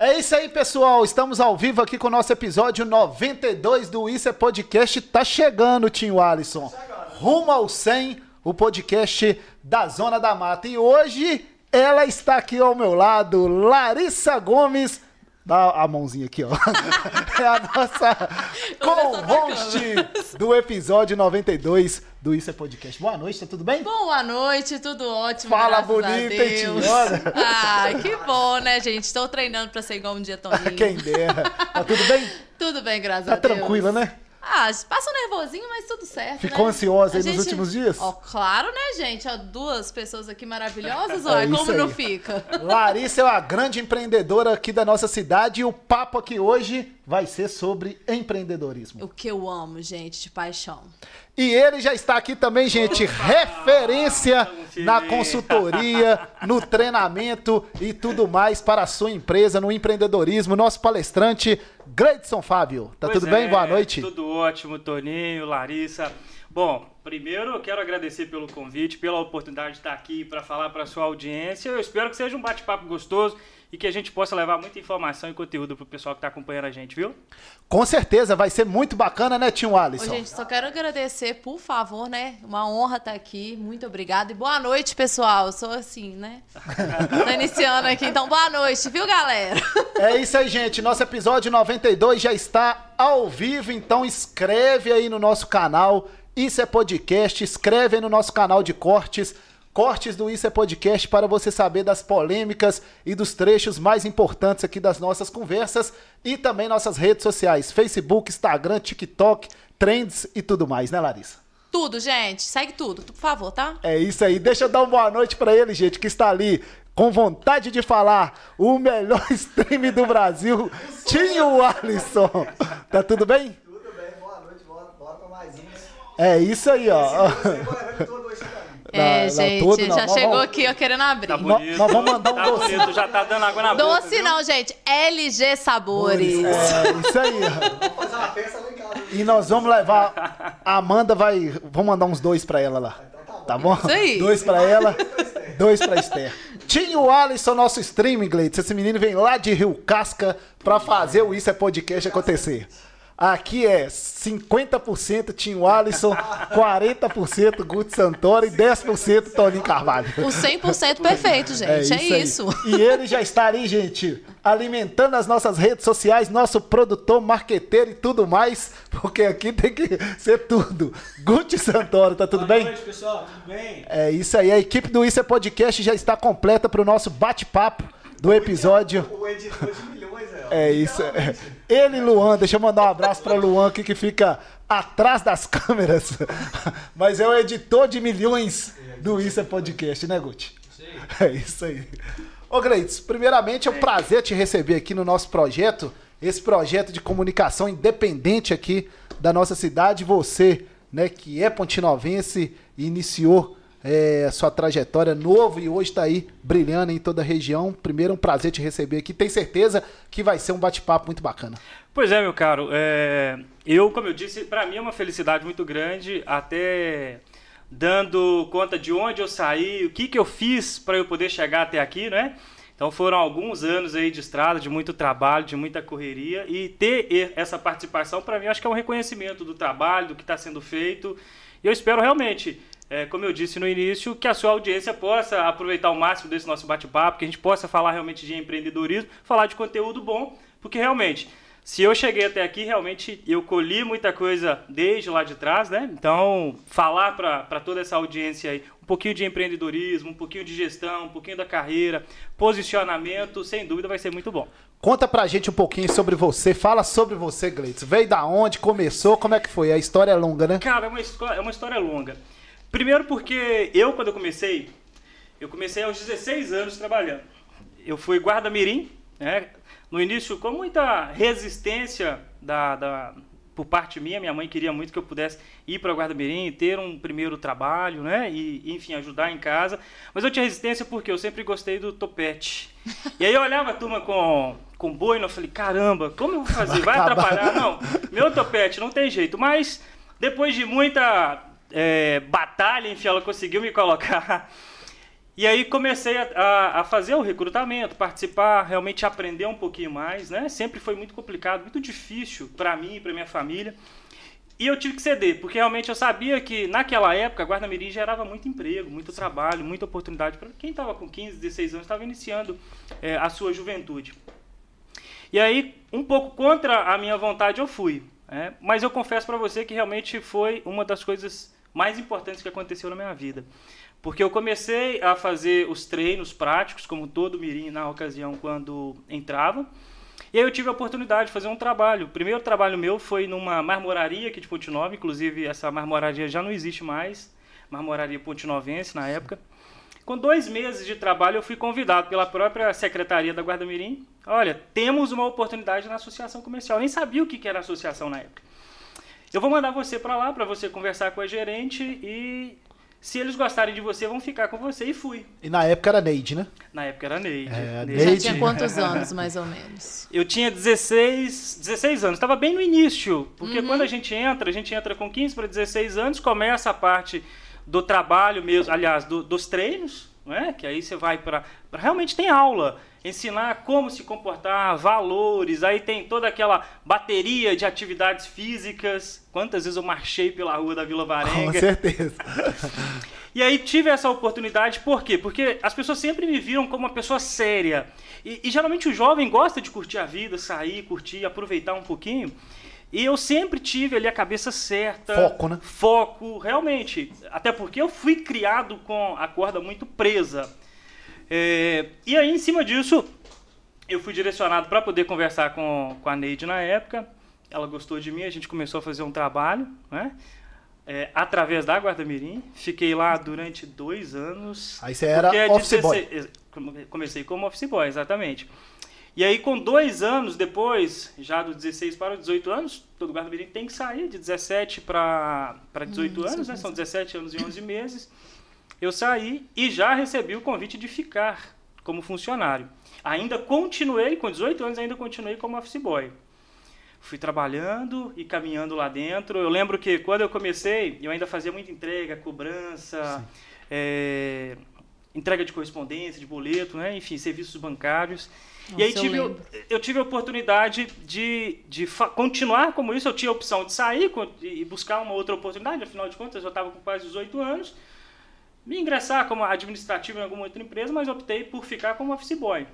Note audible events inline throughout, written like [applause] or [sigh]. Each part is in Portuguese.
É isso aí, pessoal. Estamos ao vivo aqui com o nosso episódio 92 do Isso é Podcast. Tá chegando, Tinho Alisson. Rumo ao 100, o podcast da Zona da Mata. E hoje ela está aqui ao meu lado, Larissa Gomes. Dá a mãozinha aqui, ó. [laughs] É a nossa co-host do episódio 92 do Isso é Podcast. Boa noite, tá tudo bem? Boa noite, tudo ótimo. Fala bonita, hein, senhora? Ah, que bom, né, gente? Estou treinando pra ser igual um dia Toninho. [laughs] Quem dera. Tá tudo bem? Tudo bem, graças Tá a Deus. tranquila, né? Ah, passa um nervosinho, mas tudo certo. Ficou né? ansiosa aí A nos gente- últimos dias? Ó, claro, né, gente? Ó, duas pessoas aqui maravilhosas, É ó, isso como aí. não fica? Larissa é uma grande empreendedora aqui da nossa cidade e o papo aqui hoje vai ser sobre empreendedorismo. O que eu amo, gente, de paixão. E ele já está aqui também, gente, referência Vamos se na consultoria, no treinamento e tudo mais para a sua empresa, no empreendedorismo. Nosso palestrante, Gleidson Fábio. Tá Pois tudo bem? é, Boa noite. Tudo ótimo, Toninho, Larissa. Bom, primeiro eu quero agradecer pelo convite, pela oportunidade de estar aqui para falar para sua audiência. Eu espero que seja um bate-papo gostoso e que a gente possa levar muita informação e conteúdo para o pessoal que está acompanhando a gente, viu? Com certeza, vai ser muito bacana, né, Tio Ô, Alisson? gente, só quero agradecer, por favor, né? Uma honra estar aqui. Muito obrigada. E boa noite, pessoal. Eu sou assim, né? [laughs] Tô iniciando aqui, então boa noite, viu, galera? É isso aí, gente. Nosso episódio 92 já está ao vivo, então escreve aí no nosso canal. Isso é podcast. Escreve aí no nosso canal de cortes. Cortes do Isso é Podcast para você saber das polêmicas e dos trechos mais importantes aqui das nossas conversas e também nossas redes sociais: Facebook, Instagram, TikTok, Trends e tudo mais, né, Larissa? Tudo, gente. Segue tudo, por favor, tá? É isso aí. Deixa eu dar uma boa noite pra ele, gente, que está ali com vontade de falar o melhor [laughs] stream do Brasil, Tinho Alisson. Tá tudo bem? Tudo bem, boa noite, bora, bora pra mais um. É isso aí, ó. É, não, gente, todo não. já Nós chegou vamos- aqui, ó, querendo abrir. Tá bonito. nós vamos mandar um tá docinho. bonito, já tá dando água na boca. Doce viu? não, gente. LG Sabores. É isso aí. Vamos fazer uma festa lá em casa. E nós vamos levar. A Amanda vai. Vamos mandar uns dois pra ela lá. Tá bom? Isso aí. Dois pra ela, dois pra Esther. Tinho Alisson, nosso streaming, Gleides. Esse menino vem lá de Rio Casca pra fazer o Isso é Podcast acontecer. Aqui é 50% Tinho Alisson, 40% Guto Santoro e 10% Toninho Carvalho. O 100% perfeito, gente. É, aí. isso. E ele já está ali, gente, alimentando as nossas redes sociais, nosso produtor, marqueteiro e tudo mais, porque aqui tem que ser tudo. Guti Santoro, tá tudo bem? Boa noite, pessoal. Tudo bem? É isso aí, a equipe do Isso é Podcast já está completa para o nosso bate-papo do episódio. O editor de milhões, é. É isso. Ele e Luan, deixa eu mandar um abraço para Luan aqui que fica atrás das [laughs] câmeras, mas é o editor de milhões do Isso é Podcast, né, Guti? É isso aí. Ô, Gleides, primeiramente é um prazer te receber aqui no nosso projeto, esse projeto de comunicação independente aqui da nossa cidade. Você, né, que é pontinovense e iniciou é, sua trajetória novo e hoje está aí brilhando em toda a região. Primeiro, um prazer te receber aqui. Tenho certeza que vai ser um bate-papo muito bacana. Pois é, meu caro. é, Eu, como eu disse, para mim é uma felicidade muito grande, até dando conta de onde eu saí, o que, que eu fiz para eu poder chegar até aqui, né? Então foram alguns anos aí de estrada, de muito trabalho, de muita correria e ter essa participação para mim acho que é um reconhecimento do trabalho, do que está sendo feito. E eu espero realmente, é, como eu disse no início, que a sua audiência possa aproveitar o máximo desse nosso bate-papo, que a gente possa falar realmente de empreendedorismo, falar de conteúdo bom, porque realmente se eu cheguei até aqui, realmente eu colhi muita coisa desde lá de trás, né? Então, falar para toda essa audiência aí um pouquinho de empreendedorismo, um pouquinho de gestão, um pouquinho da carreira, posicionamento, sem dúvida vai ser muito bom. Conta pra gente um pouquinho sobre você. Fala sobre você, Gleides. Veio da onde? Começou? Como é que foi? A história é longa, né? Cara, é uma, é uma história longa. Primeiro porque eu, quando eu comecei, eu comecei aos 16 anos trabalhando. Eu fui guarda-mirim, né? No início, com muita resistência da, da, por parte minha, minha mãe queria muito que eu pudesse ir para Guarda-Mirim, ter um primeiro trabalho, né? E, enfim, ajudar em casa. Mas eu tinha resistência porque eu sempre gostei do topete. E aí eu olhava a turma com, com boina, eu falei, caramba, como eu vou fazer? Vai atrapalhar? Não, meu topete, não tem jeito. Mas depois de muita é, batalha, enfim, ela conseguiu me colocar. E aí comecei a, a, a, fazer o recrutamento, participar, realmente aprender um pouquinho mais, né? Sempre foi muito complicado, muito difícil para mim e para minha família. E eu tive que ceder, porque realmente eu sabia que naquela época a Guarda Mirim gerava muito emprego, muito trabalho, muita oportunidade para quem estava com 15, 16 anos, estava iniciando é, a sua juventude. E aí, um pouco contra a minha vontade, eu fui. É, mas eu confesso para você que realmente foi uma das coisas mais importantes que aconteceu na minha vida. Porque eu comecei a fazer os treinos práticos, como todo mirim na ocasião quando entrava. E aí eu tive a oportunidade de fazer um trabalho. O primeiro trabalho meu foi numa marmoraria aqui de Ponte Nova, inclusive essa marmoraria já não existe mais, marmoraria Novense na época. Com dois meses de trabalho eu fui convidado pela própria secretaria da Guarda Mirim. Olha, temos uma oportunidade na associação comercial. Eu nem sabia o que era associação na época. Eu vou mandar você para lá para você conversar com a gerente e se eles gostarem de você, vão ficar com você. E fui. E na época era Neide, né? Na época era Neide. É, Neide. Já tinha quantos [laughs] anos, mais ou menos? Eu tinha 16, 16 anos. Estava bem no início. Porque uhum. quando a gente entra, a gente entra com 15 para 16 anos, começa a parte do trabalho mesmo, aliás, do, dos treinos, né? que aí você vai para. Realmente tem aula ensinar como se comportar, valores, aí tem toda aquela bateria de atividades físicas. Quantas vezes eu marchei pela rua da Vila Varenga? Com certeza. [laughs] e aí tive essa oportunidade, por quê? Porque as pessoas sempre me viram como uma pessoa séria. E, e geralmente o jovem gosta de curtir a vida, sair, curtir, aproveitar um pouquinho. E eu sempre tive ali a cabeça certa. Foco, né? Foco, realmente. Até porque eu fui criado com a corda muito presa. É, e aí, em cima disso, eu fui direcionado para poder conversar com, com a Neide na época. Ela gostou de mim, a gente começou a fazer um trabalho, né? É, através da Guarda Mirim. Fiquei lá durante dois anos. Aí você era é office 16, boy. Comecei como office boy, exatamente. E aí, com dois anos depois, já dos 16 para os 18 anos, todo guarda mirim tem que sair de 17 para 18 hum, anos, né? São 17 anos e 11 meses eu saí e já recebi o convite de ficar como funcionário. Ainda continuei, com 18 anos, ainda continuei como office boy. Fui trabalhando e caminhando lá dentro. Eu lembro que quando eu comecei, eu ainda fazia muita entrega, cobrança, é, entrega de correspondência, de boleto, né? enfim, serviços bancários. Nossa, e aí tive, eu, eu, tive a oportunidade de, de continuar como isso. Eu tinha a opção de sair e buscar uma outra oportunidade, afinal de contas, eu estava com quase 18 anos me ingressar como administrativo em alguma outra empresa, mas optei por ficar como office boy.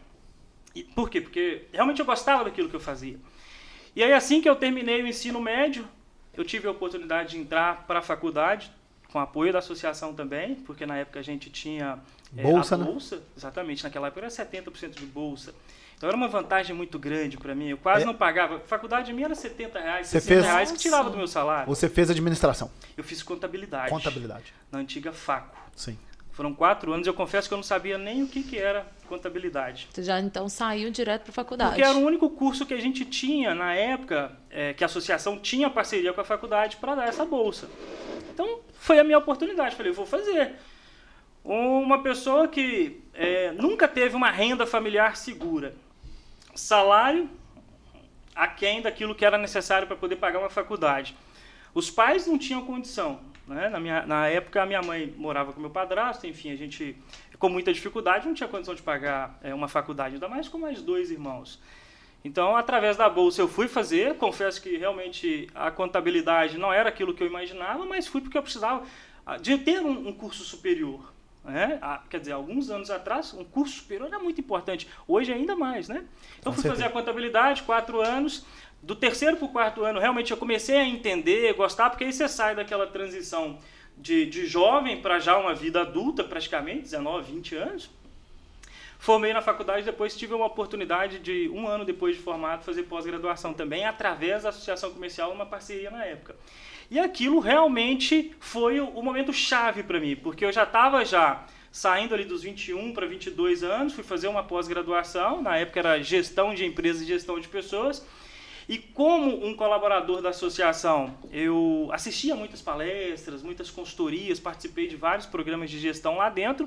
E, por quê? Porque realmente eu gostava daquilo que eu fazia. E aí, assim que eu terminei o ensino médio, eu tive a oportunidade de entrar para a faculdade, com apoio da associação também, porque na época a gente tinha é, bolsa, a bolsa, né? exatamente, naquela época era 70% de bolsa. Então era uma vantagem muito grande para mim. Eu quase é. não pagava. Faculdade minha era 70 reais, Você 60 fez... reais que tirava do meu salário. Você fez administração? Eu fiz contabilidade. Contabilidade. Na antiga Faco. Sim. Foram quatro anos, eu confesso que eu não sabia nem o que, que era contabilidade. Você já então saiu direto para a faculdade? Porque era o único curso que a gente tinha na época, é, que a associação tinha parceria com a faculdade para dar essa bolsa. Então foi a minha oportunidade. Falei, vou fazer. Uma pessoa que é, nunca teve uma renda familiar segura, salário aquém daquilo que era necessário para poder pagar uma faculdade. Os pais não tinham condição. Né? Na, minha, na época, a minha mãe morava com meu padrasto, enfim, a gente, com muita dificuldade, não tinha condição de pagar é, uma faculdade, ainda mais com mais dois irmãos. Então, através da bolsa, eu fui fazer. Confesso que realmente a contabilidade não era aquilo que eu imaginava, mas fui porque eu precisava ah, de ter um, um curso superior. Né? Ah, quer dizer, alguns anos atrás, um curso superior era muito importante. Hoje, ainda mais. Né? Então, fui fazer a contabilidade, quatro anos do terceiro para o quarto ano, realmente eu comecei a entender, gostar, porque aí você sai daquela transição de, de jovem para já uma vida adulta, praticamente, 19, 20 anos. Formei na faculdade, depois tive uma oportunidade de, um ano depois de formado, fazer pós-graduação também, através da Associação Comercial, uma parceria na época. E aquilo realmente foi o, momento chave para mim, porque eu já estava já saindo ali dos 21 para 22 anos, fui fazer uma pós-graduação, na época era gestão de empresas e gestão de pessoas, e como um colaborador da associação, eu assistia muitas palestras, muitas consultorias, participei de vários programas de gestão lá dentro.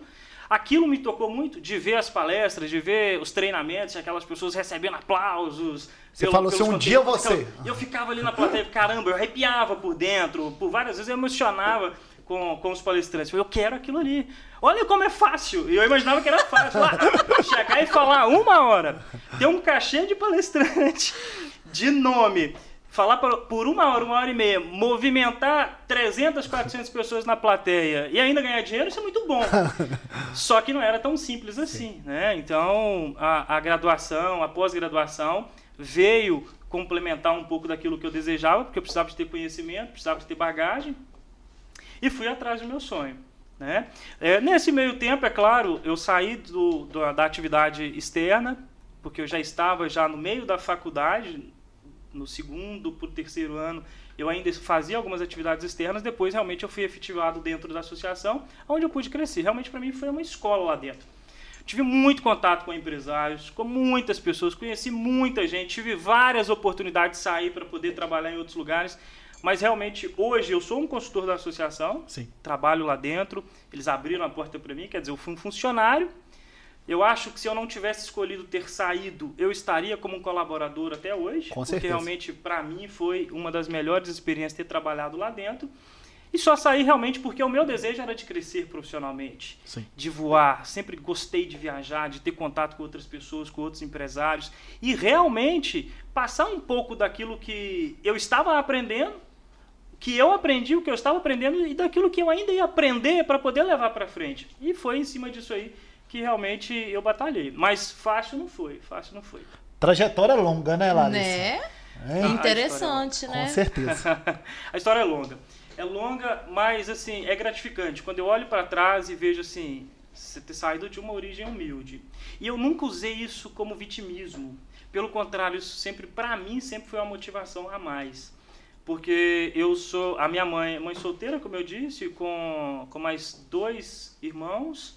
Aquilo me tocou muito de ver as palestras, de ver os treinamentos, aquelas pessoas recebendo aplausos. Você pelo, falou assim, um dia você. Eu ficava ali na plateia, caramba, eu arrepiava por dentro, por várias vezes eu emocionava com, com os palestrantes. Eu quero aquilo ali. Olha como é fácil. E eu imaginava que era fácil. Lá, chegar e falar uma hora. Ter um cachê de palestrante, de nome. Falar por, uma hora, uma hora e meia, movimentar 300, 400 pessoas na plateia e ainda ganhar dinheiro, isso é muito bom. [laughs] Só que não era tão simples assim, né? Então, a, a graduação, a pós-graduação veio complementar um pouco daquilo que eu desejava, porque eu precisava de ter conhecimento, precisava de ter bagagem, e fui atrás do meu sonho. Né? É, nesse meio tempo, é claro, eu saí do, do, da atividade externa, porque eu já estava já no meio da faculdade, no segundo para o terceiro ano, eu ainda fazia algumas atividades externas, depois realmente eu fui efetivado dentro da associação, onde eu pude crescer. Realmente para mim foi uma escola lá dentro. Tive muito contato com empresários, com muitas pessoas, conheci muita gente, tive várias oportunidades de sair para poder trabalhar em outros lugares. Mas realmente hoje eu sou um consultor da associação, Sim. trabalho lá dentro, eles abriram a porta para mim, quer dizer, eu fui um funcionário. Eu acho que se eu não tivesse escolhido ter saído, eu estaria como um colaborador até hoje, Com porque certeza. realmente para mim foi uma das melhores experiências ter trabalhado lá dentro. E só saí realmente porque o meu desejo era de crescer profissionalmente, Sim. de voar. Sempre gostei de viajar, de ter contato com outras pessoas, com outros empresários e realmente passar um pouco daquilo que eu estava aprendendo, que eu aprendi, o que eu estava aprendendo e daquilo que eu ainda ia aprender para poder levar para frente. E foi em cima disso aí que realmente eu batalhei. Mas fácil não foi, fácil não foi. Trajetória longa, né, Larissa? Né? Hein? Interessante, Com né? certeza. [laughs] a história é longa. É longa, mas assim, é gratificante. Quando eu olho para trás e vejo assim, você ter saído de uma origem humilde. E eu nunca usei isso como vitimismo. Pelo contrário, isso sempre para mim sempre foi uma motivação a mais. Porque eu sou a minha mãe, mãe solteira, como eu disse, com com mais dois irmãos,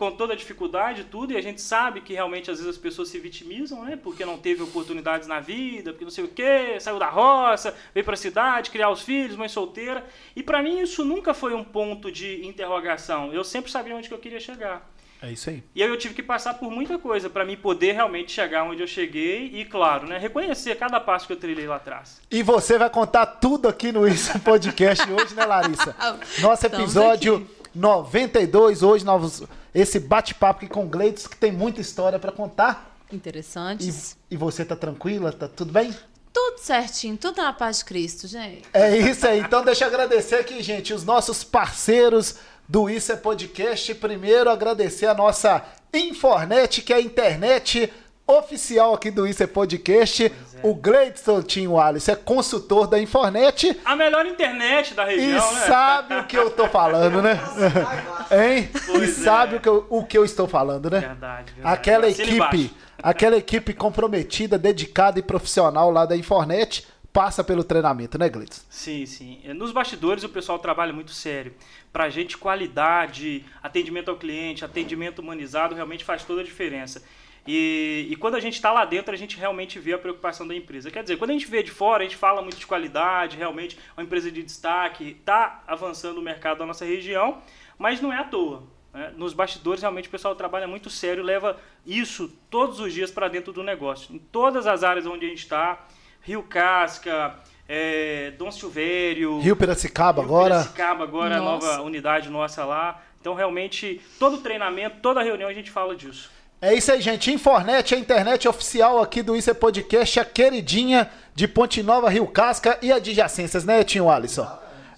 com toda a dificuldade e tudo, e a gente sabe que realmente às vezes as pessoas se vitimizam, né? Porque não teve oportunidades na vida, porque não sei o quê, saiu da roça, veio para a cidade, criar os filhos, mãe solteira. E para mim isso nunca foi um ponto de interrogação. Eu sempre sabia onde que eu queria chegar. É isso aí. E aí eu tive que passar por muita coisa para mim poder realmente chegar onde eu cheguei e, claro, né, reconhecer cada passo que eu trilhei lá atrás. E você vai contar tudo aqui no Isso Podcast hoje, né, Larissa? [laughs] Nosso episódio aqui. 92, hoje, novos, esse bate-papo aqui com o Gleitos, que tem muita história pra contar. E, Interessantes. e você tá tranquila? Tá tudo bem? Tudo certinho, tudo na paz de Cristo, gente. É isso aí. Então deixa eu agradecer aqui, gente, os nossos parceiros do Isso é Podcast. Primeiro, agradecer a nossa Infornet, que é a internet oficial aqui do Isso é Podcast. O Gleidson Tinho Alice é consultor da Infornet A melhor internet da e região, né? sabe o que eu tô falando, né? [laughs] Hein? E Pois sabe é. o, que eu, o que eu estou falando, né? Verdade, verdade. Aquela equipe, aquela equipe comprometida, dedicada e profissional lá da Infornet passa pelo treinamento, né, Gleidson? Sim, sim. É, Nos bastidores o pessoal trabalha muito sério. Pra gente, qualidade, atendimento ao cliente, atendimento humanizado realmente faz toda a diferença. E, e quando a gente está lá dentro, a gente realmente vê a preocupação da empresa. Quer dizer, quando a gente vê de fora, a gente fala muito de qualidade, realmente uma empresa de destaque, está avançando o mercado da nossa região, mas não é à toa. né? Nos bastidores, realmente, o pessoal trabalha muito sério, leva isso todos os dias para dentro do negócio. Em todas as áreas onde a gente está, Rio Casca, é, Dom Silvério, Rio Piracicaba Rio agora. Piracicaba agora, a Nossa. nova unidade nossa lá. Então, realmente, todo treinamento, toda reunião a gente fala disso. É isso aí, gente. Infornet, a internet oficial aqui do Isso é Podcast, a queridinha de Ponte Nova, Rio Casca e adjacências, né, Tinho Alisson?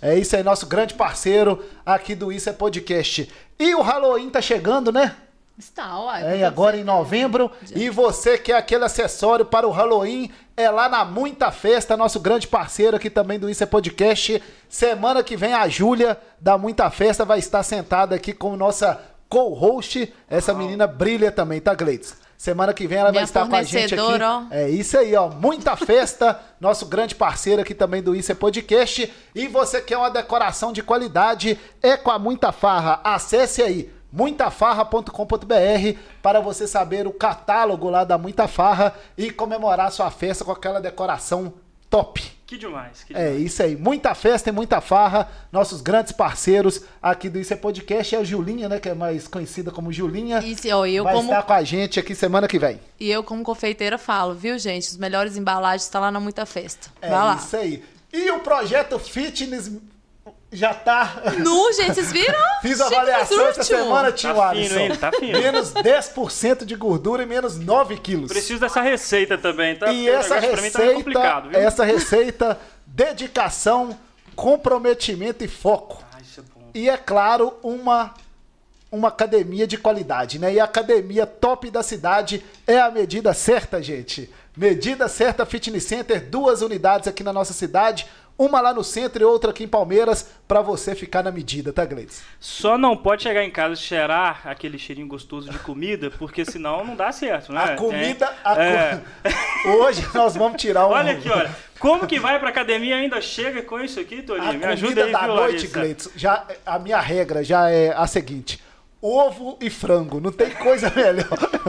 É isso aí, nosso grande parceiro aqui do Isso é Podcast. E o Halloween tá chegando, né? Está, uai. É, agora em novembro. E você quer aquele acessório para o Halloween, é lá na Muita Festa, nosso grande parceiro aqui também do Isso é Podcast. Semana que vem a Júlia da Muita Festa vai estar sentada aqui com nossa co-host. Essa menina brilha também, tá, Gleides? Semana que vem ela vai Minha estar com a gente aqui. ó. É isso aí, ó. Muita festa, [laughs] nosso grande parceiro aqui também do Isso é Podcast. E você quer uma decoração de qualidade, é com a Muita Farra. Acesse aí muitafarra.com.br para você saber o catálogo lá da Muita Farra e comemorar sua festa com aquela decoração top. Que demais, que É demais. isso aí, muita festa e muita farra, nossos grandes parceiros aqui do Isso é Podcast, é a Julinha, né, que é mais conhecida como Julinha. Isso, ó, eu vai como, estar com a gente aqui semana que vem. e eu como confeiteira falo, viu, gente? Os melhores embalagens estão lá na Muita Festa. É Vai lá. isso aí. E o projeto Fitness. Já tá. Nu, gente, vocês viram? [laughs] Fiz a avaliação essa semana, tio Tá Alisson. fino, hein? Tá fino. Menos 10% de gordura e menos 9 quilos. Preciso dessa receita também, tá? E essa negócio pra mim tá receita, complicado, viu? essa receita, dedicação, comprometimento e foco. Ah, isso é bom. E é claro, uma uma academia de qualidade, né? E a academia top da cidade é a medida certa, gente. Medida certa Fitness Center, duas unidades aqui na nossa cidade, uma lá no centro e outra aqui em Palmeiras, pra você ficar na medida, tá, Gleides? Só não pode chegar em casa e cheirar aquele cheirinho gostoso de comida, porque senão não dá certo, né? A comida, Tem- a co- É. [laughs] hoje nós vamos tirar um Olha aqui, olha. Como que vai pra academia ainda chega com isso aqui, Toninho? A Me comida ajuda aí, da viu, noite? Gleitson, já a minha regra já é a seguinte: ovo e frango, não tem coisa melhor.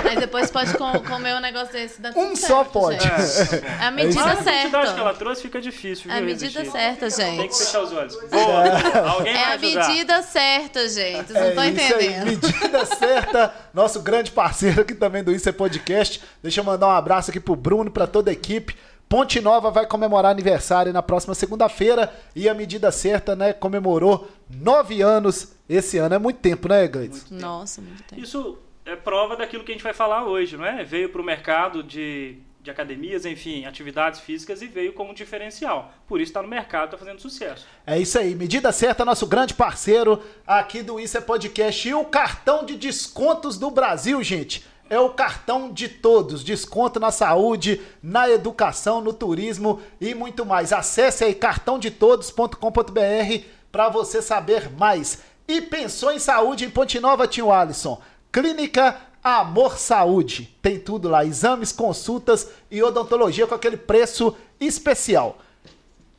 Aí depois pode com- comer um negócio desse. Dá Um certo, só pode. gente. É a medida Mas a quantidade que ela certa. trouxe fica difícil, viu? É a medida resistir. certa, Tem que gente. fechar os olhos. Boa. Alguém É vai a ajudar. medida certa, gente. Vocês não estão É isso aí, entendendo. medida certa. Nosso grande parceiro aqui também do Isso é Podcast. Deixa eu mandar um abraço aqui pro Bruno, pra toda a equipe. Ponte Nova vai comemorar aniversário na próxima segunda-feira e a medida certa, né, comemorou nove anos esse ano. É muito tempo, né, Gleitson? Nossa, muito tempo. Isso é prova daquilo que a gente vai falar hoje, não é? Veio para o mercado de, de academias, enfim, atividades físicas e veio como um diferencial. Por isso está no mercado, está fazendo sucesso. É isso aí, medida certa, nosso grande parceiro aqui do Isso é Podcast. E o cartão de descontos do Brasil, gente. É o cartão de todos. Desconto na saúde, na educação, no turismo e muito mais. Acesse aí cartãodetodos.com.br para você saber mais. E pensou em saúde em Ponte Nova, tio Alisson? Clínica Amor Saúde. Tem tudo lá: exames, consultas e odontologia com aquele preço especial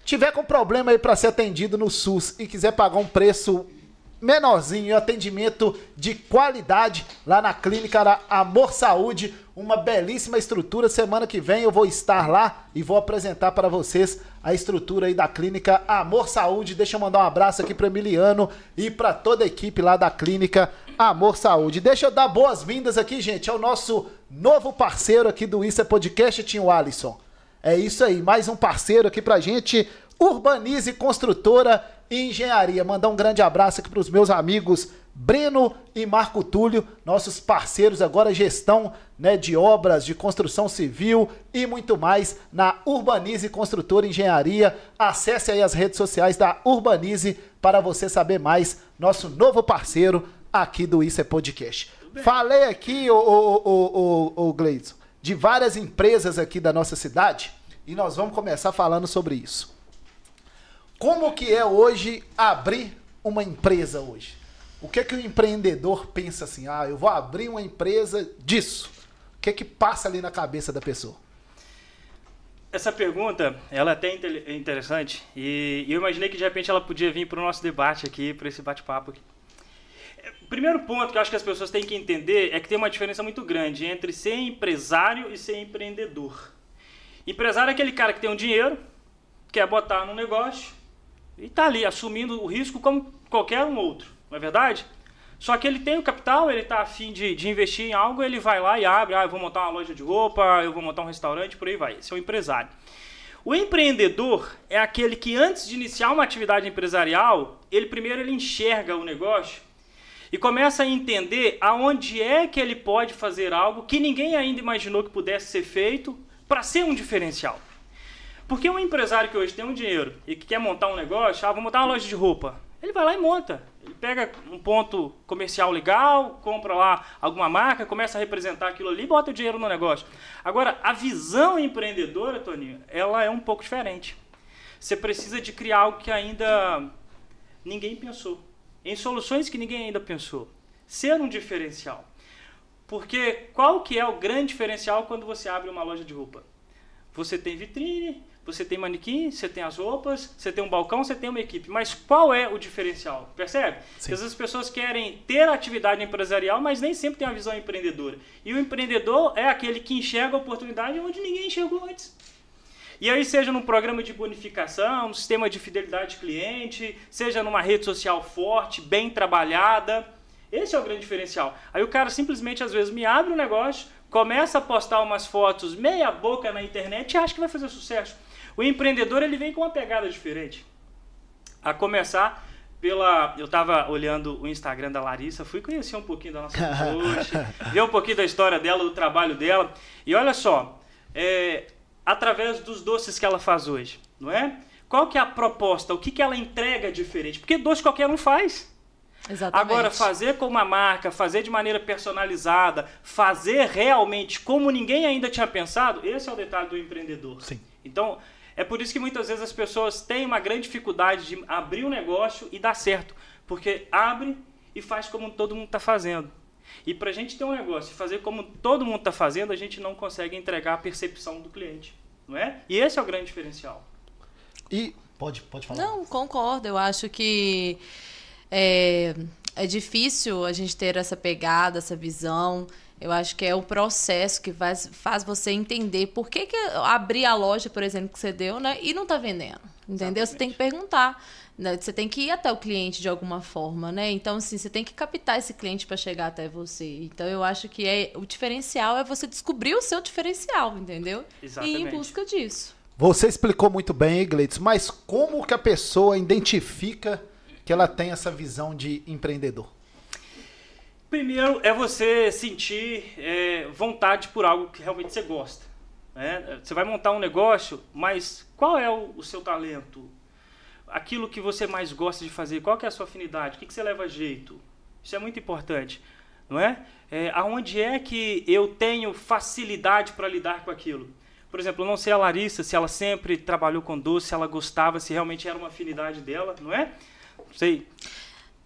tiver com problema aí para ser atendido no SUS e quiser pagar um preço menorzinho e atendimento de qualidade lá na clínica da Amor Saúde, uma belíssima estrutura. Semana que vem eu vou estar lá e vou apresentar para vocês a estrutura aí da clínica Amor Saúde. Deixa eu mandar um abraço aqui para Emiliano e para toda a equipe lá da clínica Amor Saúde. Deixa eu dar boas-vindas aqui, gente, ao nosso novo parceiro aqui do Isso é Podcast, Tinho Alisson. É isso aí, mais um parceiro aqui pra gente, Urbanize Construtora Engenharia. Mandar um grande abraço aqui pros meus amigos Breno e Marco Túlio, nossos parceiros agora gestão, né, de obras de construção civil e muito mais na Urbanize Construtora Engenharia. Acesse aí as redes sociais da Urbanize para você saber mais, nosso novo parceiro aqui do Isso é Podcast. Falei aqui, ô, ô Gleison, de várias empresas aqui da nossa cidade e nós vamos começar falando sobre isso. Como que é hoje abrir uma empresa hoje? O que é que o empreendedor pensa assim? Ah, eu vou abrir uma empresa disso. O que é que passa ali na cabeça da pessoa? Essa pergunta, ela é até inte- interessante e eu imaginei que de repente ela podia vir para o nosso debate aqui, para esse bate-papo aqui. É, primeiro ponto que eu acho que as pessoas têm que entender é que tem uma diferença muito grande entre ser empresário e ser empreendedor. Empresário é aquele cara que tem um dinheiro, quer botar num negócio e está ali assumindo o risco como qualquer um outro, não é verdade? Só que ele tem o capital, ele está afim de, de investir em algo, ele vai lá e abre, ah, eu vou montar uma loja de roupa, eu vou montar um restaurante, por aí vai. Esse é o empresário. O empreendedor é aquele que antes de iniciar uma atividade empresarial, ele primeiro ele enxerga o negócio e começa a entender aonde é que ele pode fazer algo que ninguém ainda imaginou que pudesse ser feito para ser um diferencial. Porque um empresário que hoje tem um dinheiro e que quer montar um negócio, ah, vou montar uma loja de roupa. Ele vai lá e monta. Ele pega um ponto comercial legal, compra lá alguma marca, começa a representar aquilo ali e bota o dinheiro no negócio. Agora, a visão empreendedora, Toninho, ela é um pouco diferente. Você precisa de criar algo que ainda ninguém pensou. Em soluções que ninguém ainda pensou. Ser um diferencial. Porque qual que é o grande diferencial quando você abre uma loja de roupa? Você tem vitrine, você tem manequim, você tem as roupas, você tem um balcão, você tem uma equipe. Mas qual é o diferencial? Percebe? Porque as pessoas querem ter atividade empresarial, mas nem sempre tem uma visão empreendedora. E o empreendedor é aquele que enxerga a oportunidade onde ninguém enxergou antes. E aí, seja num programa de bonificação, num sistema de fidelidade de cliente, seja numa rede social forte, bem trabalhada. Esse é o grande diferencial. Aí o cara simplesmente, às vezes, me abre um negócio, começa a postar umas fotos meia boca na internet e acha que vai fazer sucesso. O empreendedor, ele vem com uma pegada diferente. A começar pela. Eu estava olhando o Instagram da Larissa, fui conhecer um pouquinho da nossa coach, [laughs] ver um pouquinho da história dela, do trabalho dela. E olha só, é, através dos doces que ela faz hoje, não é? Qual que é a proposta? O que, que ela entrega diferente? Porque doce qualquer um faz. Exatamente. Agora, fazer com uma marca, fazer de maneira personalizada, fazer realmente como ninguém ainda tinha pensado, esse é o detalhe do empreendedor. Sim. Então, é por isso que muitas vezes as pessoas têm uma grande dificuldade de abrir um negócio e dar certo. Porque abre e faz como todo mundo está fazendo. E para a gente ter um negócio e fazer como todo mundo está fazendo, a gente não consegue entregar a percepção do cliente. Não é? E esse é o grande diferencial. E pode, pode falar. Não, concordo. Eu acho que é, é difícil a gente ter essa pegada, essa visão. Eu acho que é o processo que faz, faz você entender por que, que abrir a loja, por exemplo, que você deu, né? E não tá vendendo. Entendeu? Exatamente. Você tem que perguntar. né? Você tem que ir até o cliente de alguma forma, né? Então, assim, você tem que captar esse cliente para chegar até você. Então, eu acho que é, o diferencial é você descobrir o seu diferencial, entendeu? E ir Exatamente. em busca disso. Você explicou muito bem, Gleitos, mas como que a pessoa identifica que ela tem essa visão de empreendedor? Primeiro é você sentir é, vontade por algo que realmente você gosta. né? Você vai montar um negócio, mas qual é o, o seu talento? Aquilo que você mais gosta de fazer, qual é a sua afinidade? O que, que você leva jeito? Isso é muito importante, não é? é aonde é que eu tenho facilidade para lidar com aquilo? Por exemplo, eu não sei a Larissa, se ela sempre trabalhou com doce, se ela gostava, se realmente era uma afinidade dela, não é? Não sei.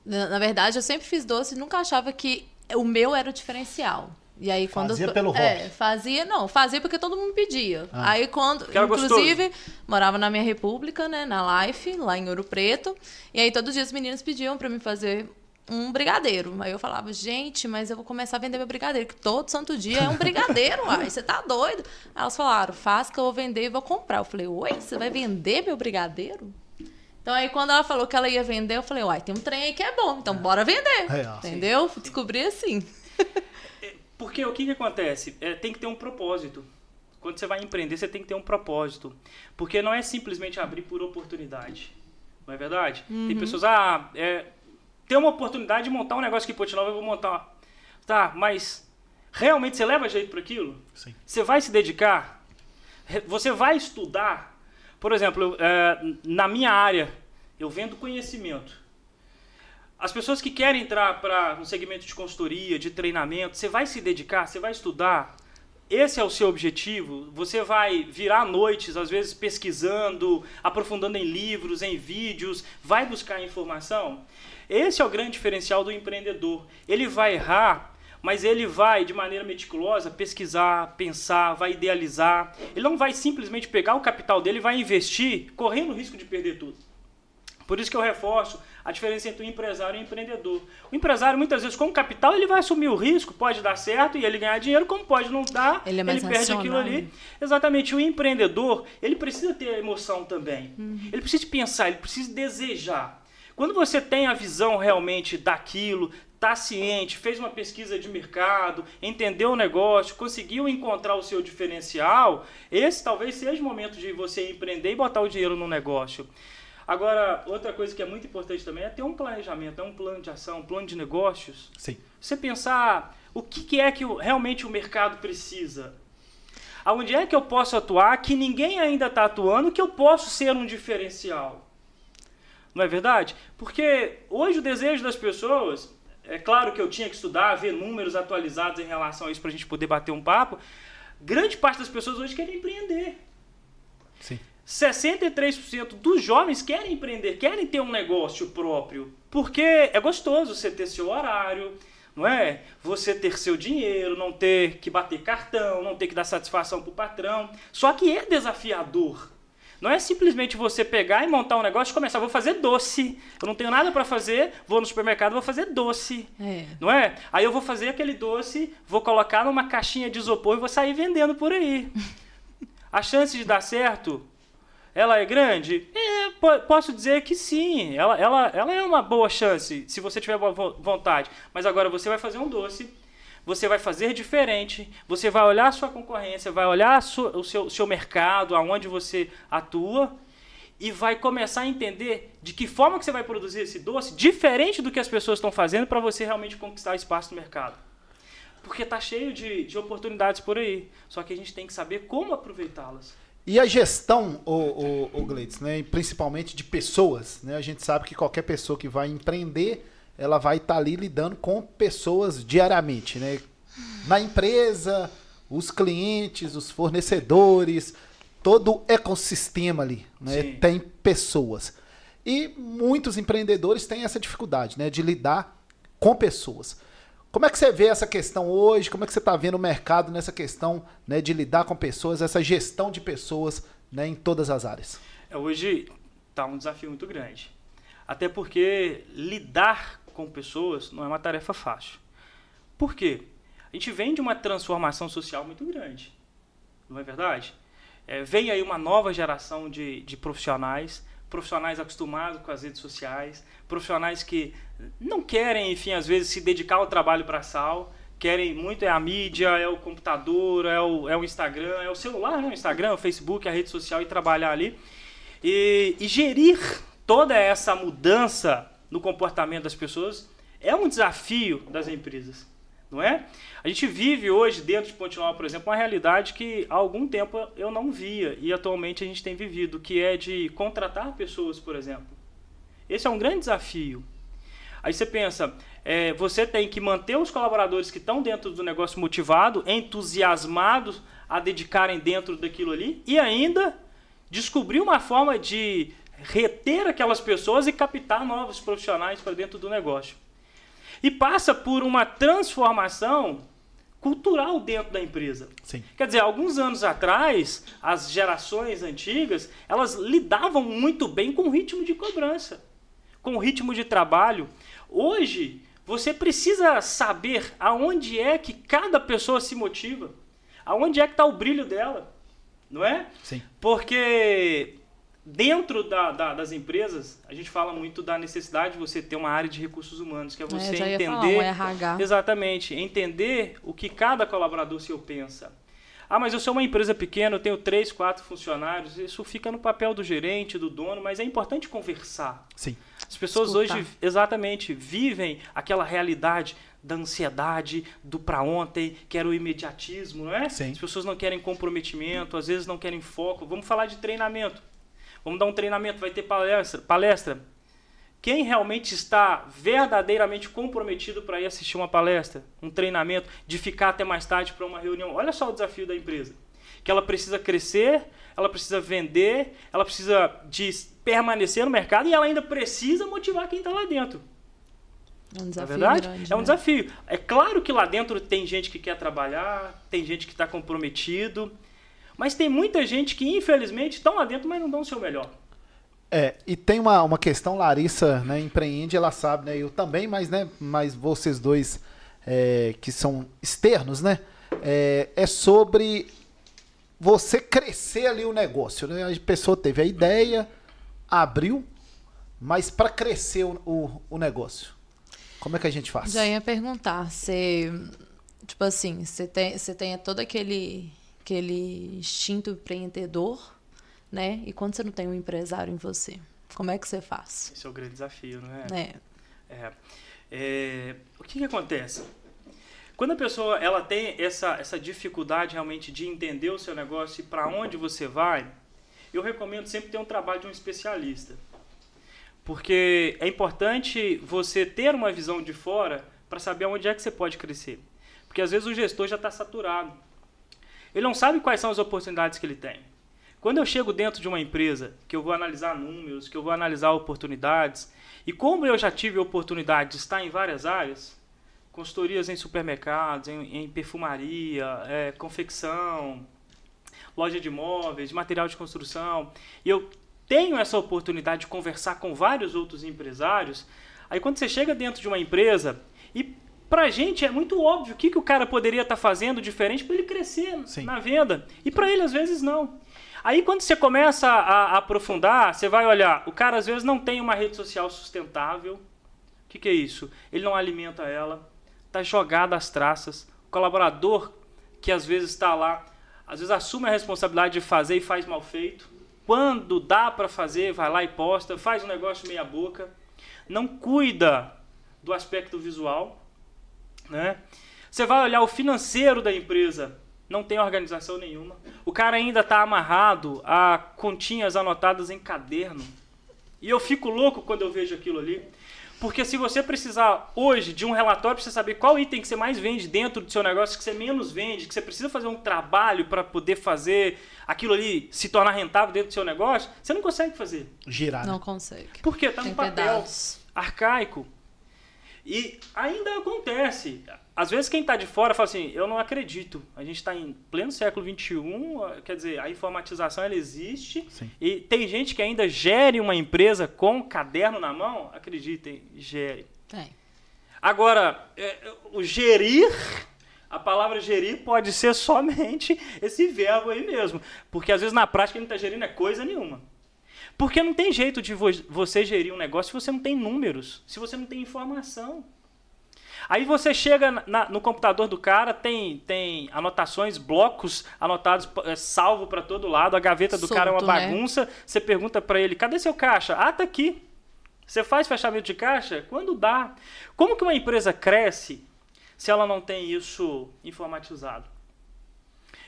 Na, na verdade, eu sempre fiz doce e nunca achava que o meu era o diferencial. E aí quando Fazia eu- pelo é, hobby. fazia, não, fazia porque todo mundo pedia. Ah. Aí quando, era inclusive, morava na minha república, né, na Life, lá em Ouro Preto, e aí todos os dias os meninos pediam pra mim fazer um brigadeiro. Aí eu falava, gente, mas eu vou começar a vender meu brigadeiro, que todo santo dia é um brigadeiro, [laughs] uai, você tá doido? Aí elas falaram, faz que eu vou vender e vou comprar. Eu falei, oi, você vai vender meu brigadeiro? Então aí quando ela falou que ela ia vender, eu falei, uai, tem um trem aí que é bom, então bora vender. Real. Entendeu? Descobri assim. [laughs] Porque o que, que acontece? É, tem que ter um propósito. Quando você vai empreender, você tem que ter um propósito. Porque não é simplesmente abrir por oportunidade. Não é verdade? Tem pessoas, ah, é, tem uma oportunidade de montar um negócio aqui em Ponte Nova, eu vou montar. Tá, mas realmente você leva jeito para aquilo? Sim. Você vai se dedicar? Você vai estudar? Por exemplo, é, na minha área, eu vendo conhecimento. As pessoas que querem entrar para um segmento de consultoria, de treinamento, você vai se dedicar, você vai estudar. Esse é o seu objetivo. Você vai virar noites, às vezes pesquisando, aprofundando em livros, em vídeos, vai buscar informação. Esse é o grande diferencial do empreendedor. Ele vai errar, mas ele vai, de maneira meticulosa, pesquisar, pensar, vai idealizar. Ele não vai simplesmente pegar o capital dele e vai investir, correndo o risco de perder tudo. Por isso que eu reforço a diferença entre o empresário e o empreendedor. O empresário, muitas vezes, com capital, ele vai assumir o risco, pode dar certo e ele ganhar dinheiro, como pode não dar, Ele é mais perde aquilo ali. né? Exatamente. O empreendedor, ele precisa ter emoção também. Ele precisa pensar, ele precisa desejar. Quando você tem a visão realmente daquilo, está ciente, fez uma pesquisa de mercado, entendeu o negócio, conseguiu encontrar o seu diferencial, esse talvez seja o momento de você empreender e botar o dinheiro no negócio. Agora, outra coisa que é muito importante também é ter um planejamento, é um plano de ação, um plano de negócios. Sim. Você pensar o que, é que realmente o mercado precisa. Aonde é que eu posso atuar que ninguém ainda está atuando, que eu posso ser um diferencial. Não é verdade? Porque hoje o desejo das pessoas, é claro que eu tinha que estudar, ver números atualizados em relação a isso para a gente poder bater um papo. Grande parte das pessoas hoje querem empreender. Sim. 63% dos jovens querem empreender, querem ter um negócio próprio, porque é gostoso você ter seu horário, não é? Você ter seu dinheiro, não ter que bater cartão, não ter que dar satisfação pro patrão. Só que é desafiador. Não é simplesmente você pegar e montar um negócio e começar, vou fazer doce. Eu não tenho nada para fazer, vou no supermercado, vou fazer doce. É. Não é? Aí eu vou fazer aquele doce, vou colocar numa caixinha de isopor e vou sair vendendo por aí. [laughs] A chance de dar certo, ela é grande? É, po- posso dizer que sim. Ela, ela, ela é uma boa chance, se você tiver boa vo- vontade. Mas agora você vai fazer um doce, você vai fazer diferente, você vai olhar a sua concorrência, vai olhar sua- o seu, seu mercado, aonde você atua, e vai começar a entender de que forma que você vai produzir esse doce, diferente do que as pessoas estão fazendo para você realmente conquistar espaço no mercado. Porque está cheio de, de oportunidades por aí. Só que a gente tem que saber como aproveitá-las. E a gestão, o, o, o Gleitz, né, principalmente de pessoas, né, a gente sabe que qualquer pessoa que vai empreender, ela vai estar tá ali lidando com pessoas diariamente, né? Na empresa, os clientes, os fornecedores, todo o ecossistema ali, né, tem pessoas. E muitos empreendedores têm essa dificuldade, né, de lidar com pessoas. Como é que você vê essa questão hoje? Como é que você está vendo o mercado nessa questão né, de lidar com pessoas, essa gestão de pessoas né, em todas as áreas? É, hoje está um desafio muito grande. Até porque lidar com pessoas não é uma tarefa fácil. Por quê? A gente vem de uma transformação social muito grande. Não é verdade? É, vem aí uma nova geração de, de profissionais profissionais acostumados com as redes sociais, profissionais que não querem, enfim, às vezes se dedicar ao trabalho para sal, querem muito é a mídia, é o computador, é o, é o Instagram, é o celular, né? o Instagram, o Facebook, a rede social e trabalhar ali. E, e gerir toda essa mudança no comportamento das pessoas é um desafio das empresas não é? A gente vive hoje dentro de Ponte Nova, por exemplo, uma realidade que há algum tempo eu não via e atualmente a gente tem vivido, que é de contratar pessoas, por exemplo. Esse é um grande desafio. Aí você pensa, é, você tem que manter os colaboradores que estão dentro do negócio motivados, entusiasmados a dedicarem dentro daquilo ali e ainda descobrir uma forma de reter aquelas pessoas e captar novos profissionais para dentro do negócio e passa por uma transformação cultural dentro da empresa. Sim. Quer dizer, alguns anos atrás, as gerações antigas, elas lidavam muito bem com o ritmo de cobrança, com o ritmo de trabalho. Hoje, você precisa saber aonde é que cada pessoa se motiva, aonde é que está o brilho dela, não é? Sim. Porque dentro da, da, das empresas, a gente fala muito da necessidade de você ter uma área de recursos humanos, que é, é você é, entender. Falar, um RH. Exatamente, entender o que cada colaborador seu pensa. Ah, mas eu sou uma empresa pequena, eu tenho três, quatro funcionários. Isso fica no papel do gerente, do dono, mas é importante conversar. Sim. As pessoas Escutar. hoje, exatamente, vivem aquela realidade da ansiedade, do para ontem, que era o imediatismo, não é? Sim. As pessoas não querem comprometimento, às vezes não querem foco. Vamos falar de treinamento. Vamos dar um treinamento, vai ter palestra. palestra. Quem realmente está verdadeiramente comprometido para ir assistir uma palestra, um treinamento, de ficar até mais tarde para uma reunião? Olha só o desafio da empresa. Que ela precisa crescer, ela precisa vender, ela precisa de permanecer no mercado e ela ainda precisa motivar quem está lá dentro. É um desafio. é verdade? Grande, é um né? desafio. É claro que lá dentro tem gente que quer trabalhar, tem gente que está comprometido, mas tem muita gente que, infelizmente, estão lá dentro, mas não dão o seu melhor. É, e tem uma, uma questão, Larissa, né, empreende, ela sabe, né, eu também, mas, né, mas vocês dois é, que são externos, né, é, é, sobre você crescer ali o negócio, né, a pessoa teve a ideia, abriu, mas para crescer o, o, o, negócio, como é que a gente faz? Já ia perguntar, você, tipo assim, você tem, você tem todo aquele aquele instinto empreendedor, né? E quando você não tem um empresário em você, como é que você faz? Esse é o grande desafio, não é? É. é. é o que, que acontece? Quando a pessoa ela tem essa, essa dificuldade realmente de entender o seu negócio e para onde você vai, eu recomendo sempre ter um trabalho de um especialista. Porque é importante você ter uma visão de fora para saber onde é que você pode crescer. Porque às vezes o gestor já está saturado. Ele não sabe quais são as oportunidades que ele tem. Quando eu chego dentro de uma empresa, que eu vou analisar números, que eu vou analisar oportunidades, e como eu já tive a oportunidade de estar em várias áreas, consultorias em supermercados, em, em perfumaria, é, confecção, loja de imóveis, de material de construção, e eu tenho essa oportunidade de conversar com vários outros empresários, aí quando você chega dentro de uma empresa e Pra gente é muito óbvio o que, que o cara poderia estar tá fazendo diferente para ele crescer Sim. na venda. E para ele, às vezes, não. Aí, quando você começa a, a, aprofundar, você vai olhar: o cara, às vezes, não tem uma rede social sustentável. O que, que é isso? Ele não alimenta ela, está jogado às traças. O colaborador que, às vezes, está lá, às vezes, assume a responsabilidade de fazer e faz mal feito. quando dá para fazer, vai lá e posta, faz um negócio meia boca, não cuida do aspecto visual, né? Você vai olhar o financeiro da empresa, não tem organização nenhuma. O cara ainda está amarrado a continhas anotadas em caderno. E eu fico louco quando eu vejo aquilo ali. Porque se você precisar hoje de um relatório para você saber qual item que você mais vende dentro do seu negócio, que você menos vende, que você precisa fazer um trabalho para poder fazer aquilo ali se tornar rentável dentro do seu negócio, você não consegue fazer. Girar. né? Não consegue. Por quê? Tá Tem no papel dados. arcaico. E ainda acontece. Às vezes quem está de fora fala assim, eu não acredito. A gente está em pleno século XXI, quer dizer, a informatização ela existe. Sim. E tem gente que ainda gere uma empresa com caderno na mão. Acreditem, gere. Tem. Agora, é, o gerir, a palavra gerir pode ser somente esse verbo aí mesmo. Porque às vezes na prática ele não está gerindo é coisa nenhuma. Porque não tem jeito de vo- você gerir um negócio se você não tem números, se você não tem informação. Aí você chega na- no computador do cara, tem, tem anotações, blocos anotados, é, salvo para todo lado, a gaveta do cara é uma Solto, né? bagunça. Você pergunta para ele, cadê seu caixa? Ah, tá aqui. Você faz fechamento de caixa? Quando dá. Como que uma empresa cresce se ela não tem isso informatizado?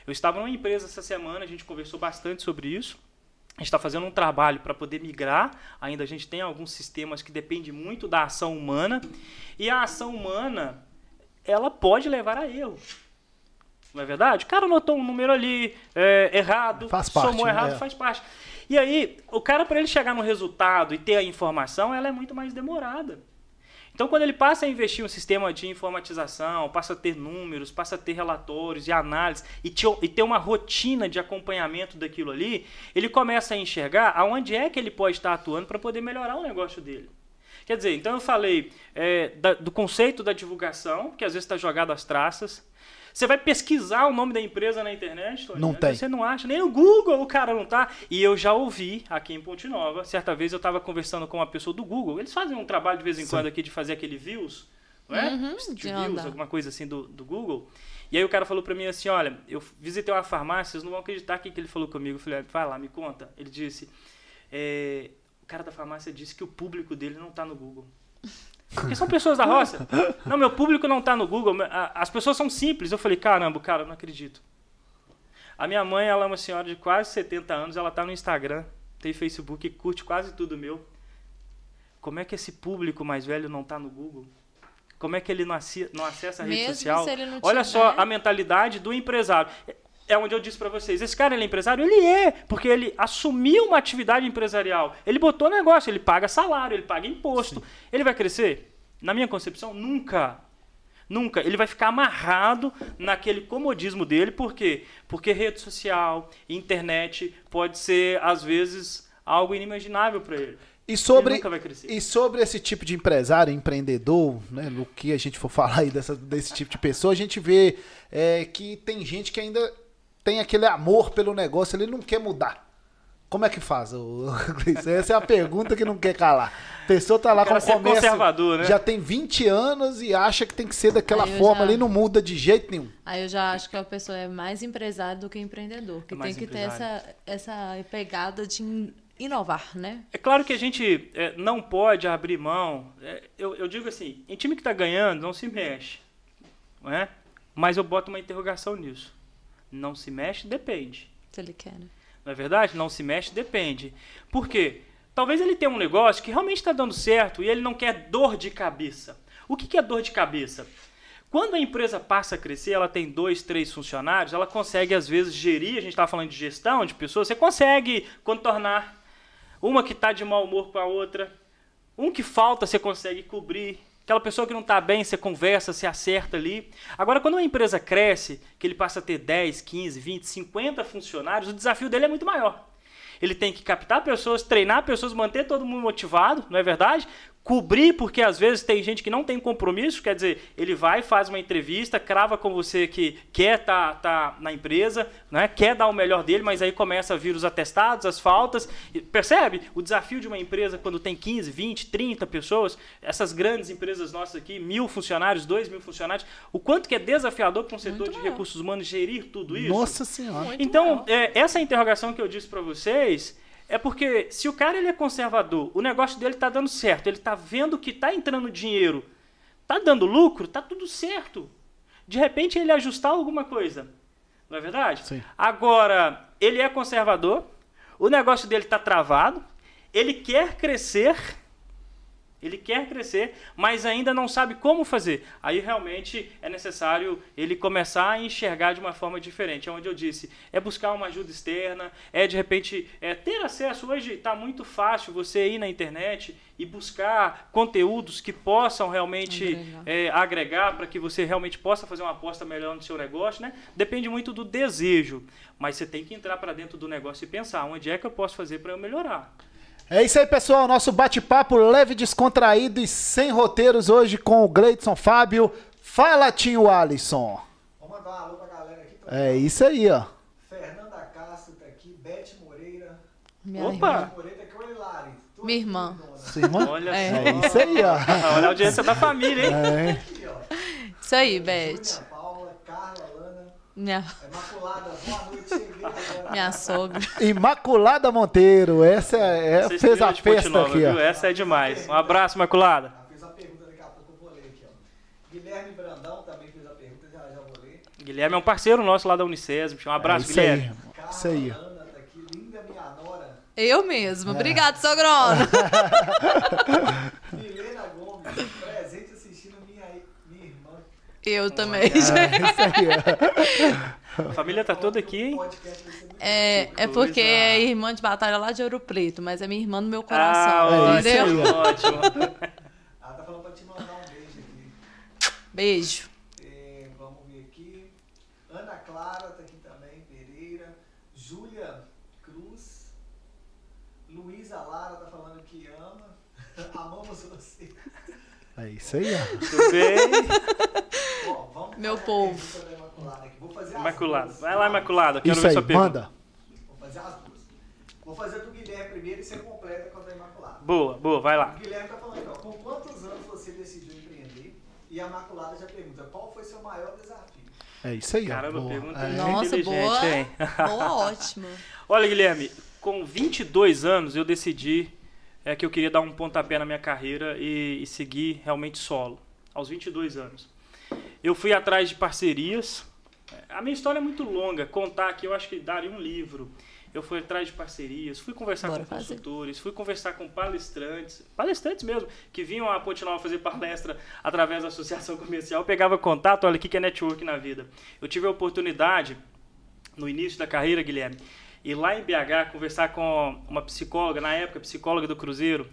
Eu estava numa empresa essa semana, a gente conversou bastante sobre isso. A gente está fazendo um trabalho para poder migrar. Ainda a gente tem alguns sistemas que dependem muito da ação humana. E a ação humana, ela pode levar a erro. Não é verdade? O cara anotou um número ali é, errado, Faz parte, somou né? errado, É. faz parte. E aí, o cara, para ele chegar no resultado e ter a informação, ela é muito mais demorada. Então, quando ele passa a investir um sistema de informatização, passa a ter números, passa a ter relatórios e análise e, te- e ter uma rotina de acompanhamento daquilo ali, ele começa a enxergar aonde é que ele pode estar atuando para poder melhorar o negócio dele. Quer dizer, então eu falei é, da- do conceito da divulgação, que às vezes está jogado às traças. Você vai pesquisar o nome da empresa na internet, Tony? Não Às tem. Você não acha, nem no Google o cara não tá. E eu já ouvi aqui em Ponte Nova, certa vez eu estava conversando com uma pessoa do Google. Eles fazem um trabalho de vez em quando aqui de fazer aquele views, não é? Uhum, views, alguma coisa assim do, do Google. E aí o cara falou para mim assim, olha, eu visitei uma farmácia, vocês não vão acreditar o que que ele falou comigo. Eu falei, "Ah, vai lá, me conta. Ele disse, é, o cara da farmácia disse que o público dele não está no Google. Porque são pessoas da roça. Não, meu público não está no Google. a- As pessoas são simples. Eu falei, caramba, cara, não acredito. A minha mãe, ela é uma senhora de quase 70 anos, ela está no Instagram, tem Facebook, curte quase tudo meu. Como é que esse público mais velho não está no Google? Como é que ele não, acessa a rede Mesmo social? Olha tiver- só a mentalidade do empresário. É onde eu disse para vocês, esse cara ele é empresário? Ele é, porque ele assumiu uma atividade empresarial. Ele botou negócio, ele paga salário, ele paga imposto. Ele vai crescer? Na minha concepção, nunca. Nunca. Ele vai ficar amarrado naquele comodismo dele, por quê? Porque rede social, internet pode ser às vezes algo inimaginável para ele. E sobre, e sobre esse tipo de empresário, empreendedor, né, no que a gente for [laughs] falar aí dessa, desse tipo de pessoa, a gente vê é, que tem gente que ainda tem aquele amor pelo negócio, ele não quer mudar. Como é que faz? [laughs] Gleice? Essa é a pergunta que não quer calar. A pessoa tá lá O com o comércio, conservador, né? já tem 20 anos e acha que tem que ser daquela forma já- ali, não muda de jeito nenhum. Aí eu já acho que a pessoa é mais empresário do que empreendedor. Que É tem que ter empresário. essa, essa pegada de in- inovar, né? É claro que a gente é, não pode abrir mão. É, eu, eu digo assim, em time que está ganhando, não se mexe. Não é? Mas eu boto uma interrogação nisso. Não se mexe, depende. Se ele quer, né? Não é verdade? Não se mexe, depende. Por quê? Talvez ele tenha um negócio que realmente está dando certo e ele não quer dor de cabeça. O que que é dor de cabeça? Quando a empresa passa a crescer, ela tem dois, três funcionários, ela consegue, às vezes, gerir. A gente estava falando de gestão de pessoas, você consegue contornar. Uma que está de mau humor com a outra. Um que falta, você consegue cobrir. Aquela pessoa que não está bem, você conversa, você acerta ali. Agora, quando uma empresa cresce, que ele passa a ter 10, 15, 20, 50 funcionários, o desafio dele é muito maior. Ele tem que captar pessoas, treinar pessoas, manter todo mundo motivado, não é verdade? Cobrir, porque às vezes tem gente que não tem compromisso, quer dizer, ele vai, faz uma entrevista, crava com você que quer estar tá, na empresa, né? quer dar o melhor dele, mas aí começa a vir os atestados, as faltas. E Percebe? O desafio de uma empresa quando tem 15, 20, 30 pessoas, essas grandes empresas nossas aqui, mil funcionários, dois mil funcionários, o quanto que é desafiador para um setor Muito de maior. recursos humanos gerir tudo isso. Nossa senhora. Muito Então, é, essa interrogação que eu disse para vocês É porque se o cara ele é conservador, o negócio dele tá dando certo, ele tá vendo que tá entrando dinheiro, tá dando lucro, tá tudo certo. De repente ele ajustar alguma coisa. Não é verdade? Sim. Agora, ele é conservador, o negócio dele tá travado, ele quer crescer, ele quer crescer, mas ainda não sabe como fazer. Aí realmente é necessário ele começar a enxergar de uma forma diferente. É onde eu disse, é buscar uma ajuda externa, é de repente é, ter acesso. Hoje está muito fácil você ir na internet e buscar conteúdos que possam realmente Agregar. é, agregar para que você realmente possa fazer uma aposta melhor no seu negócio, né? Depende muito do desejo, mas você tem que entrar para dentro do negócio e pensar onde é que eu posso fazer para eu melhorar. É isso aí, pessoal. Nosso bate-papo leve, descontraído e sem roteiros hoje com o Gleidson Fábio. Fala, Tinho Alisson. Vamos mandar um alô pra galera aqui. Tô É isso aí, ó. Fernanda Castro tá aqui, Beth Moreira. Minha Opa! Beth Moreira tá o Hilari. Tô Minha irmã. Sua irmã? Olha É. só. É isso aí, ó. Olha a audiência da família, hein? É. Isso aí, Beth. Júlia Paula, Carla, Minha, Imaculada, boa noite, minha sogra. Imaculada Monteiro. Essa é, é- fez a festa aqui, viu? ó. Essa é demais. Um abraço, Imaculada. Ela fez a pergunta, daqui a pouco eu vou ler aqui, ó. Guilherme Brandão também fez a pergunta, já, já vou ler. Guilherme é um parceiro nosso lá da Unicesb. Um abraço, é isso aí, Guilherme. Carla, Isso aí. ó. Lana tá aqui, linda minha nora. Eu mesmo. Obrigado, sogrona. [laughs] Milena Gomes, presente assistindo minha, minha irmã. Eu também. [laughs] É isso aí, ó. A família tá toda aqui, É, é porque é irmã de batalha lá de Ouro Preto, mas é minha irmã no meu Ah, coração, isso entendeu? ótimo. [laughs] Ela tá falando pra te mandar um beijo aqui. Beijo. É, vamos ver aqui. Ana Clara tá aqui também, Pereira. Júlia Cruz. Luísa Lara tá falando que ama. Amamos você. É isso aí, ó. Tudo bem? [laughs] Meu a povo. pergunta da Imaculada aqui. Vou fazer as Imaculada. duas. Vai lá, Imaculada. Quero Isso ver aí, sua pergunta. manda. Vou fazer as duas. Vou fazer do Guilherme primeiro e você completa com a da Imaculada. Boa, boa, vai lá. O Guilherme tá falando aqui, ó. Com quantos anos você decidiu empreender? E a Imaculada já pergunta, qual foi seu maior desafio? É isso aí, ó. Caramba, Boa. pergunta É. Nossa, inteligente, boa. hein? Boa, ótima. [laughs] Olha, Guilherme, com 22 anos eu decidi é, que eu queria dar um pontapé na minha carreira e, e seguir realmente solo. Aos 22 anos. Eu fui atrás de parcerias. A minha história é muito longa. Contar aqui, eu acho que daria um livro. Eu fui atrás de parcerias, fui conversar Bora com fazer. consultores, fui conversar com palestrantes, palestrantes mesmo, que vinham a Ponte Nova fazer palestra através da associação [laughs] comercial. Eu pegava contato, olha o que que é network na vida. Eu tive a oportunidade, no início da carreira, Guilherme, ir lá em BH conversar com uma psicóloga, na época psicóloga do Cruzeiro,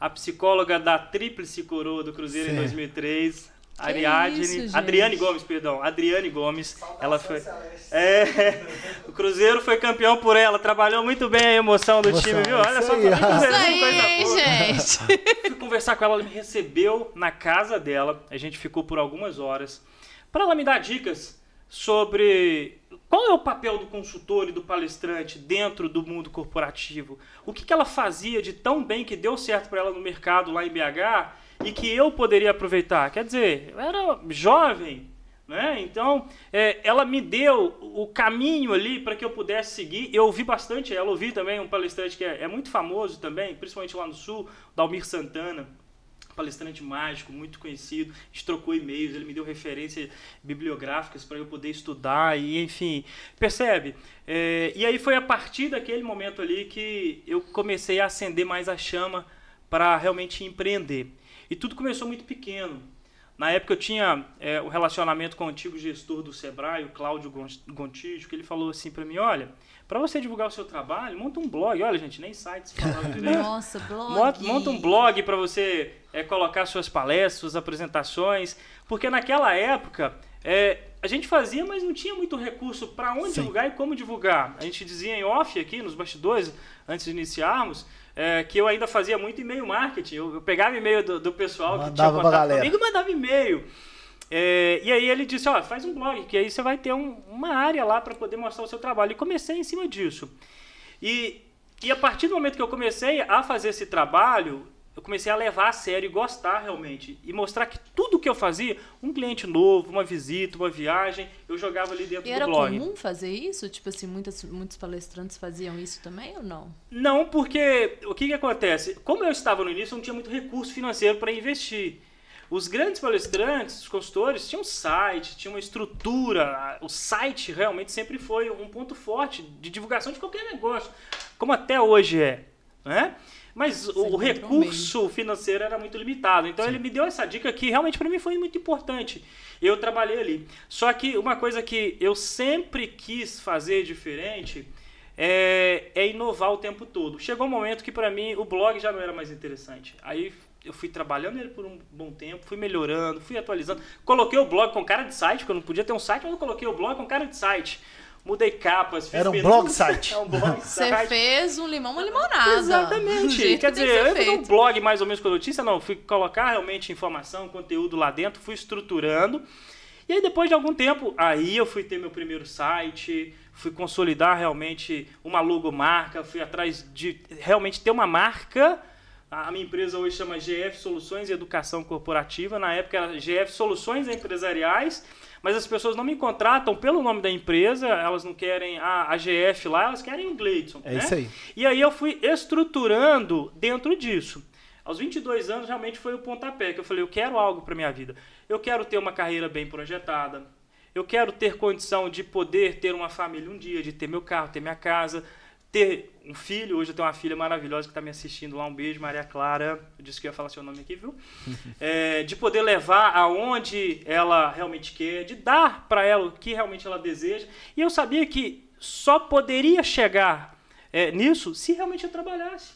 a psicóloga da Tríplice Coroa do Cruzeiro em Sim. 2003, Que Ariadne, isso. Adriane Gomes, perdão, Adriane Gomes, ela foi... É, [laughs] o Cruzeiro foi campeão por ela, trabalhou muito bem a emoção do Emoção, time, viu? Olha só aí, que Isso aí, gente? [laughs] Fui conversar com ela, ela me recebeu na casa dela. A gente ficou por algumas horas para ela me dar dicas sobre qual é o papel do consultor e do palestrante dentro do mundo corporativo. O que, que ela fazia de tão bem que deu certo para ela no mercado lá em BH e que eu poderia aproveitar. Quer dizer, eu era jovem, né? Então, é, ela me deu o caminho ali para que eu pudesse seguir. Eu ouvi bastante ela, ouvi também um palestrante que é, é muito famoso também, principalmente lá no Sul, Dalmir Santana palestrante mágico, muito conhecido. A gente trocou e-mails, ele me deu referências bibliográficas para eu poder estudar e enfim, percebe? É, e aí foi a partir daquele momento ali que eu comecei a acender mais a chama para realmente empreender. E tudo começou muito pequeno. Na época eu tinha é, o relacionamento com o antigo gestor do Sebrae, o Cláudio Gon- Gontijo, que ele falou assim para mim, olha, para você divulgar o seu trabalho, monta um blog. Olha, gente, nem sites falavam [laughs] direito. Nossa, blog. Monta, monta um blog para você é, colocar suas palestras, suas apresentações, porque naquela época é, a gente fazia, mas não tinha muito recurso para onde Sim. divulgar e como divulgar. A gente dizia em off aqui, nos bastidores, antes de iniciarmos, é, que eu ainda fazia muito e-mail marketing. Eu, eu pegava e-mail do, do pessoal que tinha Mandava contato galera. comigo e mandava e-mail. É, e aí ele disse, ó, faz um blog, que aí você vai ter um- uma área lá para poder mostrar o seu trabalho. E comecei em cima disso. E, e a partir do momento que eu comecei a fazer esse trabalho, eu comecei a levar a sério e gostar realmente. E mostrar que tudo que eu fazia, um cliente novo, uma visita, uma viagem, eu jogava ali dentro E do era blog. comum fazer isso? Tipo assim, muitas, muitos palestrantes faziam isso também ou não? Não, porque o que, que acontece? Como eu estava no início, eu não tinha muito recurso financeiro para investir. Os grandes palestrantes, os consultores, tinham site, tinham uma estrutura. O site realmente sempre foi um ponto forte de divulgação de qualquer negócio, como até hoje é. Né? Mas o um recurso financeiro era muito limitado. Então ele me deu essa dica que realmente para mim foi muito importante. Eu trabalhei ali. Só que uma coisa que eu sempre quis fazer diferente é, é inovar o tempo todo. Chegou um momento que para mim o blog já não era mais interessante. Aí eu fui trabalhando nele por um bom tempo, fui melhorando, fui atualizando. Coloquei o blog com cara de site, porque eu não podia ter um site, mas eu coloquei o blog com cara de site. Mudei capas, fiz Era um blog site. [laughs] É um blog [laughs] Você site. fez um limão, uma limonada. Exatamente. Quer que dizer, que eu fazer um blog mais ou menos com notícia, não. Fui colocar realmente informação, conteúdo lá dentro, fui estruturando. E aí, depois de algum tempo, aí eu fui ter meu primeiro site, fui consolidar realmente uma logomarca, fui atrás de realmente ter uma marca. A minha empresa hoje chama GF Soluções e Educação Corporativa. Na época era GF Soluções Empresariais, mas as pessoas não me contratam pelo nome da empresa, elas não querem a, a GF lá, elas querem o Gleidson. É né? isso aí. E aí eu fui estruturando dentro disso. Aos 22 anos realmente foi o pontapé que eu falei, eu quero algo para minha vida. Eu quero ter uma carreira bem projetada. Eu quero ter condição de poder ter uma família um dia, de ter meu carro, ter minha casa, ter um filho. Hoje eu tenho uma filha maravilhosa que está me assistindo lá. Um beijo, Maria Clara. Eu disse que eu ia falar seu nome aqui, viu? [laughs] É, de poder levar aonde ela realmente quer, de dar para ela o que realmente ela deseja. E eu sabia que só poderia chegar é, nisso se realmente eu trabalhasse.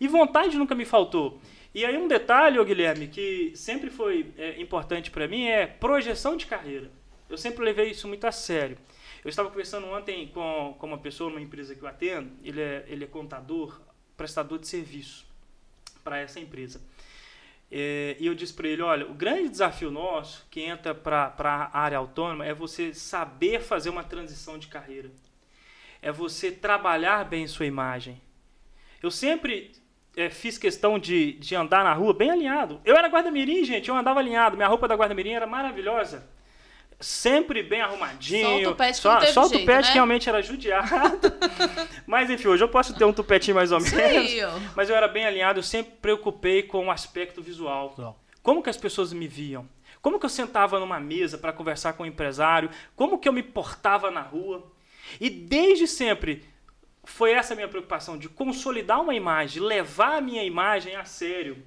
E vontade nunca me faltou. E aí um detalhe, ô Guilherme, que sempre foi é, importante para mim é projeção de carreira. Eu sempre levei isso muito a sério. Eu estava conversando ontem com, com uma pessoa numa empresa que eu atendo, ele é, ele é contador, prestador de serviço para essa empresa. É, e eu disse para ele, olha, o grande desafio nosso que entra para a área autônoma é você saber fazer uma transição de carreira. É você trabalhar bem sua imagem. Eu sempre é, fiz questão de, de andar na rua bem alinhado. Eu era guarda-mirim, gente, eu andava alinhado. Minha roupa da guarda-mirim era maravilhosa. Sempre bem arrumadinho. Só o tupete que só, não teve só o jeito, tupete né? que realmente era judiado. [laughs] Mas enfim, hoje eu posso ter um tupetinho mais ou menos. ó. Mas eu era bem alinhado, eu sempre preocupei com o aspecto visual. Como que as pessoas me viam? Como que eu sentava numa mesa para conversar com o empresário? Como que eu me portava na rua? E desde sempre foi essa a minha preocupação de consolidar uma imagem, de levar a minha imagem a sério.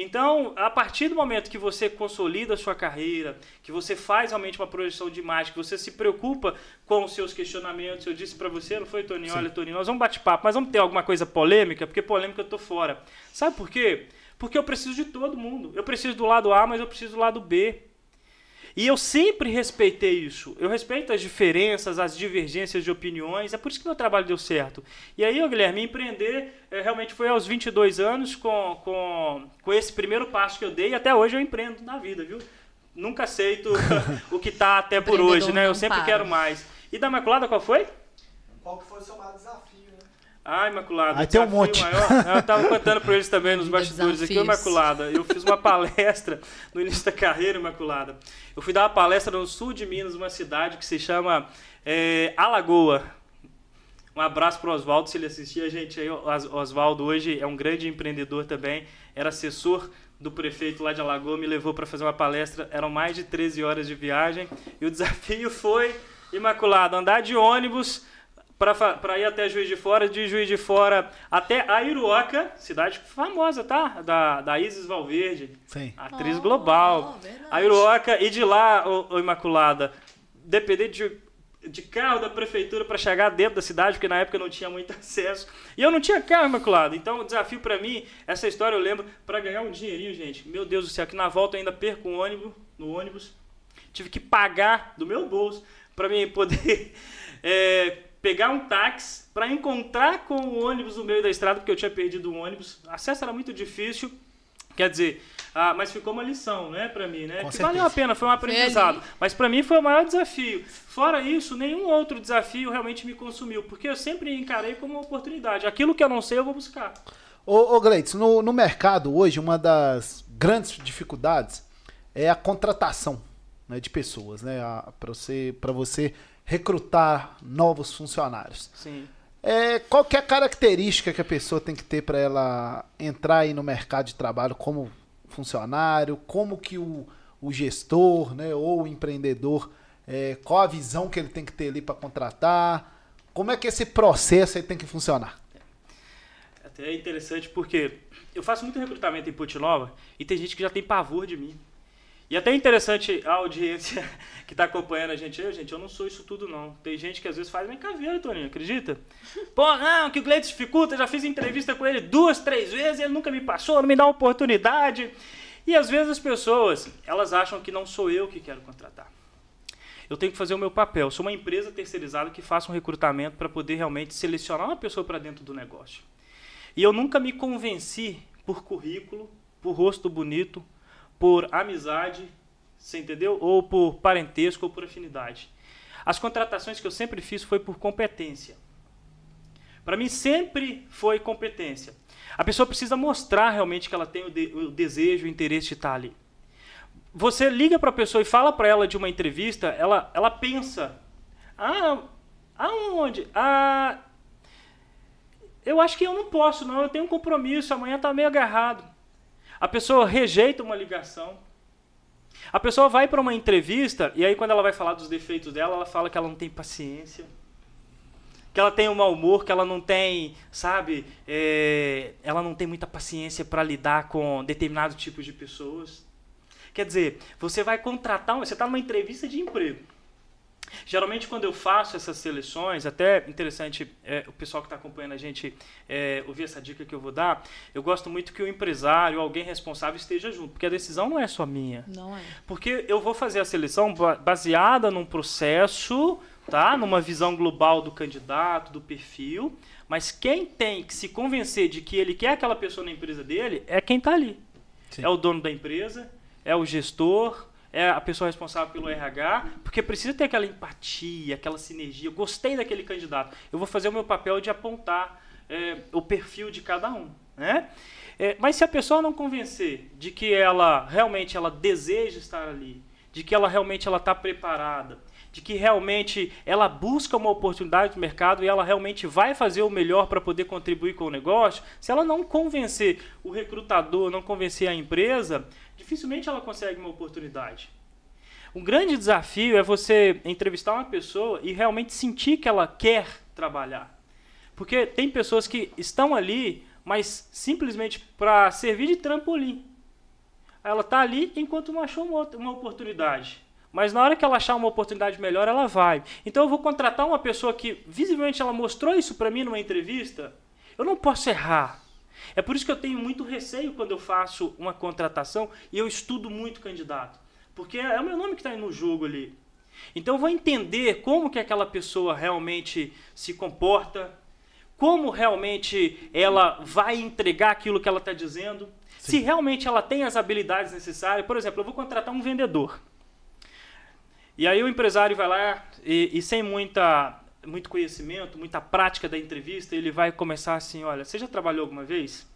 Então, a partir do momento que você consolida a sua carreira, que você faz realmente uma projeção de imagem, que você se preocupa com os seus questionamentos, eu disse para você, não foi, Toninho? Olha, Toninho, nós vamos bate-papo, mas vamos ter alguma coisa polêmica, porque polêmica eu tô fora. Sabe por quê? Porque eu preciso de todo mundo. Eu preciso do lado A, mas eu preciso do lado B. E eu sempre respeitei isso. Eu respeito as diferenças, as divergências de opiniões. É por isso que meu trabalho deu certo. E aí, ô, Guilherme, empreender eh, realmente foi aos 22 anos com, com, com esse primeiro passo que eu dei. E até hoje eu empreendo na vida, viu? Nunca aceito [laughs] o que tá até por hoje, né? Eu sempre quero mais. E da Imaculada, qual foi? Qual que foi o seu maior desafio? Ah, Imaculada. Aí o tem um desafio monte. Maior, eu tava contando para eles também nos [laughs] bastidores aqui. Imaculada. Eu fiz uma palestra no início da carreira, Imaculada. Eu fui dar uma palestra no sul de Minas, uma cidade que se chama é, Alagoa. Um abraço para o Oswaldo, se ele assistir a gente aí. Oswaldo hoje é um grande empreendedor também, era assessor do prefeito lá de Alagoa, me levou para fazer uma palestra, eram mais de 13 horas de viagem, e o desafio foi, Imaculado, andar de ônibus para ir até Juiz de Fora, de Juiz de Fora até Airuoca, cidade famosa, tá? Da, da Isis Valverde, Sim. atriz Oh, global. verdade. Airuoca, e de lá, ô, ô Imaculada, depender de, de carro da prefeitura para chegar dentro da cidade, porque na época não tinha muito [laughs] acesso. E eu não tinha carro, Imaculada. Então o desafio para mim, essa história eu lembro, para ganhar um dinheirinho, gente. Meu Deus do céu, que na volta eu ainda perco um ônibus, no ônibus. Tive que pagar do meu bolso para mim poder é, [laughs] pegar um táxi para encontrar com o ônibus no meio da estrada, porque eu tinha perdido um ônibus. O acesso era muito difícil. Quer dizer, ah, mas ficou uma lição, né, para mim, né? Com que certeza. valeu a pena, foi um aprendizado. Mas para mim foi o maior desafio. Fora isso, nenhum outro desafio realmente me consumiu, porque eu sempre encarei como uma oportunidade. Aquilo que eu não sei, eu vou buscar. Ô, ô Gleitz, no, no mercado hoje, uma das grandes dificuldades é a contratação né, de pessoas, né? Para você, pra você recrutar novos funcionários. Sim. É, qual que é a característica que a pessoa tem que ter para ela entrar aí no mercado de trabalho como funcionário? Como que o, o gestor né, ou o empreendedor, é, qual a visão que ele tem que ter ali para contratar? Como é que esse processo aí tem que funcionar? Até é interessante porque eu faço muito recrutamento em Put Nova e tem gente que já tem pavor de mim. E até interessante a audiência [laughs] que está acompanhando a gente. Eu, gente, eu não sou isso tudo, não. Tem gente que às vezes faz minha caveira, Toninho, acredita? [laughs] Pô, não, que o Gleiton dificulta, já fiz entrevista com ele duas, três vezes, ele nunca me passou, não me dá uma oportunidade. E às vezes as pessoas, elas acham que não sou eu que quero contratar. Eu tenho que fazer o meu papel. Eu sou uma empresa terceirizada que faça um recrutamento para poder realmente selecionar uma pessoa para dentro do negócio. E eu nunca me convenci por currículo, por rosto bonito, por amizade, você entendeu? Ou por parentesco ou por afinidade. As contratações que eu sempre fiz foi por competência. Para mim sempre foi competência. A pessoa precisa mostrar realmente que ela tem o, de, o desejo, o interesse de estar ali. Você liga para a pessoa e fala para ela de uma entrevista, ela, ela pensa: ah, aonde? Ah, eu acho que eu não posso, não. Eu tenho um compromisso. Amanhã está meio agarrado. A pessoa rejeita uma ligação. A pessoa vai para uma entrevista e aí quando ela vai falar dos defeitos dela, ela fala que ela não tem paciência, que ela tem um mau humor, que ela não tem, sabe, é, ela não tem muita paciência para lidar com determinados tipos de pessoas. Quer dizer, você vai contratar, você está numa entrevista de emprego. Geralmente, quando eu faço essas seleções, até interessante é, o pessoal que está acompanhando a gente é, ouvir essa dica que eu vou dar. Eu gosto muito que o empresário, alguém responsável, esteja junto, porque a decisão não é só minha. Não é. Porque eu vou fazer a seleção baseada num processo, tá? numa visão global do candidato, do perfil. Mas quem tem que se convencer de que ele quer aquela pessoa na empresa dele é quem está ali. Sim. É o dono da empresa, é o gestor, é a pessoa responsável pelo RH, porque precisa ter aquela empatia, aquela sinergia. Eu gostei daquele candidato. Eu vou fazer o meu papel de apontar é, o perfil de cada um. Né? É, mas se a pessoa não convencer de que ela realmente ela deseja estar ali, de que ela realmente ela está preparada, de que realmente ela busca uma oportunidade de mercado e ela realmente vai fazer o melhor para poder contribuir com o negócio, se ela não convencer o recrutador, não convencer a empresa, dificilmente ela consegue uma oportunidade. Um grande desafio é você entrevistar uma pessoa e realmente sentir que ela quer trabalhar. Porque tem pessoas que estão ali, mas simplesmente para servir de trampolim. Ela está ali enquanto não achou uma, uma oportunidade. Mas na hora que ela achar uma oportunidade melhor, ela vai. Então eu vou contratar uma pessoa que visivelmente ela mostrou isso para mim numa entrevista. Eu não posso errar. É por isso que eu tenho muito receio quando eu faço uma contratação e eu estudo muito candidato. Porque é o meu nome que está no jogo ali. Então eu vou entender como que aquela pessoa realmente se comporta, como realmente ela vai entregar aquilo que ela está dizendo, Sim. se realmente ela tem as habilidades necessárias. Por exemplo, eu vou contratar um vendedor. E aí o empresário vai lá e, e sem muita muito conhecimento, muita prática da entrevista, ele vai começar assim, olha, você já trabalhou alguma vez?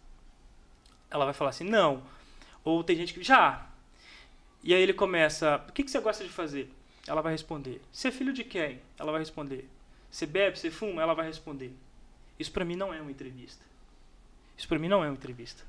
Ela vai falar assim, não. Ou tem gente que já. E aí ele começa, o que, que você gosta de fazer? Ela vai responder, você é filho de quem? Ela vai responder, você bebe, você fuma? Ela vai responder. Isso para mim não é uma entrevista. Isso para mim não é uma entrevista.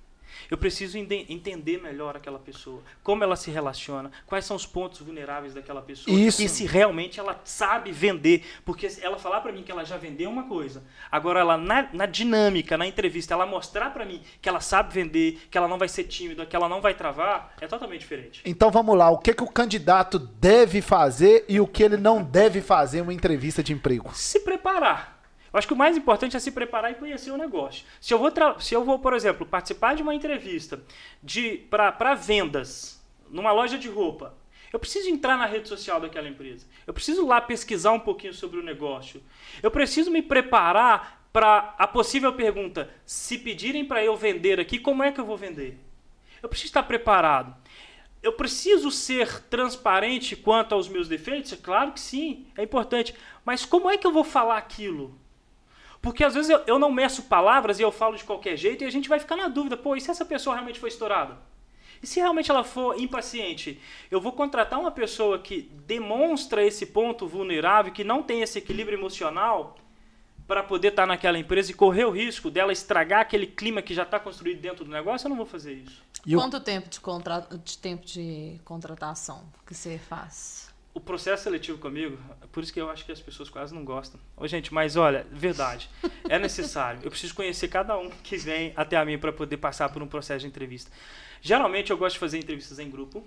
Eu preciso entender melhor aquela pessoa, como ela se relaciona, quais são os pontos vulneráveis daquela pessoa Isso. e se realmente ela sabe vender. Porque ela falar para mim que ela já vendeu uma coisa, agora ela na, na dinâmica, na entrevista, ela mostrar para mim que ela sabe vender, que ela não vai ser tímida, que ela não vai travar, é totalmente diferente. Então vamos lá, o que, que o candidato deve fazer e o que ele não deve fazer em uma entrevista de emprego? Se preparar. Eu acho que o mais importante é se preparar e conhecer o negócio. Se eu vou, se eu vou por exemplo, participar de uma entrevista de para vendas numa loja de roupa, eu preciso entrar na rede social daquela empresa. Eu preciso lá pesquisar um pouquinho sobre o negócio. Eu preciso me preparar para a possível pergunta: se pedirem para eu vender aqui, como é que eu vou vender? Eu preciso estar preparado. Eu preciso ser transparente quanto aos meus defeitos? É claro que sim, é importante. Mas como é que eu vou falar aquilo? Porque às vezes eu, eu não meço palavras e eu falo de qualquer jeito e a gente vai ficar na dúvida, pô, e se essa pessoa realmente foi estourada? E se realmente ela for impaciente, eu vou contratar uma pessoa que demonstra esse ponto vulnerável, que não tem esse equilíbrio emocional, para poder estar naquela empresa e correr o risco dela estragar aquele clima que já está construído dentro do negócio, eu não vou fazer isso. Quanto tempo de, contra... de tempo de contratação que você faz? O processo seletivo comigo, por isso que eu acho que as pessoas quase não gostam. Ô, gente, mas olha, verdade, é necessário. Eu preciso conhecer cada um que vem até a mim para poder passar por um processo de entrevista. Geralmente eu gosto de fazer entrevistas em grupo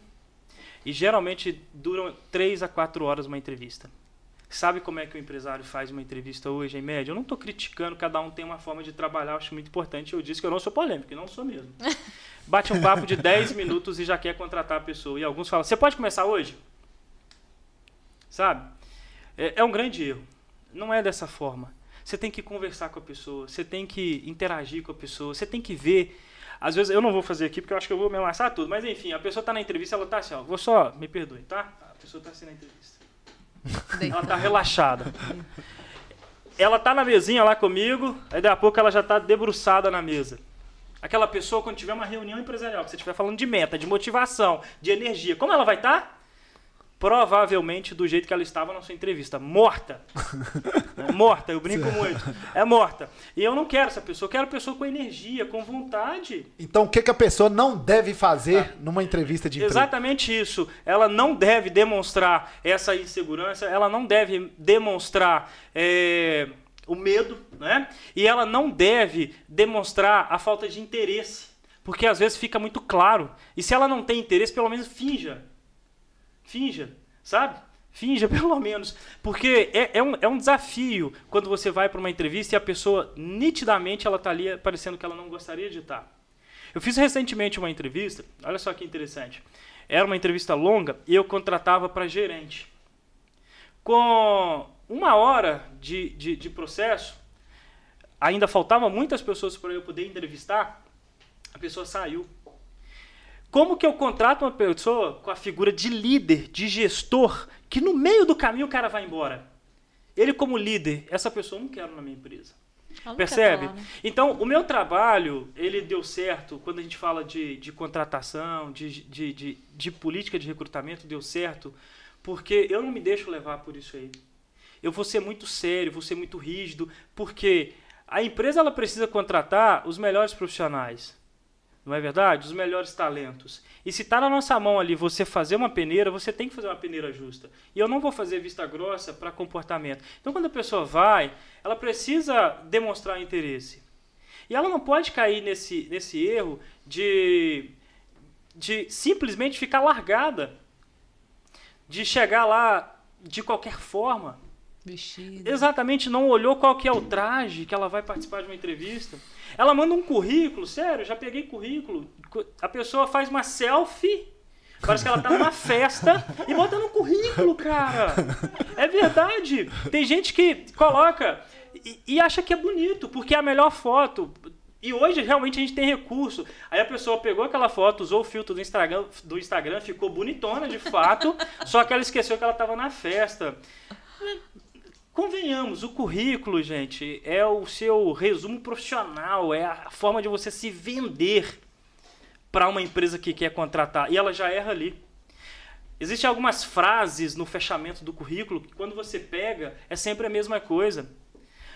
e geralmente duram três a quatro horas uma entrevista. Sabe como é que o empresário faz uma entrevista hoje, em média? Eu não estou criticando, cada um tem uma forma de trabalhar, eu acho muito importante. Eu disse que eu não sou polêmico, não sou mesmo. [laughs] Bate um papo de 10 minutos e já quer contratar a pessoa. E alguns falam: Você pode começar hoje? Sabe? É, é um grande erro. Não é dessa forma. Você tem que conversar com a pessoa, você tem que interagir com a pessoa, você tem que ver. Às vezes eu não vou fazer aqui porque eu acho que eu vou me amassar tudo, mas enfim, a pessoa está na entrevista, ela está assim, ó, vou só, me perdoe, tá? A pessoa está assim na entrevista. [laughs] Ela tá relaxada. Ela tá na mesinha lá comigo, aí daqui a pouco ela já tá debruçada na mesa. Aquela pessoa, quando tiver uma reunião empresarial, que você estiver falando de meta, de motivação, de energia, como ela vai estar? Tá? Provavelmente do jeito que ela estava na sua entrevista, morta. [laughs] É morta, eu brinco muito. É morta. E eu não quero essa pessoa, eu quero pessoa com energia, com vontade. Então o que, que a pessoa não deve fazer ah. numa entrevista de emprego? Exatamente isso. Ela não deve demonstrar essa insegurança, ela não deve demonstrar é, o medo, né? E ela não deve demonstrar a falta de interesse. Porque às vezes fica muito claro. E se ela não tem interesse, pelo menos finja Finja, sabe? Finja [laughs] pelo menos. Porque é, é, um, é um desafio quando você vai para uma entrevista e a pessoa, nitidamente, ela está ali parecendo que ela não gostaria de estar. Eu fiz recentemente uma entrevista, olha só que interessante. Era uma entrevista longa e eu contratava para gerente. Com uma hora de, de, de processo, ainda faltavam muitas pessoas para eu poder entrevistar, a pessoa saiu. Como que eu contrato uma pessoa com a figura de líder, de gestor, que no meio do caminho o cara vai embora? Ele como líder, essa pessoa eu não quero na minha empresa. Percebe? Falar, né? Então, o meu trabalho, ele deu certo quando a gente fala de, de contratação, de, de, de, de política de recrutamento, deu certo, porque eu não me deixo levar por isso aí. Eu vou ser muito sério, vou ser muito rígido, porque a empresa ela precisa contratar os melhores profissionais. Não é verdade? Os melhores talentos. E se está na nossa mão ali você fazer uma peneira, você tem que fazer uma peneira justa. E eu não vou fazer vista grossa para comportamento. Então, quando a pessoa vai, ela precisa demonstrar interesse. E ela não pode cair nesse, nesse erro de, de simplesmente ficar largada. De chegar lá de qualquer forma. Vestido. Exatamente, não olhou qual que é o traje que ela vai participar de uma entrevista. Ela manda um currículo, sério, já peguei currículo. A pessoa faz uma selfie, parece que ela tá numa festa e bota no currículo, cara. É verdade. Tem gente que coloca e, e acha que é bonito, porque é a melhor foto. E hoje realmente a gente tem recurso. Aí a pessoa pegou aquela foto, usou o filtro do Instagram, do Instagram ficou bonitona de fato, só que ela esqueceu que ela estava na festa. Convenhamos, o currículo, gente, é o seu resumo profissional, é a forma de você se vender para uma empresa que quer contratar. E ela já erra ali. Existem algumas frases no fechamento do currículo que, quando você pega, é sempre a mesma coisa.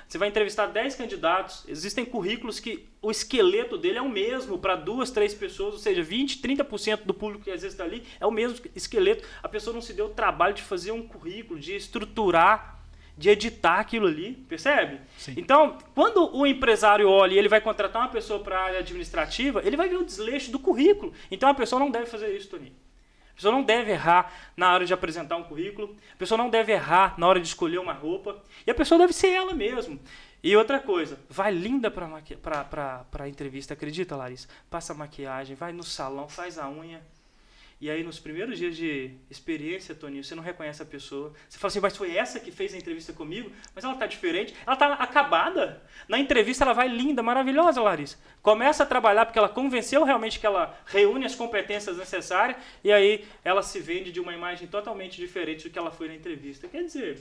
Você vai entrevistar 10 candidatos, existem currículos que o esqueleto dele é o mesmo para duas, três pessoas, ou seja, 20, 30% do público que às vezes está ali é o mesmo esqueleto. A pessoa não se deu o trabalho de fazer um currículo, de estruturar de editar aquilo ali, percebe? Sim. Então, quando o empresário olha e ele vai contratar uma pessoa para a área administrativa, ele vai ver o desleixo do currículo. Então, a pessoa não deve fazer isso, Toninho. A pessoa não deve errar na hora de apresentar um currículo, a pessoa não deve errar na hora de escolher uma roupa, e a pessoa deve ser ela mesma. E outra coisa, vai linda para a entrevista, acredita, Larissa? Passa maquiagem, vai no salão, faz a unha, e aí, nos primeiros dias de experiência, Toninho, você não reconhece a pessoa. Você fala assim, mas foi essa que fez a entrevista comigo? Mas ela está diferente. Ela está acabada. Na entrevista, ela vai linda, maravilhosa, Larissa. Começa a trabalhar porque ela convenceu realmente que ela reúne as competências necessárias. E aí, ela se vende de uma imagem totalmente diferente do que ela foi na entrevista. Quer dizer,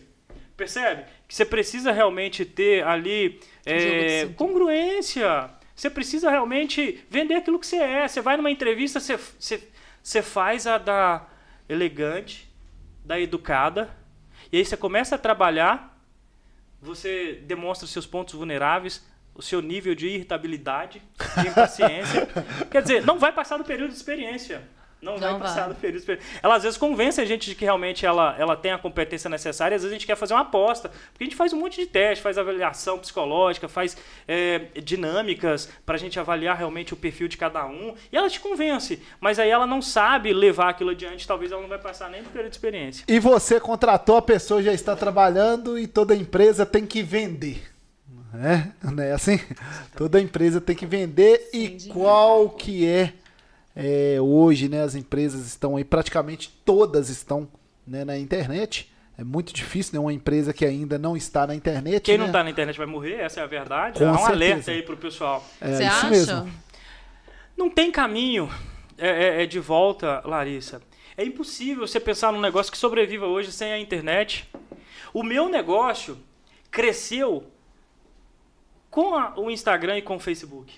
Percebe? Que você precisa realmente ter ali é, congruência. Você precisa realmente vender aquilo que você é. Você vai numa entrevista, você, você, você faz a da elegante, da educada, e aí você começa a trabalhar, você demonstra os seus pontos vulneráveis, o seu nível de irritabilidade, de impaciência. [laughs] Quer dizer, não vai passar do período de experiência. Não, vai Não passar vai. do período de experiência. Ela às vezes convence a gente de que realmente ela, ela tem a competência necessária, às vezes a gente quer fazer uma aposta. Porque a gente faz um monte de teste, faz avaliação psicológica, faz é, dinâmicas para a gente avaliar realmente o perfil de cada um. E ela te convence. Mas aí ela não sabe levar aquilo adiante, talvez ela não vai passar nem do período de experiência. E você contratou, a pessoa já está trabalhando e toda empresa tem que vender. É, não é assim? Toda empresa tem que vender e qual que é, é, hoje, né? As empresas estão aí, praticamente todas estão né, na internet. É muito difícil, né? Uma empresa que ainda não está na internet. Quem né? não tá na internet vai morrer, essa é a verdade. Com Há um certeza. alerta aí pro pessoal. É Você isso acha? mesmo. Não tem caminho é, é- é de volta, Larissa. É impossível você pensar num negócio que sobreviva hoje sem a internet. O meu negócio cresceu com a- o Instagram e com o Facebook.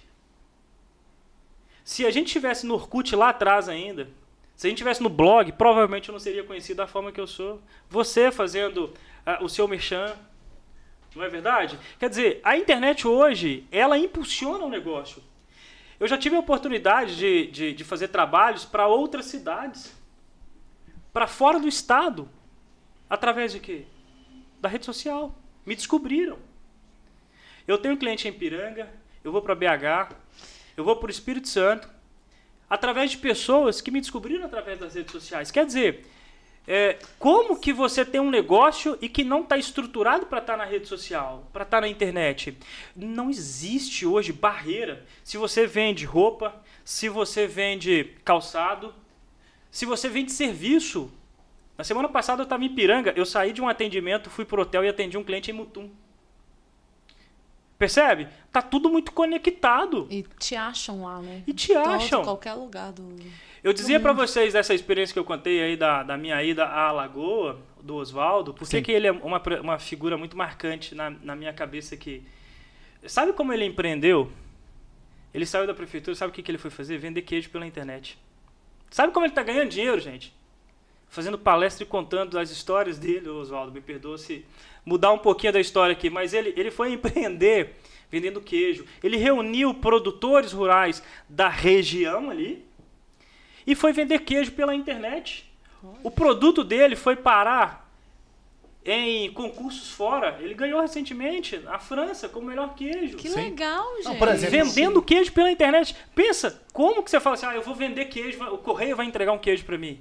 Se a gente tivesse no Orkut lá atrás ainda, se a gente tivesse no blog, provavelmente eu não seria conhecido da forma que eu sou. Você fazendo ah, o seu merchan, não é verdade? Quer dizer, a internet hoje, ela impulsiona o negócio. Eu já tive a oportunidade de, de, de fazer trabalhos para outras cidades, para fora do estado, através de quê? Da rede social. Me descobriram. Eu tenho um cliente em Piranga, eu vou para BH, eu vou para o Espírito Santo, através de pessoas que me descobriram através das redes sociais. Quer dizer, é, como que você tem um negócio e que não está estruturado para estar na rede social, para estar na internet? Não existe hoje barreira. Se você vende roupa, se você vende calçado, se você vende serviço. Na semana passada eu estava em Piranga, eu saí de um atendimento, fui pro hotel e atendi um cliente em Mutum. Percebe? Tá tudo muito conectado. E te acham lá, né? E te Todo, acham. qualquer lugar do. Eu dizia pra vocês dessa experiência que eu contei aí da, da minha ida à Lagoa, do Oswaldo, por que Sim. que ele é uma, uma figura muito marcante na, na minha cabeça que... Sabe como ele empreendeu? Ele saiu da prefeitura, sabe o que, que ele foi fazer? Vender queijo pela internet. Sabe como ele tá ganhando dinheiro, gente? Fazendo palestra e contando as histórias dele, Oswaldo, me perdoa se mudar um pouquinho da história aqui, mas ele, ele foi [laughs] empreender vendendo queijo. Ele reuniu produtores rurais da região ali, e foi vender queijo pela internet. O produto dele foi parar em concursos fora. Ele ganhou recentemente na França como melhor queijo. Que Sim. legal, gente. Não, por exemplo, Vendendo queijo pela internet. Pensa, como que você fala assim, ah, eu vou vender queijo, o correio vai entregar um queijo para mim.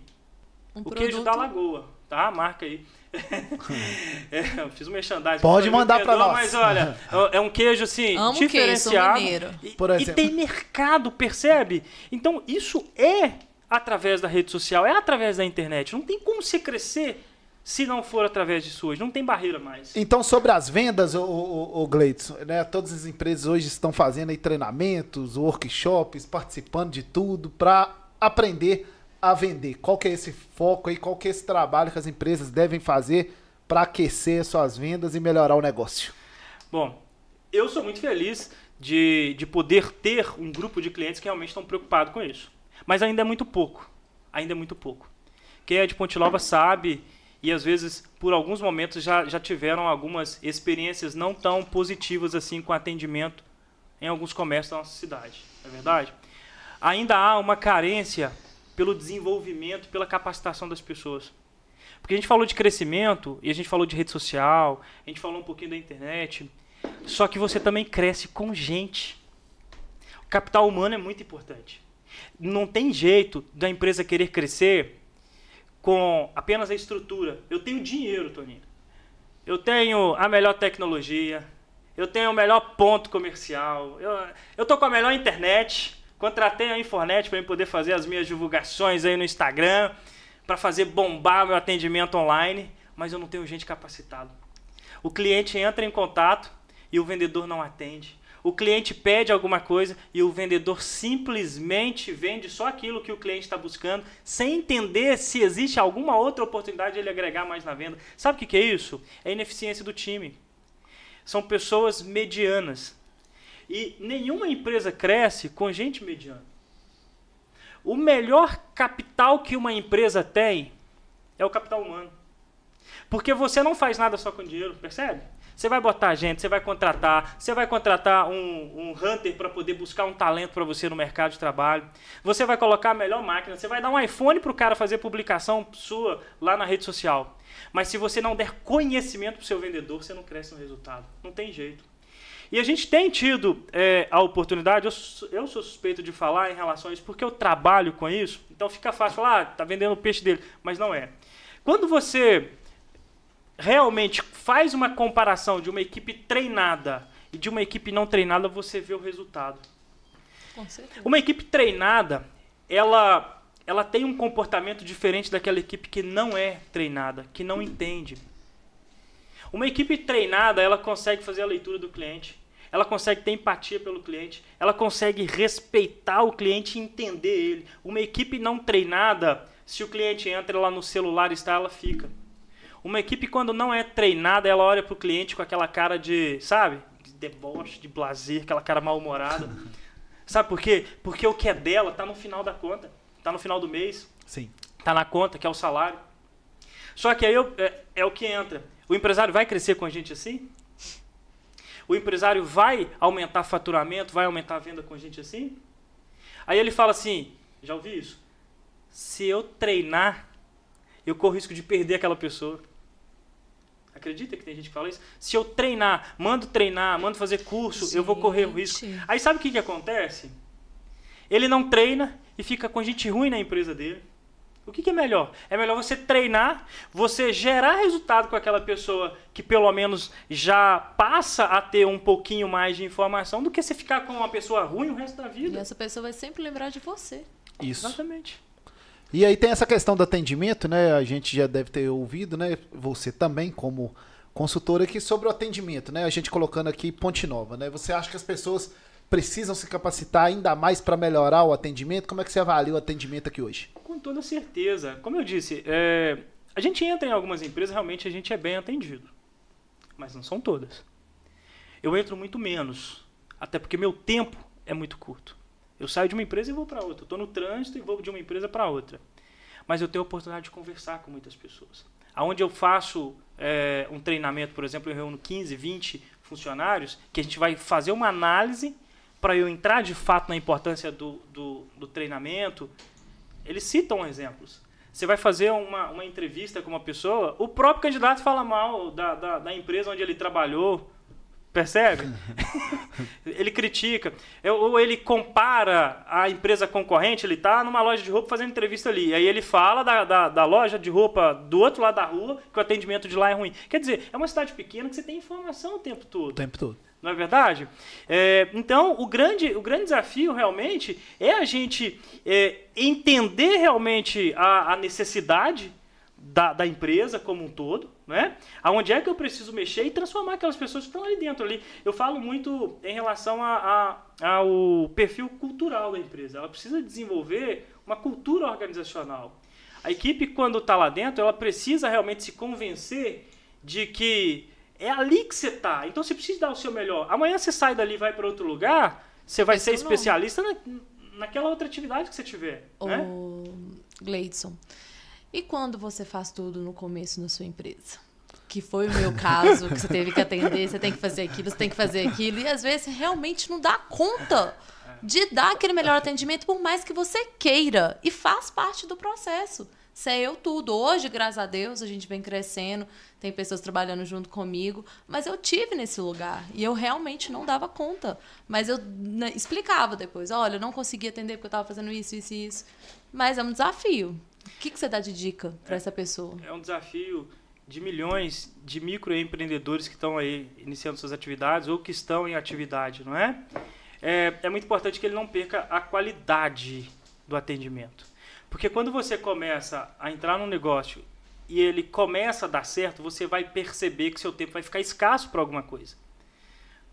Um o queijo produto- da Lagoa, tá? Marca aí. [laughs] É, eu fiz um merchandising. Pode mandar pra perdoa, nós. Mas olha, [laughs] é um queijo assim, Amo queijo, diferenciado. mineiro. E, Por e exemplo. tem mercado, percebe? Então isso é através da rede social, é através da internet. Não tem como você crescer se não for através disso hoje. Não tem barreira mais. Então, sobre as vendas, o, o, o Gleidson, né? Todas as empresas hoje estão fazendo aí treinamentos, workshops, participando de tudo para aprender a vender. Qual que é esse foco aí? Qual que é esse trabalho que as empresas devem fazer para aquecer suas vendas e melhorar o negócio? Bom, eu sou muito feliz de, de poder ter um grupo de clientes que realmente estão preocupados com isso. Mas ainda é muito pouco. Ainda é muito pouco. Quem é de Ponte Nova sabe e às vezes por alguns momentos já, já tiveram algumas experiências não tão positivas assim com atendimento em alguns comércios da nossa cidade. Não é verdade? Ainda há uma carência pelo desenvolvimento, pela capacitação das pessoas. Porque a gente falou de crescimento e a gente falou de rede social, a gente falou um pouquinho da internet, só que você também cresce com gente. O capital humano é muito importante. Não tem jeito da empresa querer crescer com apenas a estrutura. Eu tenho dinheiro, Toninho. Eu tenho a melhor tecnologia. Eu tenho o melhor ponto comercial. Eu, eu tô com a melhor internet. Contratei a Infonet para poder fazer as minhas divulgações aí no Instagram, para fazer bombar meu atendimento online, mas eu não tenho gente capacitada. O cliente entra em contato e o vendedor não atende. o cliente pede alguma coisa e o vendedor simplesmente vende só aquilo que o cliente está buscando, sem entender se existe alguma outra oportunidade de ele agregar mais na venda. Sabe o que, que é isso? É ineficiência do time. São pessoas medianas. E nenhuma empresa cresce com gente mediana. O melhor capital que uma empresa tem é o capital humano. Porque você não faz nada só com dinheiro, percebe? Você vai botar gente, você vai contratar, você vai contratar um, um hunter para poder buscar um talento para você no mercado de trabalho. Você vai colocar a melhor máquina, você vai dar um iPhone para o cara fazer publicação sua lá na rede social. Mas se você não der conhecimento para o seu vendedor, você não cresce no resultado. Não tem jeito. E a gente tem tido é, a oportunidade, eu, eu, sou suspeito de falar em relação a isso, porque eu trabalho com isso, então fica fácil falar, ah, tá vendendo o peixe dele, mas não é. Quando você realmente faz uma comparação de uma equipe treinada e de uma equipe não treinada, você vê o resultado. Uma equipe treinada, ela ela tem um comportamento diferente daquela equipe que não é treinada, que não entende. Uma equipe treinada, ela consegue fazer a leitura do cliente, ela consegue ter empatia pelo cliente, ela consegue respeitar o cliente e entender ele. Uma equipe não treinada, se o cliente entra lá no celular está, ela fica. Uma equipe, quando não é treinada, ela olha para o cliente com aquela cara de, sabe? De deboche, de blazer, aquela cara mal-humorada. [laughs] sabe por quê? Porque o que é dela está no final da conta. Está no final do mês. Sim. Está na conta, que é o salário. Só que aí eu, é, é o que entra. O empresário vai crescer com a gente assim? O empresário vai aumentar faturamento, vai aumentar a venda com a gente assim? Aí ele fala assim: já ouvi isso? Se eu treinar, eu corro risco de perder aquela pessoa. Acredita que tem gente que fala isso? Se eu treinar, mando treinar, mando fazer curso, gente. eu vou correr o risco. Aí sabe o que, que acontece? Ele não treina e fica com gente ruim na empresa dele. O que, que, é melhor? É melhor você treinar, você gerar resultado com aquela pessoa que pelo menos já passa a ter um pouquinho mais de informação do que você ficar com uma pessoa ruim o resto da vida. E essa pessoa vai sempre lembrar de você. Isso. Exatamente. E aí tem essa questão do atendimento, né? A gente já deve ter ouvido, né? Você também, como consultor aqui, sobre o atendimento, né? A gente colocando aqui Ponte Nova, né? Você acha que as pessoas precisam se capacitar ainda mais para melhorar o atendimento? Como é que você avalia o atendimento aqui hoje? Com toda certeza. Como eu disse, é... a gente entra em algumas empresas, realmente a gente é bem atendido. Mas não são todas. Eu entro muito menos. Até porque meu tempo é muito curto. Eu saio de uma empresa e vou para outra. Estou no trânsito e vou de uma empresa para outra. Mas eu tenho a oportunidade de conversar com muitas pessoas. Aonde eu faço é, um treinamento, por exemplo, eu reúno 15, 20 funcionários, que a gente vai fazer uma análise para eu entrar de fato na importância do, do, do, treinamento. Eles citam exemplos. Você vai fazer uma, uma entrevista com uma pessoa, o próprio candidato fala mal da, da, da empresa onde ele trabalhou, Percebe? [laughs] ele critica. Ou ele compara a empresa concorrente, ele está numa loja de roupa fazendo entrevista ali. Aí ele fala da, da, da, loja de roupa do outro lado da rua, que o atendimento de lá é ruim. Quer dizer, é uma cidade pequena que você tem informação o tempo todo. O tempo todo. Não é verdade? É, então, o grande, o grande desafio realmente é a gente é, entender realmente a, a necessidade da, da, empresa como um todo, né? Aonde é que eu preciso mexer e transformar aquelas pessoas que estão ali dentro ali. Eu falo muito em relação a, a, ao perfil cultural da empresa. Ela precisa desenvolver uma cultura organizacional. A equipe, quando está lá dentro, ela precisa realmente se convencer de que é ali que você está. Então você precisa dar o seu melhor. Amanhã você sai dali e vai para outro lugar, você vai ser especialista na, naquela outra atividade que você tiver. O né? Gleidson. E quando você faz tudo no começo na sua empresa? Que foi o meu caso, que você teve que atender, você tem que fazer aquilo, você tem que fazer aquilo, e às vezes realmente não dá conta de dar aquele melhor atendimento, por mais que você queira, e faz parte do processo. Sei eu tudo. Hoje, graças a Deus, a gente vem crescendo, tem pessoas trabalhando junto comigo, mas eu tive nesse lugar e eu realmente não dava conta. Mas eu né, explicava depois: olha, eu não conseguia atender porque eu estava fazendo isso, isso e isso. Mas é um desafio. O que, que você dá de dica para é, essa pessoa? É um desafio de milhões de microempreendedores que estão aí iniciando suas atividades ou que estão em atividade, não é? É, é muito importante que ele não perca a qualidade do atendimento. Porque quando você começa a entrar num negócio e ele começa a dar certo, você vai perceber que seu tempo vai ficar escasso para alguma coisa.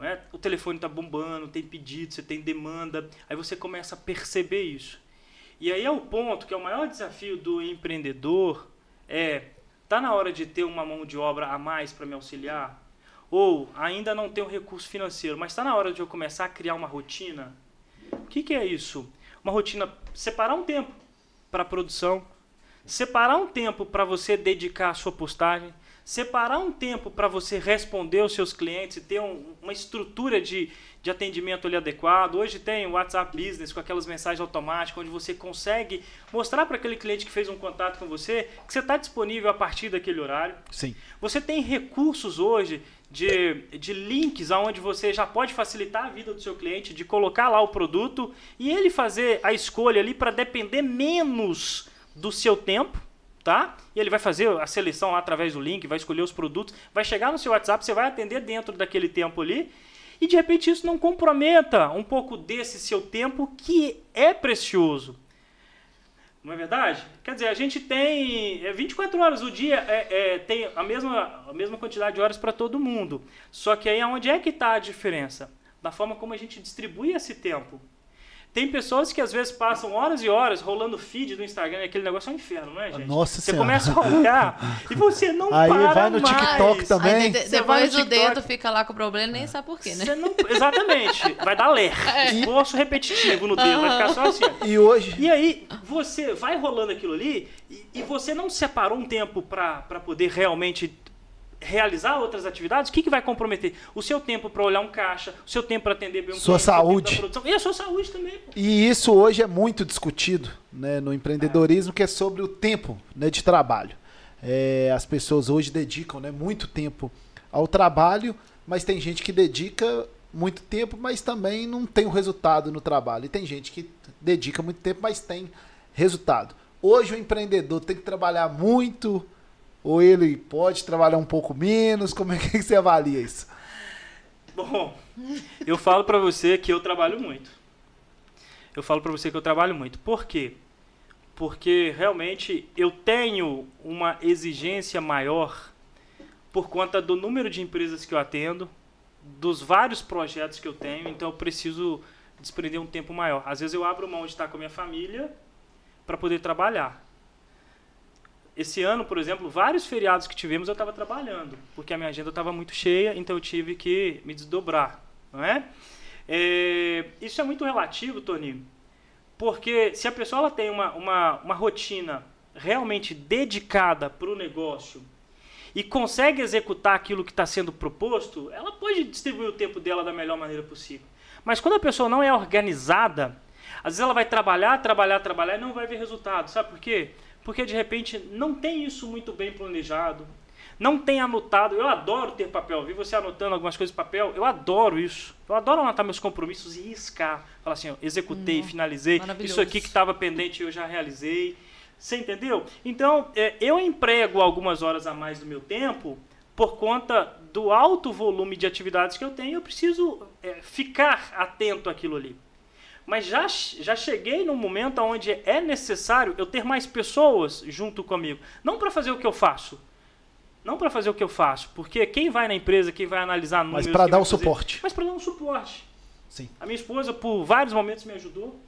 é? o telefone está bombando, tem pedido, você tem demanda, aí você começa a perceber isso. E aí é o ponto que é o maior desafio do empreendedor é tá na hora de ter uma mão de obra a mais para me auxiliar ou ainda não tenho recurso financeiro, mas está na hora de eu começar a criar uma rotina. O que, que é isso? Uma rotina separar um tempo para produção, separar um tempo para você dedicar a sua postagem, separar um tempo para você responder aos seus clientes e ter um, uma estrutura de, de atendimento ali adequado. Hoje tem o WhatsApp Business com aquelas mensagens automáticas, onde você consegue mostrar para aquele cliente que fez um contato com você que você está disponível a partir daquele horário. Sim. Você tem recursos hoje de, de links aonde você já pode facilitar a vida do seu cliente, de colocar lá o produto e ele fazer a escolha ali para depender menos do seu tempo tá? E ele vai fazer a seleção lá através do link, vai escolher os produtos, vai chegar no seu WhatsApp, você vai atender dentro daquele tempo ali. E de repente isso não comprometa um pouco desse seu tempo que é precioso. Não é verdade? Quer dizer, a gente tem 24 é, horas o dia, é, é, tem a mesma, a mesma quantidade de horas para todo mundo. Só que aí onde é que está a diferença? Da forma como a gente distribui esse tempo. Tem pessoas que às vezes passam horas e horas rolando feed do Instagram, aquele negócio é um inferno, não é, gente? Nossa Você senhora. começa a olhar e você não Aí para vai no mais. TikTok também. Aí de- Você vai depois o dedo fica lá com o problema, nem sabe por quê, né? Não, exatamente. Vai dar ler. [laughs] Esforço repetitivo no dedo. Vai ficar só assim. E hoje, E aí, você vai rolando aquilo ali e, e você não separou um tempo para poder realmente realizar outras atividades, o que, que vai comprometer? O seu tempo para olhar um caixa, o seu tempo para atender bem um Sua cliente, saúde. E a sua saúde também. pô. E isso hoje é muito discutido né, no empreendedorismo, que é sobre o tempo né, de trabalho. É, as pessoas hoje dedicam né, muito tempo ao trabalho, mas tem gente que dedica muito tempo, mas também não tem o resultado no trabalho. E tem gente que dedica muito tempo, mas tem resultado. Hoje o empreendedor tem que trabalhar muito, ou ele pode trabalhar um pouco menos? Como é que [laughs] você avalia isso? Bom, eu falo para você que eu trabalho muito. Eu falo para você que eu trabalho muito. Por quê? Porque realmente eu tenho uma exigência maior por conta do número de empresas que eu atendo, dos vários projetos que eu tenho, então eu preciso desprender um tempo maior. Às vezes eu abro mão de estar com a minha família para poder trabalhar. Esse ano, por exemplo, vários feriados que tivemos eu estava trabalhando, porque a minha agenda estava muito cheia, então eu tive que me desdobrar, não é? É, isso é muito relativo, Toninho, porque se a pessoa ela tem uma, uma, uma rotina realmente dedicada para o negócio e consegue executar aquilo que está sendo proposto, ela pode distribuir o tempo dela da melhor maneira possível. Mas quando a pessoa não é organizada, às vezes ela vai trabalhar, trabalhar, trabalhar e não vai ver resultado. Sabe por quê? Porque de repente não tem isso muito bem planejado, não tem anotado. Eu adoro ter papel, vi você anotando algumas coisas em papel, eu adoro isso. Eu adoro anotar meus compromissos e riscar. Falar assim, ó, executei, Hum, finalizei, isso aqui que estava pendente eu já realizei. Você entendeu? Então, é, eu emprego algumas horas a mais do meu tempo por conta do alto volume de atividades que eu tenho. Eu preciso é, ficar atento àquilo ali. Mas já, já cheguei num momento onde é necessário eu ter mais pessoas junto comigo. Não para fazer o que eu faço. Não para fazer o que eu faço. Porque quem vai na empresa, quem vai analisar números... Mas para dar o fazer- suporte. Mas para dar um suporte. Sim. A minha esposa, por vários momentos, me ajudou.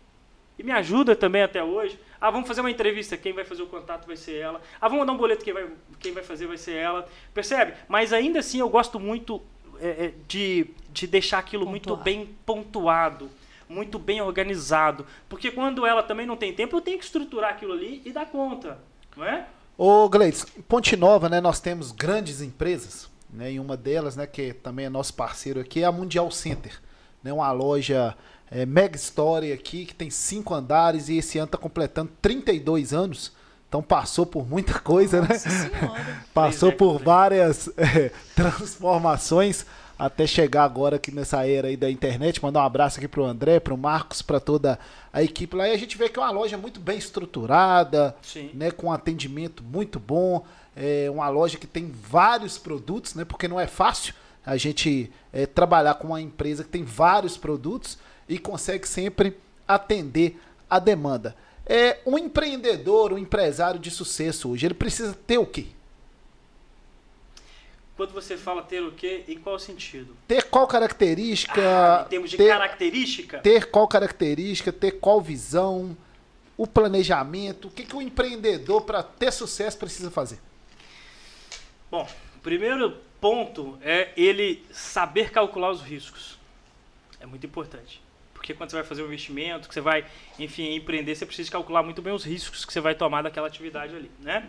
E me ajuda também até hoje. Ah, vamos fazer uma entrevista. Quem vai fazer o contato vai ser ela. Ah, vamos mandar um boleto. Quem vai, quem vai fazer vai ser ela. Percebe? Mas ainda assim eu gosto muito é, é, de, de deixar aquilo muito Pontuado. bem pontuado. Muito bem organizado. Porque quando ela também não tem tempo, eu tenho que estruturar aquilo ali e dar conta. Não é? Ô, Gleides, em Ponte Nova, né, nós temos grandes empresas, né, e uma delas, né, que também é nosso parceiro aqui, é a Mundial Center, né, uma loja é, mega história aqui, que tem cinco andares e esse ano está completando 32 anos, então passou por muita coisa, né? Nossa senhora. [laughs] Passou Três por né? várias [laughs] é, transformações até chegar agora aqui nessa era aí da internet. Mandar um abraço aqui pro André, pro Marcos, para toda a equipe lá. E a gente vê que é uma loja muito bem estruturada, Sim. né, com atendimento muito bom. É uma loja que tem vários produtos, né, porque não é fácil a gente é, trabalhar com uma empresa que tem vários produtos e consegue sempre atender a demanda. É um empreendedor, um empresário de sucesso hoje, ele precisa ter o quê? Quando você fala ter o quê, em qual sentido? Ter qual característica. Ah, em termos de ter, característica? ter qual característica, ter qual visão, o planejamento, o que, que o empreendedor, para ter sucesso, precisa fazer? Bom, o primeiro ponto é ele saber calcular os riscos. É muito importante. Porque quando você vai fazer um investimento, que você vai, enfim, empreender, você precisa calcular muito bem os riscos que você vai tomar daquela atividade ali, né?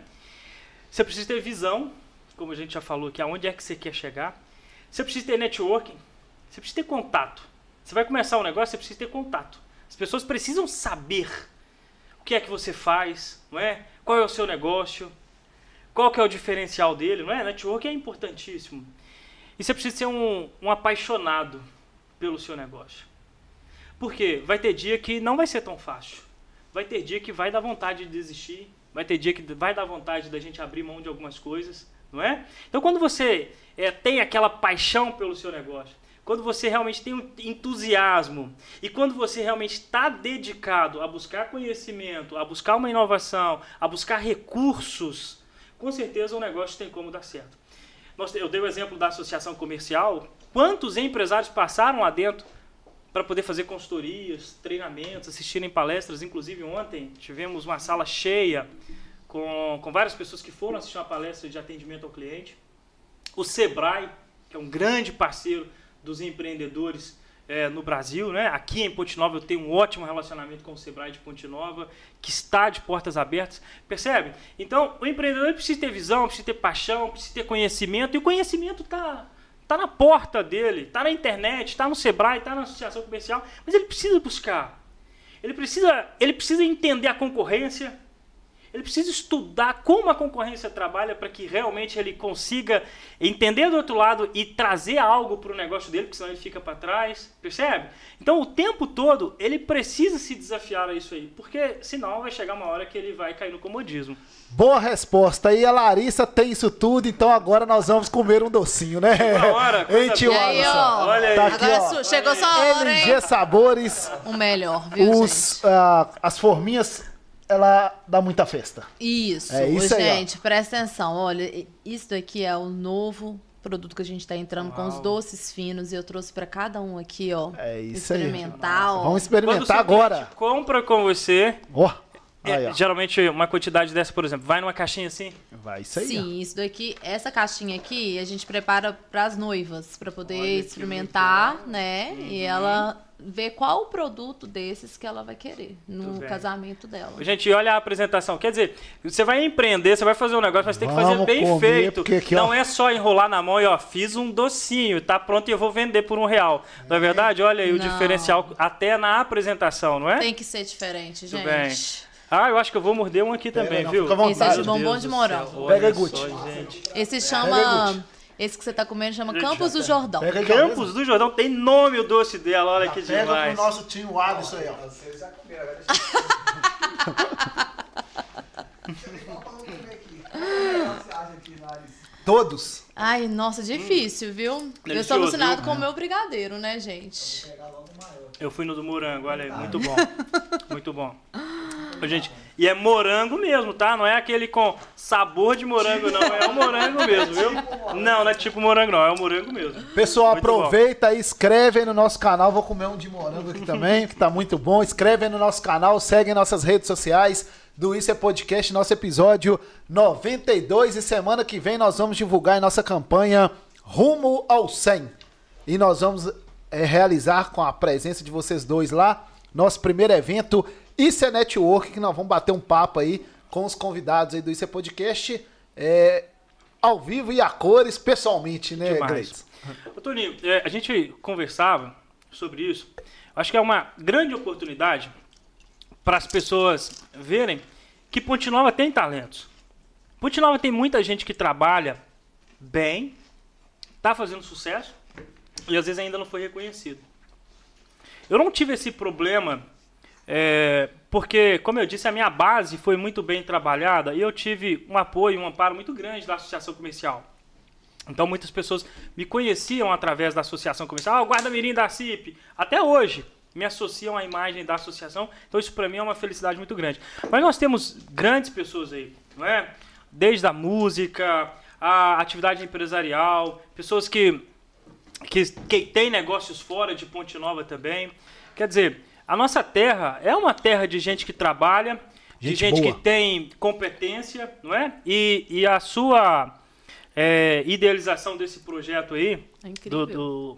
Você precisa ter visão, como a gente já falou aqui, aonde é que você quer chegar. Você precisa ter networking, você precisa ter contato. Você vai começar um negócio, você precisa ter contato. As pessoas precisam saber o que é que você faz, não é? Qual é o seu negócio, qual que é o diferencial dele, não é? Networking é importantíssimo. E você precisa ser um, um apaixonado pelo seu negócio. Porque vai ter dia que não vai ser tão fácil. Vai ter dia que vai dar vontade de desistir. Vai ter dia que vai dar vontade da gente abrir mão de algumas coisas, não é? Então, quando você é, tem aquela paixão pelo seu negócio, quando você realmente tem um entusiasmo e quando você realmente está dedicado a buscar conhecimento, a buscar uma inovação, a buscar recursos, com certeza o negócio tem como dar certo. Eu dei o exemplo da associação comercial. Quantos empresários passaram lá dentro para poder fazer consultorias, treinamentos, assistirem palestras? Inclusive, ontem tivemos uma sala cheia com, com várias pessoas que foram assistir uma palestra de atendimento ao cliente. O Sebrae, que é um grande parceiro dos empreendedores é, no Brasil, né? Aqui em Ponte Nova eu tenho um ótimo relacionamento com o Sebrae de Ponte Nova, que está de portas abertas, percebe? Então, o empreendedor precisa ter visão, precisa ter paixão, precisa ter conhecimento, e o conhecimento está tá na porta dele, está na internet, está no Sebrae, está na associação comercial, mas ele precisa buscar. Ele precisa, ele precisa entender a concorrência, ele precisa estudar como a concorrência trabalha para que realmente ele consiga entender do outro lado e trazer algo para o negócio dele, porque senão ele fica para trás, percebe? Então o tempo todo ele precisa se desafiar a isso aí, porque senão vai chegar uma hora que ele vai cair no comodismo. Boa resposta. E a Larissa tem isso tudo, então agora nós vamos comer um docinho, né? Uma hora, tio E aí, ó, Olha aí. Tá aqui, agora ó. chegou sua hora, hein? LG Sabores, O melhor, viu, os, gente? ah, as forminhas, ela dá muita festa. Isso, É isso aí, ó. gente, presta atenção. Olha, isso daqui é o novo produto que a gente tá entrando com os Uau. doces finos e eu trouxe para cada um aqui, ó. É isso aí. experimentar, ó. Vamos experimentar agora. compra com você, Ó, é, aí, ó. geralmente uma quantidade dessa, por exemplo, vai numa caixinha assim, Vai isso aí. ó. Sim, isso daqui, essa caixinha aqui, a gente prepara para as noivas, para poder Olha experimentar, né? Uhum. E ela ver qual o produto desses que ela vai querer no casamento dela. Gente, olha a apresentação. Quer dizer, você vai empreender, você vai fazer um negócio, mas tem que fazer bem comer, feito. aqui, não ó. é só enrolar na mão e ó, fiz um docinho, tá pronto e eu vou vender por um real. Não é verdade? Olha aí o diferencial até na apresentação, não é? Tem que ser diferente, Tudo gente. bem. Ah, eu acho que eu vou morder um aqui Pega, também, não, viu? fica à vontade. Esse é de bombom de morango. Pega, gente. Esse Pega, chama. Esse que você tá comendo chama Campos do já Jordão. Pega Campos do Jordão tem nome o doce dela, olha que Pega demais. pro nosso tio Alisson aí, ó. Vocês já comeram, agora eu Larissa? Todos. Ai, nossa, difícil, viu? Eu Hum. Delicioso, estou alucinado viu? com o meu brigadeiro, né, gente? Eu fui no do morango, olha aí, muito bom. [laughs] Muito bom. Ô, Gente, e é morango mesmo, tá? Não é aquele com sabor de morango, não. É o morango [laughs] mesmo, viu? Não, não é tipo morango, não. É o morango mesmo. Pessoal, Muito bom. aproveita aí, inscreve aí no nosso canal. Vou comer um de morango aqui também, que tá muito bom. Inscreve aí no nosso canal, segue nossas redes sociais do Isso é Podcast, nosso episódio 92. E semana que vem nós vamos divulgar em nossa campanha Rumo ao 100. E nós vamos é, realizar com a presença de vocês dois lá, nosso primeiro evento, Isso é Network, que nós vamos bater um papo aí com os convidados aí do Isso é Podcast. É, ao vivo e a cores, pessoalmente, né. Gleice? Ô, Toninho, é, a gente conversava sobre isso. Acho que é uma grande oportunidade para as pessoas verem que Ponte Nova tem talentos. Ponte Nova tem muita gente que trabalha bem, está fazendo sucesso e às vezes ainda não foi reconhecido. Eu não tive esse problema é, porque, como eu disse, a minha base foi muito bem trabalhada e eu tive um apoio, um amparo muito grande da associação comercial. Então muitas pessoas me conheciam através da associação comercial, ah, o guarda-mirim da CIP, até hoje me associam à imagem da associação, então isso para mim é uma felicidade muito grande. Mas nós temos grandes pessoas aí, não é? Desde a música, a atividade empresarial, pessoas que, que, que têm negócios fora de Ponte Nova também. Quer dizer, a nossa terra é uma terra de gente que trabalha, de Gente gente boa. que tem competência, não é? E, e a sua é, idealização desse projeto aí, É do, do-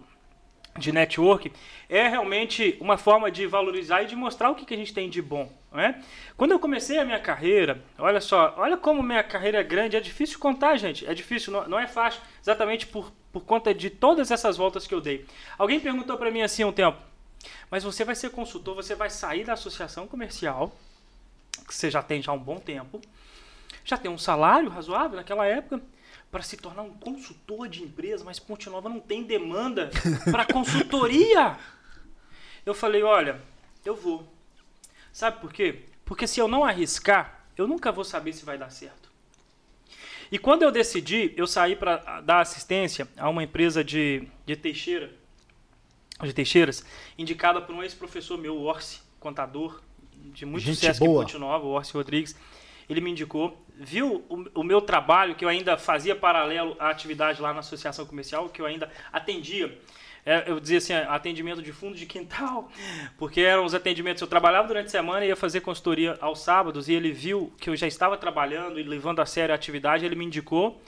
de network, é realmente uma forma de valorizar e de mostrar o que, que a gente tem de bom. Não é? Quando eu comecei a minha carreira, olha só, olha como minha carreira é grande, é difícil contar, gente, é difícil, não, não é fácil, exatamente por, por conta de todas essas voltas que eu dei. Alguém perguntou para mim assim um tempo, mas você vai ser consultor, você vai sair da associação comercial, que você já tem já há um bom tempo, já tem um salário razoável naquela época, para se tornar um consultor de empresa, mas Ponte Nova não tem demanda [laughs] para consultoria. Eu falei, olha, eu vou. Sabe por quê? Porque se eu não arriscar, eu nunca vou saber se vai dar certo. E quando eu decidi, eu saí para dar assistência a uma empresa de, de Teixeira, de Teixeiras, indicada por um ex-professor meu, Orsi, contador, de muito Gente sucesso boa. Nova, o Orsi Rodrigues. Ele me indicou, viu o, o meu trabalho, que eu ainda fazia paralelo à atividade lá na associação comercial, que eu ainda atendia. É, eu dizia assim, atendimento de fundo de quintal, [laughs] porque eram os atendimentos. Eu trabalhava durante a semana e ia fazer consultoria aos sábados, e ele viu que eu já estava trabalhando e levando a sério a atividade, ele me indicou.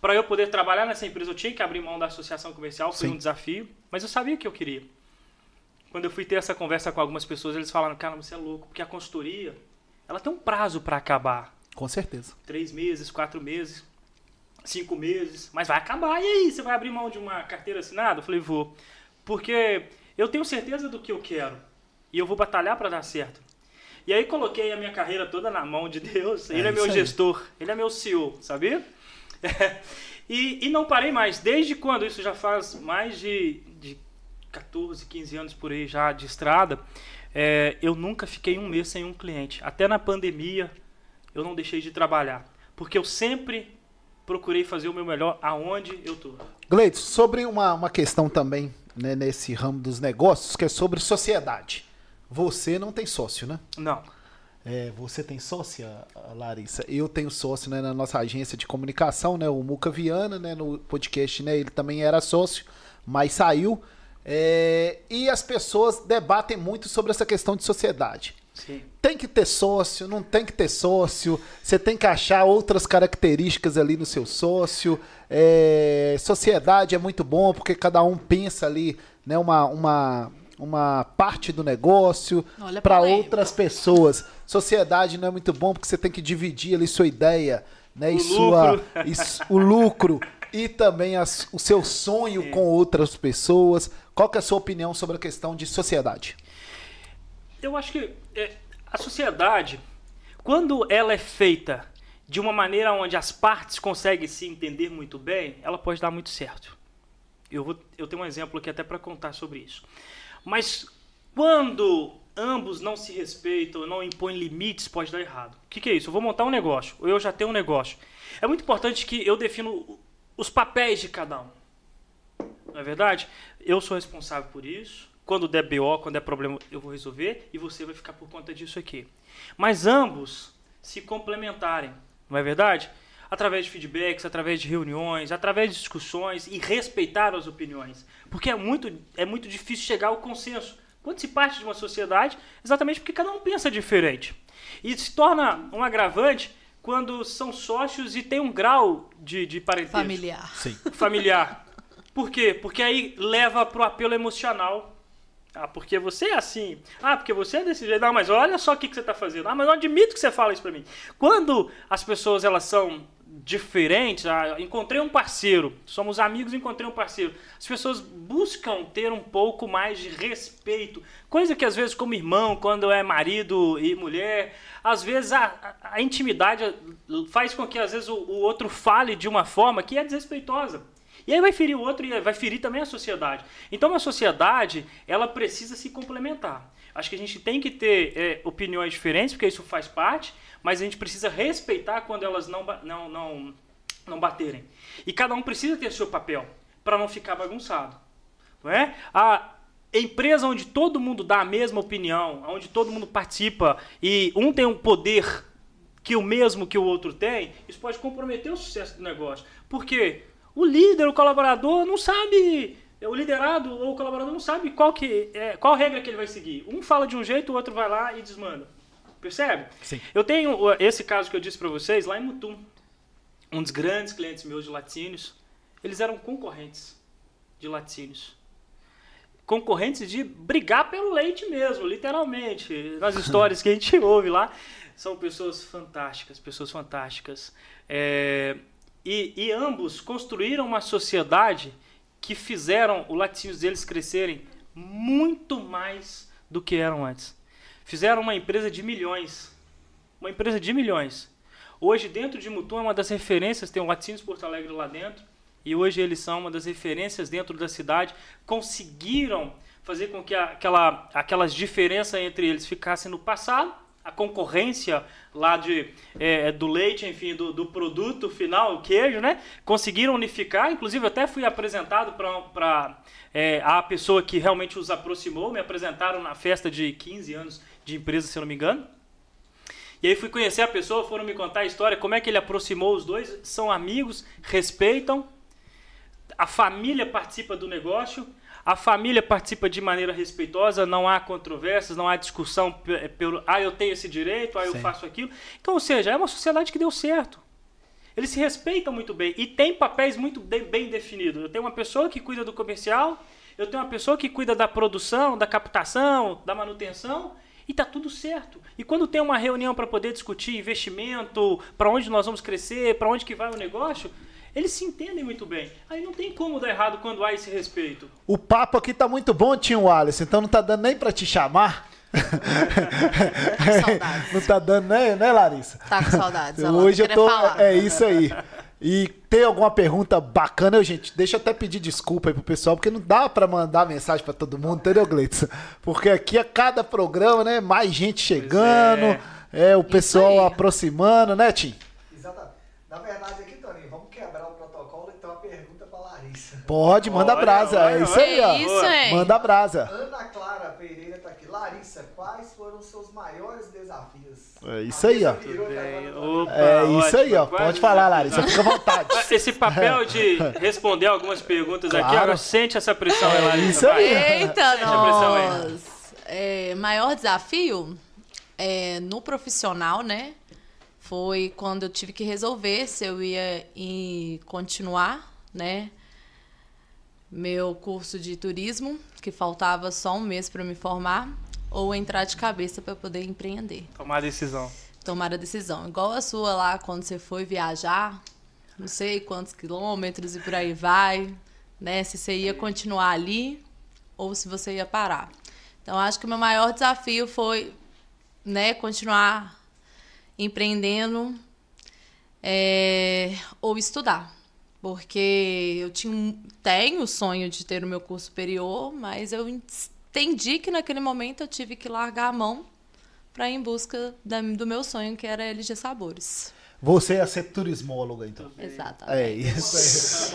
Para eu poder trabalhar nessa empresa, eu tinha que abrir mão da associação comercial, foi Sim. um desafio, mas eu sabia o que eu queria. Quando eu fui ter essa conversa com algumas pessoas, eles falaram: Cara, você é louco, porque a consultoria ela tem um prazo para acabar Com certeza. três meses, quatro meses, cinco meses, mas vai acabar. E aí, você vai abrir mão de uma carteira assinada? Eu falei, vou. Porque eu tenho certeza do que eu quero e eu vou batalhar para dar certo. E aí coloquei a minha carreira toda na mão de Deus. Ele é, É meu gestor, ele é meu CEO, sabia? [laughs] e, e não parei mais. Desde quando? Isso já faz mais de, de 14, 15 anos por aí já de estrada. É, eu nunca fiquei um mês sem um cliente. Até na pandemia eu não deixei de trabalhar. Porque eu sempre procurei fazer o meu melhor aonde eu tô. Gleidson, sobre uma, uma questão também né, nesse ramo dos negócios, que é sobre sociedade. Você não tem sócio, né? Não. É, você tem sócia, Larissa? Eu tenho sócio né, na nossa agência de comunicação, né? O Muca Viana, né? No podcast, né? Ele também era sócio, mas saiu. É, e as pessoas debatem muito sobre essa questão de sociedade. Sim. Tem que ter sócio, não tem que ter sócio. Você tem que achar outras características ali no seu sócio. É, sociedade é muito bom porque cada um pensa ali, né, uma, uma, uma parte do negócio para outras pessoas. Sociedade não é muito bom porque você tem que dividir ali sua ideia, né, O e sua, lucro. e s- o lucro e também as- o seu sonho com outras pessoas. Qual que é a sua opinião sobre a questão de sociedade? Eu acho que é, a sociedade, quando ela é feita de uma maneira onde as partes conseguem se entender muito bem, ela pode dar muito certo. Eu, vou, eu tenho um exemplo aqui até para contar sobre isso. Mas quando ambos não se respeitam, não impõem limites, pode dar errado. O que, que é isso? Eu vou montar um negócio, ou eu já tenho um negócio. É muito importante que eu defino os papéis de cada um. Não é verdade? Eu sou responsável por isso. Quando der BO, quando der problema, eu vou resolver e você vai ficar por conta disso aqui. Mas ambos se complementarem, não é verdade? Através de feedbacks, através de reuniões, através de discussões e respeitar as opiniões. Porque é muito, é muito difícil chegar ao consenso. Quando se parte de uma sociedade, exatamente porque cada um pensa diferente. E se torna um agravante quando são sócios e tem um grau de, de parentesco Familiar. Sim. familiar. Por quê? Porque aí leva pro apelo emocional. Ah, porque você é assim. Ah, porque você é desse jeito. Não, mas olha só o que, que você está fazendo. Ah, mas eu admito que você fala isso para mim. Quando as pessoas elas são diferentes, ah, encontrei um parceiro, somos amigos, encontrei um parceiro. As pessoas buscam ter um pouco mais de respeito, coisa que às vezes como irmão, quando é marido e mulher, às vezes a, a- intimidade faz com que às vezes o, o outro fale de uma forma que é desrespeitosa. E aí vai ferir o outro e vai ferir também a sociedade. Então a sociedade, ela precisa se complementar. Acho que a gente tem que ter é, opiniões diferentes, porque isso faz parte, mas a gente precisa respeitar quando elas não, não, não, não baterem. E cada um precisa ter seu papel, para não ficar bagunçado. Não é? A empresa onde todo mundo dá a mesma opinião, onde todo mundo participa e um tem um poder que o mesmo que o outro tem, isso pode comprometer o sucesso do negócio. Porque o líder, o colaborador, não sabe. O liderado ou o colaborador não sabe qual, que é, qual regra que ele vai seguir. Um fala de um jeito, o outro vai lá e desmanda. Percebe? Sim. Eu tenho uh, esse caso que eu disse para vocês lá em Mutum. Um dos grandes clientes meus de laticínios, eles eram concorrentes de laticínios. Concorrentes de brigar pelo leite mesmo, literalmente. Nas [laughs] histórias que a gente ouve lá, são pessoas fantásticas, pessoas fantásticas. É, e, e ambos construíram uma sociedade que fizeram o laticínios deles crescerem muito mais do que eram antes. Fizeram uma empresa de milhões. Uma empresa de milhões. Hoje, dentro de Mutum, é uma das referências, tem o Laticínios Porto Alegre lá dentro, e hoje eles são uma das referências dentro da cidade. Conseguiram fazer com que aquela, aquelas diferenças entre eles ficassem no passado, a concorrência lá de, é, do leite, enfim, do, do, produto final, o queijo, né? Conseguiram unificar, inclusive até fui apresentado para é, a pessoa que realmente os aproximou, me apresentaram na festa de 15 anos de empresa, se eu não me engano. E aí fui conhecer a pessoa, foram me contar a história, como é que ele aproximou os dois, são amigos, respeitam, a família participa do negócio, a família participa de maneira respeitosa, não há controvérsias, não há discussão pelo, ah, eu tenho esse direito, ah, eu Sim. faço aquilo. Então, ou seja, é uma sociedade que deu certo. Eles se respeitam muito bem e tem papéis muito bem definidos. Eu tenho uma pessoa que cuida do comercial, eu tenho uma pessoa que cuida da produção, da captação, da manutenção, e está tudo certo. E quando tem uma reunião para poder discutir investimento, para onde nós vamos crescer, para onde que vai o negócio, eles se entendem muito bem. Aí não tem como dar errado quando há esse respeito. O papo aqui tá muito bom, Tio Wallace, então não tá dando nem para te chamar. [laughs] não tá dando, né, né, Larissa? Tá com saudades. Hoje eu tô. Falar. É isso aí. E tem alguma pergunta bacana, eu, gente? Deixa eu até pedir desculpa aí pro pessoal, porque não dá para mandar mensagem para todo mundo, entendeu, Gleitson? Porque aqui a cada programa, né, mais gente chegando, é. é. o pessoal aproximando, né, Tim? Exatamente. Na verdade, aqui, Toninho, vamos quebrar o protocolo, então a pergunta pra Larissa. Pode, manda olha, brasa. Olha, é isso aí, ó. Isso, hein? Manda brasa. Ana Clara Pereira tá aqui. Larissa, quais foram os seus maiores desafios? É isso aí, ó. Opa, é isso ótimo. aí, ó. Pode falar, Larissa, fica à vontade. [laughs] Esse papel de [laughs] responder algumas perguntas claro. aqui, agora sente essa pressão, é, Larissa. Isso aí. Eita, nós. É, maior desafio é, no profissional, né? Foi quando eu tive que resolver se eu ia continuar, né? Meu curso de turismo, que faltava só um mês para me formar, ou entrar de cabeça para poder empreender. Tomar a decisão. Tomar a decisão. Igual a sua lá, quando você foi viajar, não sei quantos quilômetros e por aí vai, né? Se você ia continuar ali ou se você ia parar. Então, acho que o meu maior desafio foi, né, continuar empreendendo é, ou estudar. Porque eu tinha, tenho o sonho de ter o meu curso superior, mas eu entendi que naquele momento eu tive que largar a mão para ir em busca da, do meu sonho, que era LG Sabores. Você ia ser turismóloga, então. Exatamente. É isso.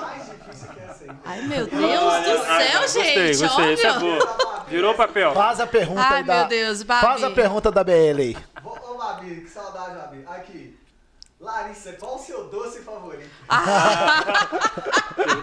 Ai, meu Deus do céu, gente. Gostei, gostei. É boa. Virou papel. Faz a pergunta Ai, da... meu Deus, Babi. Faz a pergunta da BL aí. Ô, Babi, que saudade, Babi. Aqui. Larissa, qual o seu doce favorito? Ah.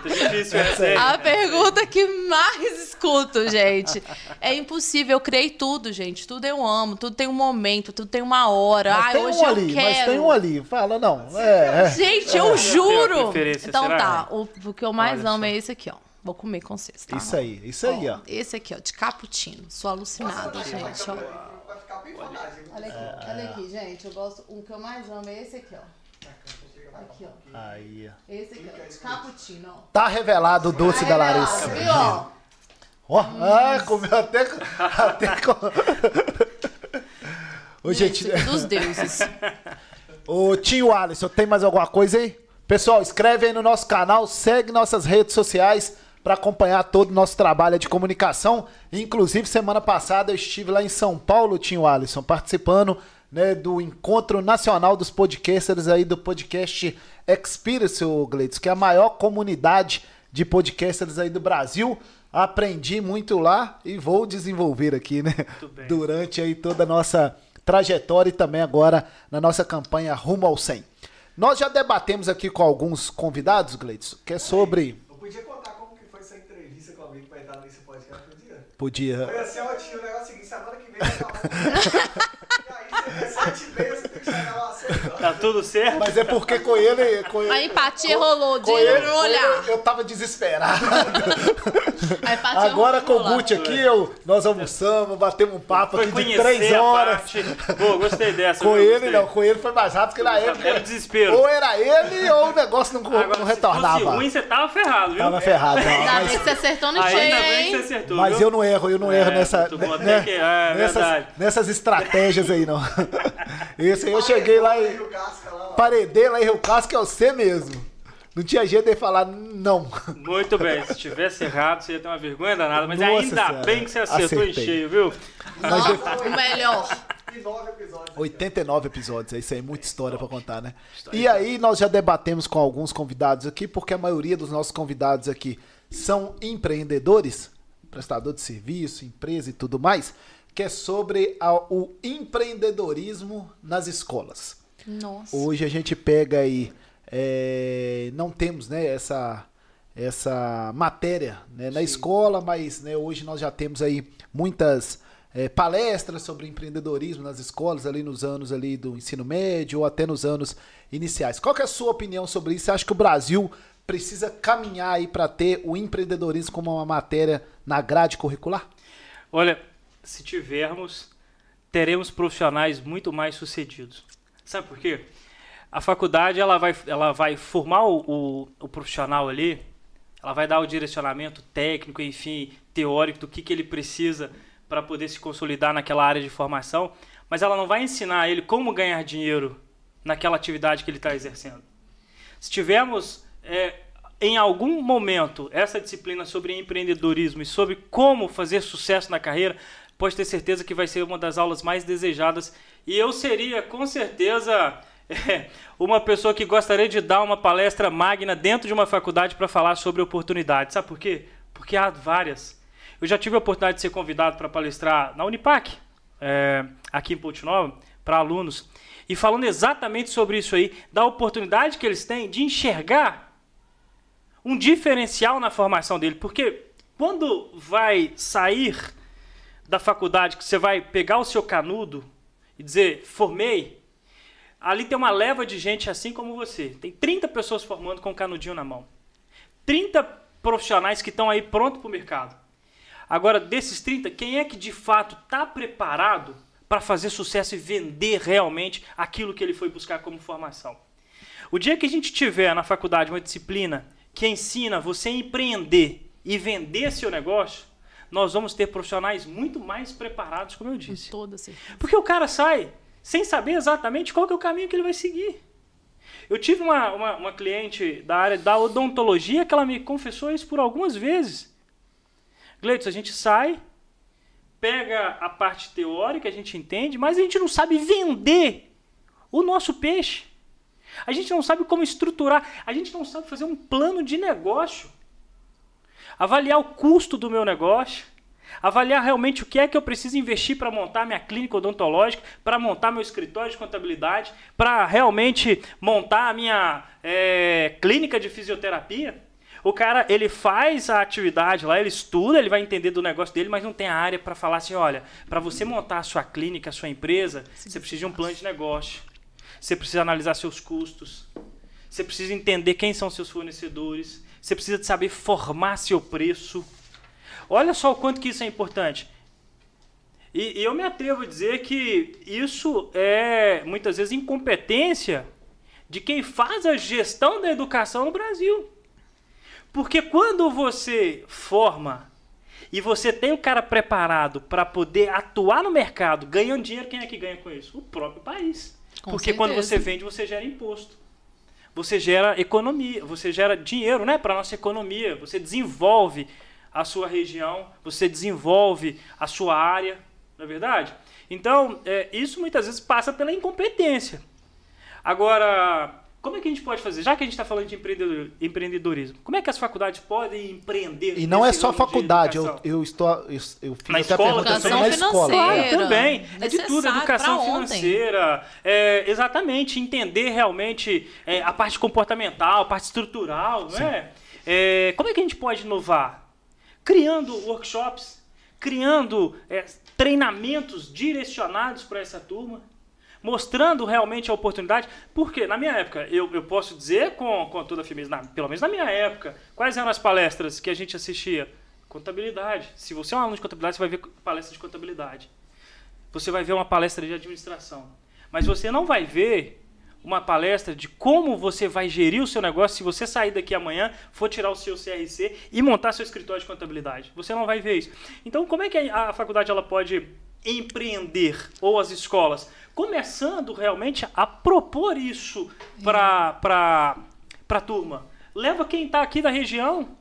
difícil essa, hein? A pergunta que mais escuto, gente. É impossível, eu criei tudo, gente. Tudo eu amo, tudo tem um momento, tudo tem uma hora. Mas tem hoje um ali, quero. Mas tem um ali. Fala, não. É, é. Gente, eu é. juro. Então tá, o, o, que eu mais Olha amo só. é esse aqui, ó. Vou comer com vocês, tá? Isso aí, isso aí, ó. Esse aqui, ó, de cappuccino. Sou alucinada, Nossa, gente, ó. Olha aqui, olha aqui, gente. Eu gosto. Um que eu mais amo é esse aqui, ó. Aqui, ó. Aí, ó. Esse aqui, ó. De cappuccino, ó. Tá revelado o doce da Larissa. Viu, ó? Ó, hum. ah, comeu até. até com... [laughs] Ô, gente. gente dos deuses. [laughs] Ô, tio Alisson, tem mais alguma coisa aí? Pessoal, escreve aí no nosso canal, segue nossas redes sociais para acompanhar todo o nosso trabalho de comunicação. Inclusive, semana passada eu estive lá em São Paulo, Tinho Alisson, participando né, do Encontro Nacional dos Podcasters aí do podcast Experience, Gleides, que é a maior comunidade de podcasters aí do Brasil. Aprendi muito lá e vou desenvolver aqui, né? Durante aí toda a nossa trajetória e também agora na nossa campanha Rumo ao 100. Nós já debatemos aqui com alguns convidados, Gleidson, que é sobre... Eu podia contar como que foi essa entrevista com alguém que vai estar nesse podcast, podia? Foi assim, ó, tio, o negócio é o seguinte, semana que vem [laughs] sete meses, tem que chegar lá cedo. Tá tudo certo? Mas é porque com ele... Com ele A empatia rolou de com ele, no com ele olhar. eu tava desesperado. Agora com o. Gucci aqui, eu, nós almoçamos, batemos um papo Foi aqui de três horas. Pô, gostei dessa. Com ele, Gostei. não, com ele foi mais rápido, porque na época. Era desespero. Ou era ele ou o negócio não, Agora, não se retornava. fosse ruim, você tava ferrado, viu? Tava ferrado. não, Ainda bem mas que você acertou no Ainda cheio, bem que você hein? acertou, mas viu? eu não erro, eu não erro É, nessa, muito bom, né, tem que- é, nessas, verdade. nessas estratégias aí, não. Esse aí eu cheguei lá e o Casca lá, ó. paredei lá em Rio Casco, que é você mesmo. Não tinha jeito de falar não. Muito bem, se tivesse errado, você ia ter uma vergonha danada, mas Nossa ainda Senhora, bem que você acertou em acertei. cheio, viu? Depois- O melhor. E nove episódios. 89 episódios, é isso aí, muita história pra contar, né? E aí nós já debatemos com alguns convidados aqui, porque a maioria dos nossos convidados aqui são empreendedores, prestador de serviço, empresa e tudo mais, que é sobre a- o empreendedorismo nas escolas. Nossa. Hoje a gente pega aí, é, não temos né, essa, essa matéria né, na escola, mas né, hoje nós já temos aí muitas é, palestras sobre empreendedorismo nas escolas, ali nos anos ali do ensino médio ou até nos anos iniciais. Qual que é a sua opinião sobre isso? Você acha que o Brasil precisa caminhar aí para ter o empreendedorismo como uma matéria na grade curricular? Olha, se tivermos, teremos profissionais muito mais sucedidos. Sabe por quê? A faculdade ela vai, ela vai formar o, o, o profissional ali, ela vai dar o direcionamento técnico, enfim, teórico do que, que ele precisa para poder se consolidar naquela área de formação, mas ela não vai ensinar ele como ganhar dinheiro naquela atividade que ele está exercendo. Se tivermos é, em algum momento essa disciplina sobre empreendedorismo e sobre como fazer sucesso na carreira, pode ter certeza que vai ser uma das aulas mais desejadas. E eu seria, com certeza, [laughs] é, uma pessoa que gostaria de dar uma palestra magna dentro de uma faculdade para falar sobre oportunidades. Sabe por quê? Porque há várias. Eu já tive a oportunidade de ser convidado para palestrar na Unipac, é, aqui em Ponte Nova, para alunos, e falando exatamente sobre isso aí, da oportunidade que eles têm de enxergar um diferencial na formação dele. Porque quando vai sair da faculdade, que você vai pegar o seu canudo e dizer, formei, ali tem uma leva de gente assim como você. Tem 30 pessoas formando com o canudinho na mão. 30 profissionais que estão aí prontos para o mercado. Agora, desses 30, quem é que de fato está preparado para fazer sucesso e vender realmente aquilo que ele foi buscar como formação? O dia que a gente tiver na faculdade uma disciplina que ensina você a empreender e vender seu negócio, nós vamos ter profissionais muito mais preparados, como eu disse. Toda certeza. Porque o cara sai sem saber exatamente qual é o caminho que ele vai seguir. Eu tive uma, uma, uma cliente da área da odontologia que ela me confessou isso por algumas vezes. Gleitson, a gente sai, pega a parte teórica, a gente entende, mas a gente não sabe vender o nosso peixe. A gente não sabe como estruturar, a gente não sabe fazer um plano de negócio. Avaliar o custo do meu negócio, avaliar realmente o que é que eu preciso investir para montar minha clínica odontológica, para montar meu escritório de contabilidade, para realmente montar a minha é, clínica de fisioterapia. O cara, ele faz a atividade lá, ele estuda, ele vai entender do negócio dele, mas não tem a área para falar assim, olha, para você montar a sua clínica, a sua empresa, você precisa de um plano de negócio. Você precisa analisar seus custos. Você precisa entender quem são seus fornecedores. Você precisa de saber formar seu preço. Olha só o quanto que isso é importante. E, eu me atrevo a dizer que isso é muitas vezes incompetência de quem faz a gestão da educação no Brasil. Porque quando você forma e você tem o cara preparado para poder atuar no mercado, ganhando dinheiro, quem é que ganha com isso? O próprio país. Com Porque quando certeza. você vende, você gera imposto. Você gera economia, você gera dinheiro né, para nossa economia. Você desenvolve a sua região, você desenvolve a sua área, não é verdade? Então, é, isso muitas vezes passa pela incompetência. Agora, como é que a gente pode fazer? Já que a gente está falando de empreendedor- empreendedorismo, como é que as faculdades podem empreender? E não é só faculdade, eu, eu estou. Eu, eu fiz Na até a escola pergunta sobre na escola. Claro, também. É de tudo, educação financeira. é, exatamente, entender realmente é, a parte comportamental, a parte estrutural, não é? É, Como é que a gente pode inovar? Criando workshops, criando é, treinamentos direcionados para essa turma, mostrando realmente a oportunidade. Porque, na minha época, eu, eu posso dizer com, com toda a firmeza, na- pelo menos na minha época, quais eram as palestras que a gente assistia? Contabilidade. Se você é um aluno de contabilidade, você vai ver palestra de contabilidade. Você vai ver uma palestra de administração. Mas você não vai ver uma palestra de como você vai gerir o seu negócio se você sair daqui amanhã, for tirar o seu CRC e montar seu escritório de contabilidade. Você não vai ver isso. Então, como é que a faculdade ela pode empreender ou as escolas começando realmente a propor isso para para a turma? Leva quem está aqui da região,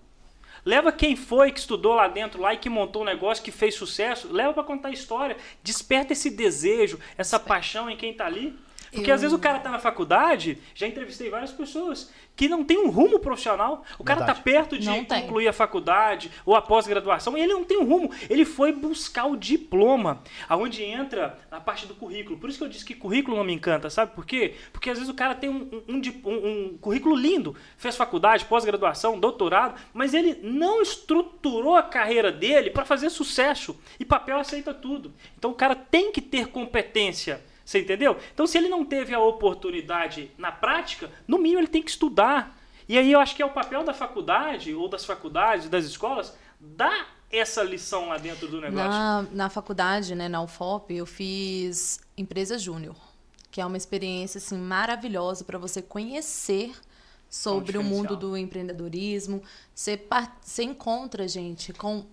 Leva quem foi, que estudou lá dentro, lá e que montou um negócio, que fez sucesso, leva para contar a história. Desperta esse desejo, essa paixão em quem tá ali. Porque Eu- às vezes o cara tá na faculdade, já entrevistei várias pessoas que não tem um rumo profissional. O cara tá Verdade. perto de Não tem. concluir a faculdade ou a pós-graduação e ele não tem um rumo. Ele foi buscar o diploma, aonde entra a parte do currículo. Por isso que eu disse que currículo não me encanta, sabe por quê? Porque às vezes o cara tem um, um- um- um currículo lindo, fez faculdade, pós-graduação, doutorado, mas ele não estruturou a carreira dele para fazer sucesso. E papel aceita tudo. Então o cara tem que ter competência. Você entendeu? Então, se ele não teve a oportunidade na prática, no mínimo ele tem que estudar. E aí eu acho que é o papel da faculdade, ou das faculdades, das escolas, dar essa lição lá dentro do negócio. Na, na faculdade, né, na UFOP, eu fiz empresa júnior, que é uma experiência assim maravilhosa para você conhecer sobre o mundo do empreendedorismo. Você, você encontra, gente, com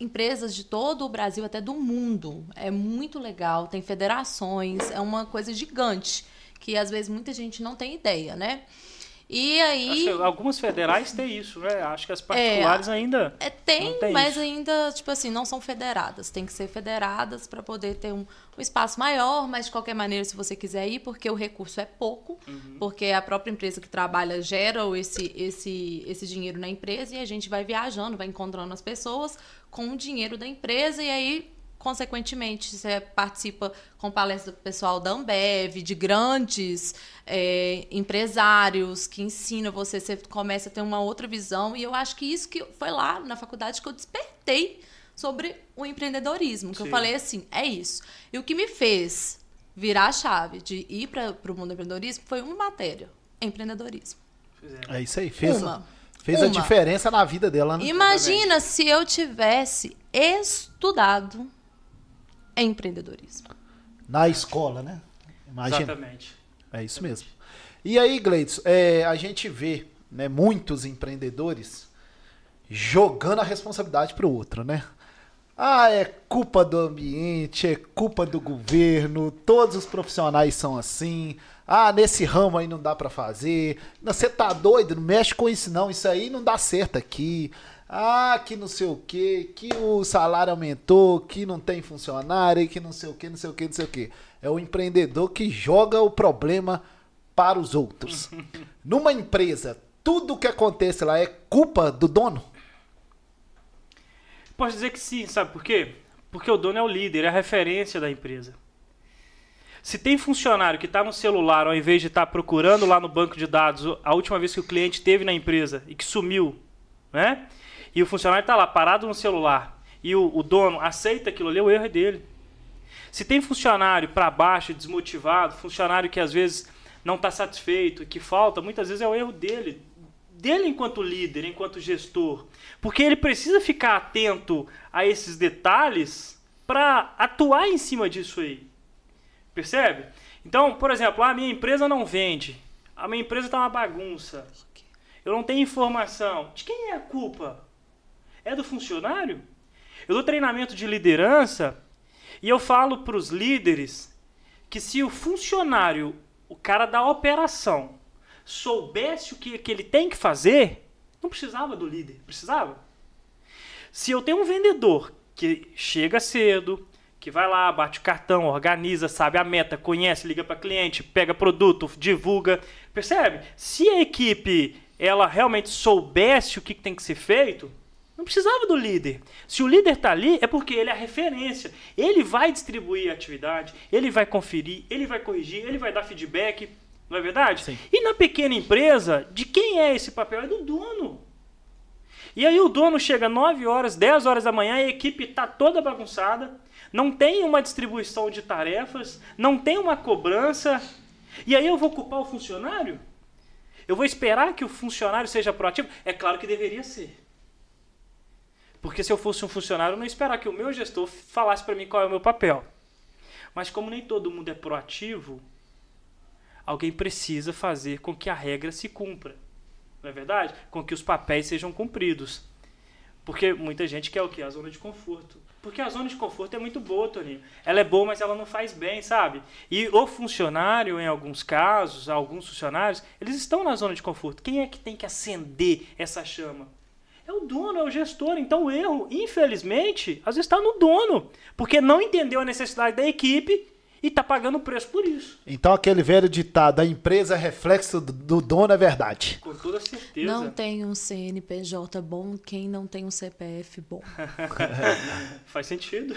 empresas de todo o Brasil, até do mundo. É muito legal, tem federações, é uma coisa gigante, que às vezes muita gente não tem ideia, né? E aí. Algumas federais têm isso, né? Acho que as particulares ainda. É, tem, tem mas isso. ainda, tipo assim, não são federadas. Tem que ser federadas para poder ter um, um espaço maior, mas de qualquer maneira, se você quiser ir, porque o recurso é pouco, Uhum. porque a própria empresa que trabalha gera esse, esse, esse dinheiro na empresa e a gente vai viajando, vai encontrando as pessoas com o dinheiro da empresa e aí. Consequentemente, você participa com palestra do pessoal da Ambev, de grandes é, empresários que ensinam você, você começa a ter uma outra visão. E eu acho que isso que foi lá na faculdade que eu despertei sobre o empreendedorismo. Que Sim. eu falei assim, é isso. E o que me fez virar a chave de ir para o mundo do empreendedorismo foi uma matéria, empreendedorismo. Fizeram. É isso aí, fez, Uma. fez a Uma. diferença na vida dela, né? Imagina se eu tivesse estudado empreendedorismo. Na escola, né? Imagina. Exatamente. É isso mesmo. E aí, Gleidson, é, a gente vê né, muitos empreendedores jogando a responsabilidade para o outro, né? Ah, é culpa do ambiente, é culpa do governo, todos os profissionais são assim. Ah, nesse ramo aí não dá para fazer. Não, Você tá doido? Não mexe com isso não, isso aí não dá certo aqui. Ah, que não sei o que, que o salário aumentou, que não tem funcionário, que não sei o que, não sei o que, não sei o que. É o empreendedor que joga o problema para os outros. [laughs] Numa empresa, tudo que acontece lá é culpa do dono? Posso dizer que sim, sabe por quê? Porque o dono é o líder, é a referência da empresa. Se tem funcionário que está no celular ao invés de estar procurando lá no banco de dados a última vez que o cliente teve na empresa e que sumiu, né? E o funcionário está lá parado no celular e o, o dono aceita aquilo ali, o erro é dele. Se tem funcionário para baixo, desmotivado, funcionário que às vezes não está satisfeito, que falta, muitas vezes é o erro dele, dele enquanto líder, enquanto gestor, porque ele precisa ficar atento a esses detalhes para atuar em cima disso aí. Percebe? Então, por exemplo, a minha empresa não vende, a minha empresa está uma bagunça, eu não tenho informação. De quem é a culpa? É do funcionário? Eu dou treinamento de liderança e eu falo para os líderes que se o funcionário, o cara da operação, soubesse o que, que ele tem que fazer, não precisava do líder, precisava? Se eu tenho um vendedor que chega cedo, que vai lá, bate o cartão, organiza, sabe a meta, conhece, liga para cliente, pega produto, divulga, percebe? Se a equipe ela realmente soubesse o que tem que ser feito, não precisava do líder. Se o líder está ali, é porque ele é a referência. Ele vai distribuir a atividade, ele vai conferir, ele vai corrigir, ele vai dar feedback. Não é verdade? Sim. E na pequena empresa, de quem é esse papel? É do dono. E aí o dono chega 9 horas, 10 horas da manhã, a equipe está toda bagunçada, não tem uma distribuição de tarefas, não tem uma cobrança. E aí eu vou culpar o funcionário? Eu vou esperar que o funcionário seja proativo? É claro que deveria ser. Porque se eu fosse um funcionário, eu não esperar que o meu gestor falasse para mim qual é o meu papel. Mas como nem todo mundo é proativo, alguém precisa fazer com que a regra se cumpra. Não é verdade? Com que os papéis sejam cumpridos. Porque muita gente quer o quê? A zona de conforto. Porque a zona de conforto é muito boa, Toninho. Ela é boa, mas ela não faz bem, sabe? E o funcionário, em alguns casos, alguns funcionários, eles estão na zona de conforto. Quem é que tem que acender essa chama? É o dono, é o gestor. Então o erro, infelizmente, às vezes está no dono. Porque não entendeu a necessidade da equipe e está pagando o preço por isso. Então aquele velho ditado, a empresa é reflexo do, do dono é verdade. Com toda certeza. Não tem um CNPJ bom quem não tem um CPF bom. [laughs] Faz sentido.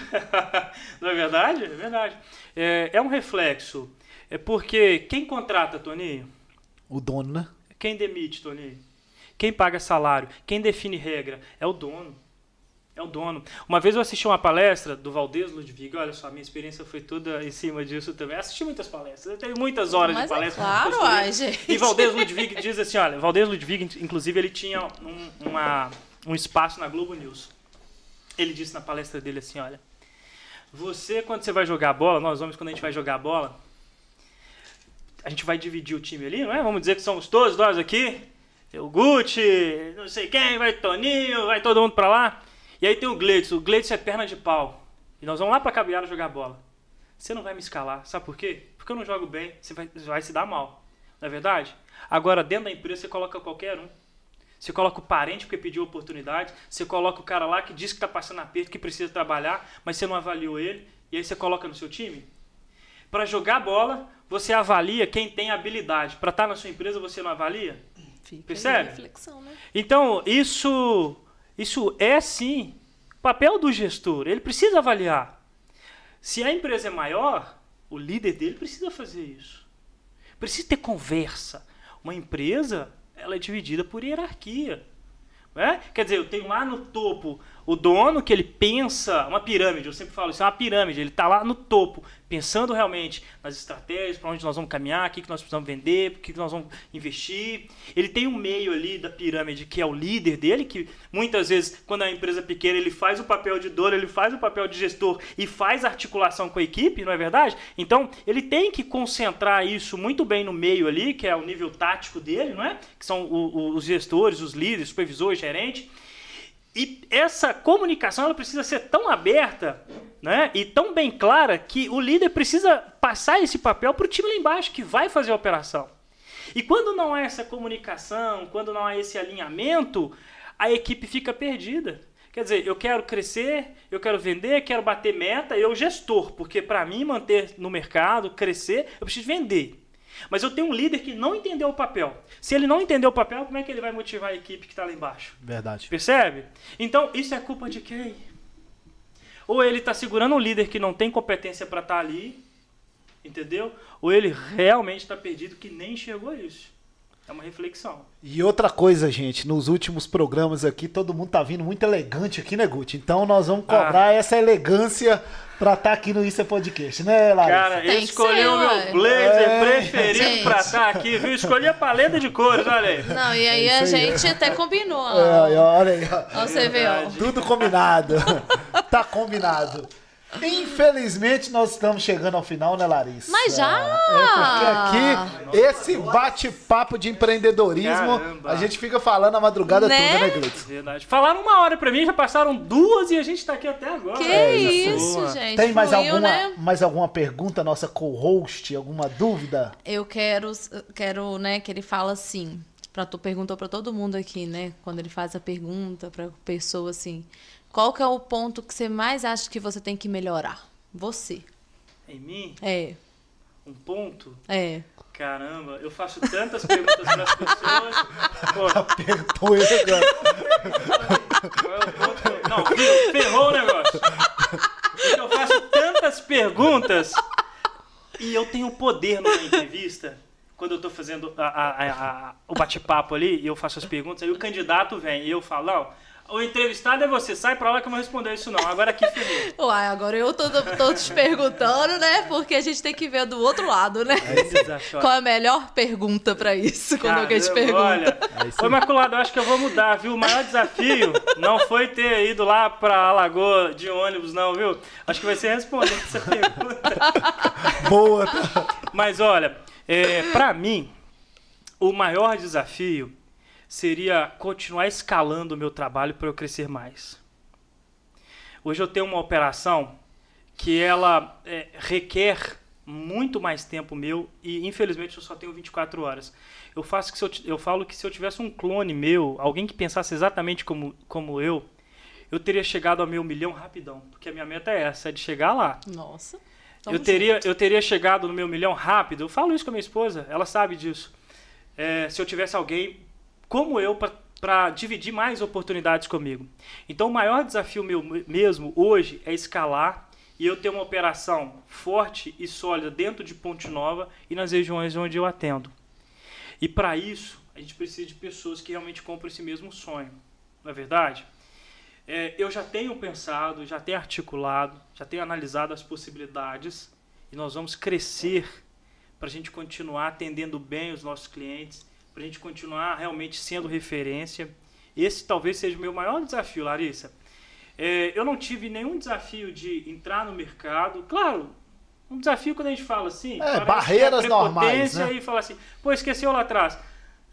[laughs] Não é verdade? É verdade. É, é um reflexo. É porque quem contrata, Toninho? O dono, né? Quem demite, Toninho? Quem paga salário? Quem define regra? É o dono. É o dono. Uma vez eu assisti uma palestra do Valdez Ludwig. Olha só, minha experiência foi toda em cima disso também. Assisti muitas palestras. Eu tenho muitas horas Mas de palestra. é claro, ai, gente. E Valdez Ludwig diz assim, olha, Valdez Ludwig, inclusive, ele tinha um, uma, um espaço na Globo News. Ele disse na palestra dele assim, olha, você quando você vai jogar bola, nós homens quando a gente vai jogar bola, a gente vai dividir o time ali, não é? Vamos dizer que somos todos nós aqui, o Gucci, não sei quem, vai Toninho, vai todo mundo pra lá. E aí tem o Gleitson, o Gleitson é perna de pau. E nós vamos lá pra Cabiara jogar bola. Você não vai me escalar, sabe por quê? Porque eu não jogo bem, você vai, vai se dar mal. Não é verdade? Agora, dentro da empresa, você coloca qualquer um. Você coloca o parente porque pediu oportunidade, você coloca o cara lá que diz que está passando aperto, que precisa trabalhar, mas você não avaliou ele, e aí você coloca no seu time. Para jogar bola, você avalia quem tem habilidade. Para estar na sua empresa, você não avalia? Fica Percebe? reflexão, né? Então, isso, isso é sim papel do gestor. Ele precisa avaliar. Se a empresa é maior, o líder dele precisa fazer isso. Precisa ter conversa. Uma empresa, ela é dividida por hierarquia. Né? Quer dizer, eu tenho lá no topo o dono que ele pensa, uma pirâmide, eu sempre falo isso, é uma pirâmide, ele está lá no topo, pensando realmente nas estratégias, para onde nós vamos caminhar, o que, que nós precisamos vender, o que, que nós vamos investir. Ele tem um meio ali da pirâmide que é o líder dele, que muitas vezes, quando é uma empresa pequena, ele faz o papel de dono, ele faz o papel de gestor e faz a articulação com a equipe, não é verdade? Então, ele tem que concentrar isso muito bem no meio ali, que é o nível tático dele, não é? Que são o- o- os gestores, os líderes, supervisores, gerente. E essa comunicação ela precisa ser tão aberta né, e tão bem clara que o líder precisa passar esse papel para o time lá embaixo que vai fazer a operação. E quando não há essa comunicação, quando não há esse alinhamento, a equipe fica perdida. Quer dizer, eu quero crescer, eu quero vender, quero bater meta, eu gestor, porque para mim manter no mercado, crescer, eu preciso vender. Mas eu tenho um líder que não entendeu o papel. Se ele não entendeu o papel, como é que ele vai motivar a equipe que está lá embaixo? Verdade. Percebe? Então, isso é culpa de quem? Ou ele está segurando um líder que não tem competência para estar ali, entendeu? Ou ele realmente está perdido que nem enxergou isso. É uma reflexão. E outra coisa, gente, nos últimos programas aqui, todo mundo tá vindo muito elegante aqui, né, Guti? Então nós vamos Ah. cobrar essa elegância pra estar aqui no Isso é Podcast, né, Larissa? Cara, eu escolhi ser, o meu blazer É. preferido Gente. para estar aqui, viu? Escolhi a paleta de cores, olha aí. Não, e aí É a aí. gente até combinou. ó. É, olha aí, ó. Você. Verdade. Tudo combinado. tá combinado. Infelizmente, nós estamos chegando ao final, né, Larissa? Mas já! É porque aqui, esse bate-papo de empreendedorismo, Caramba. a gente fica falando a madrugada Né? toda, né, Glitz? Verdade. Falaram uma hora pra mim, já passaram duas e a gente tá aqui até agora. Que É isso, Boa. gente. Tem mais fluiu, alguma, né? mais alguma pergunta, nossa co-host? Alguma dúvida? Eu quero, quero, né, que ele fala assim. Pra, tu perguntou pra todo mundo aqui, né? Quando ele faz a pergunta pra pessoa assim. Qual que é o ponto que você mais acha que você tem que melhorar? Você. Em mim? É. Um ponto? É. Caramba, eu faço tantas perguntas para as pessoas. Pô, Apertou ele agora. qual é o ponto? Não, viu? ferrou o negócio. Porque eu faço tantas perguntas e eu tenho poder numa entrevista. Quando eu estou fazendo a- a- a- a- o bate-papo ali e eu faço as perguntas, aí o candidato vem e eu falo, não, o entrevistado é você, sai pra lá que eu não vou responder isso não. Agora aqui ferrou. [laughs] Uai, agora eu tô, tô te perguntando, né? Porque a gente tem que ver do outro lado, né? Qual é a melhor pergunta pra isso, quando alguém te pergunta? Olha, ô Imaculado, eu acho que eu vou mudar, viu? O maior desafio não foi ter ido lá pra Alagoa de ônibus, não, viu? Acho que vai ser responder essa pergunta. [laughs] Boa. Mas olha, é, para mim, o maior desafio seria continuar escalando o meu trabalho para eu crescer mais. Hoje eu tenho uma operação que ela é, requer muito mais tempo meu e infelizmente eu só tenho 24 horas. Eu faço que se eu, eu falo que se eu tivesse um clone meu, alguém que pensasse exatamente como, como eu, eu teria chegado ao meu milhão rapidão, porque a minha meta é essa, é de chegar lá. Nossa. Eu teria, junto. eu teria chegado no meu milhão rápido. Eu falo isso com a minha esposa, ela sabe disso. É, se eu tivesse alguém como eu para dividir mais oportunidades comigo. Então, o maior desafio meu mesmo hoje é escalar e eu ter uma operação forte e sólida dentro de Ponte Nova e nas regiões onde eu atendo. E para isso, a gente precisa de pessoas que realmente compram esse mesmo sonho. Não é verdade? É, eu já tenho pensado, já tenho articulado, já tenho analisado as possibilidades e nós vamos crescer para a gente continuar atendendo bem os nossos clientes, para a gente continuar realmente sendo referência. Esse talvez seja o meu maior desafio, Larissa. É, eu não tive nenhum desafio de entrar no mercado. Claro, um desafio quando a gente fala assim. parece que barreiras é normais, né? E fala assim, pô, esqueceu lá atrás.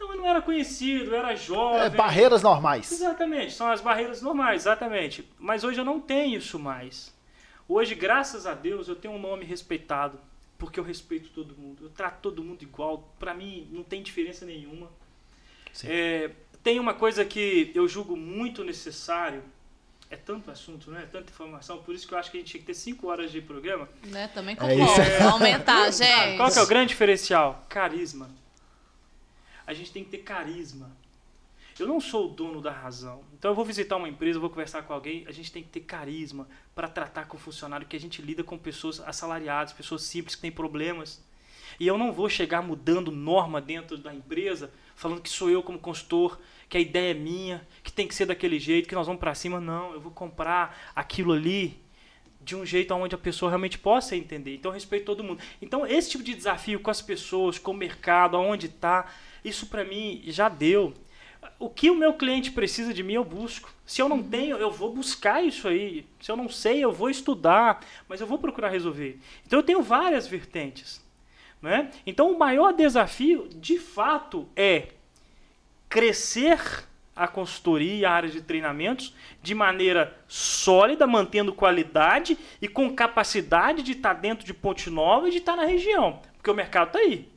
Não, eu não era conhecido, eu era jovem. É, barreiras normais. Exatamente, são as barreiras normais, exatamente. Mas hoje eu não tenho isso mais. Hoje, graças a Deus, eu tenho um nome respeitado, porque eu respeito todo mundo. Eu trato todo mundo igual. Pra mim, não tem diferença nenhuma. Sim. É, tem uma coisa que eu julgo muito necessário. É tanto assunto, né? É tanta informação. Por isso que eu acho que a gente tinha que ter cinco horas de programa. Né? Também É isso. concordo. Aumentar, gente. [laughs] Qual que é o grande diferencial? Carisma. A gente tem que ter carisma. Eu não sou o dono da razão. Então eu vou visitar uma empresa, vou conversar com alguém, a gente tem que ter carisma para tratar com o funcionário, que a gente lida com pessoas assalariadas, pessoas simples que têm problemas. E eu não vou chegar mudando norma dentro da empresa, falando que sou eu como consultor, que a ideia é minha, que tem que ser daquele jeito, que nós vamos para cima. Não, eu vou comprar aquilo ali de um jeito onde a pessoa realmente possa entender. Então, eu respeito todo mundo. Então, esse tipo de desafio com as pessoas, com o mercado, aonde está, isso para mim já deu. O que o meu cliente precisa de mim, eu busco. Se eu não tenho, eu vou buscar isso aí. Se eu não sei, eu vou estudar, mas eu vou procurar resolver. Então, eu tenho várias vertentes. Né? Então, o maior desafio, de fato, é crescer a consultoria e a área de treinamentos de maneira sólida, mantendo qualidade e com capacidade de estar dentro de Ponte Nova e de estar na região, porque o mercado está aí.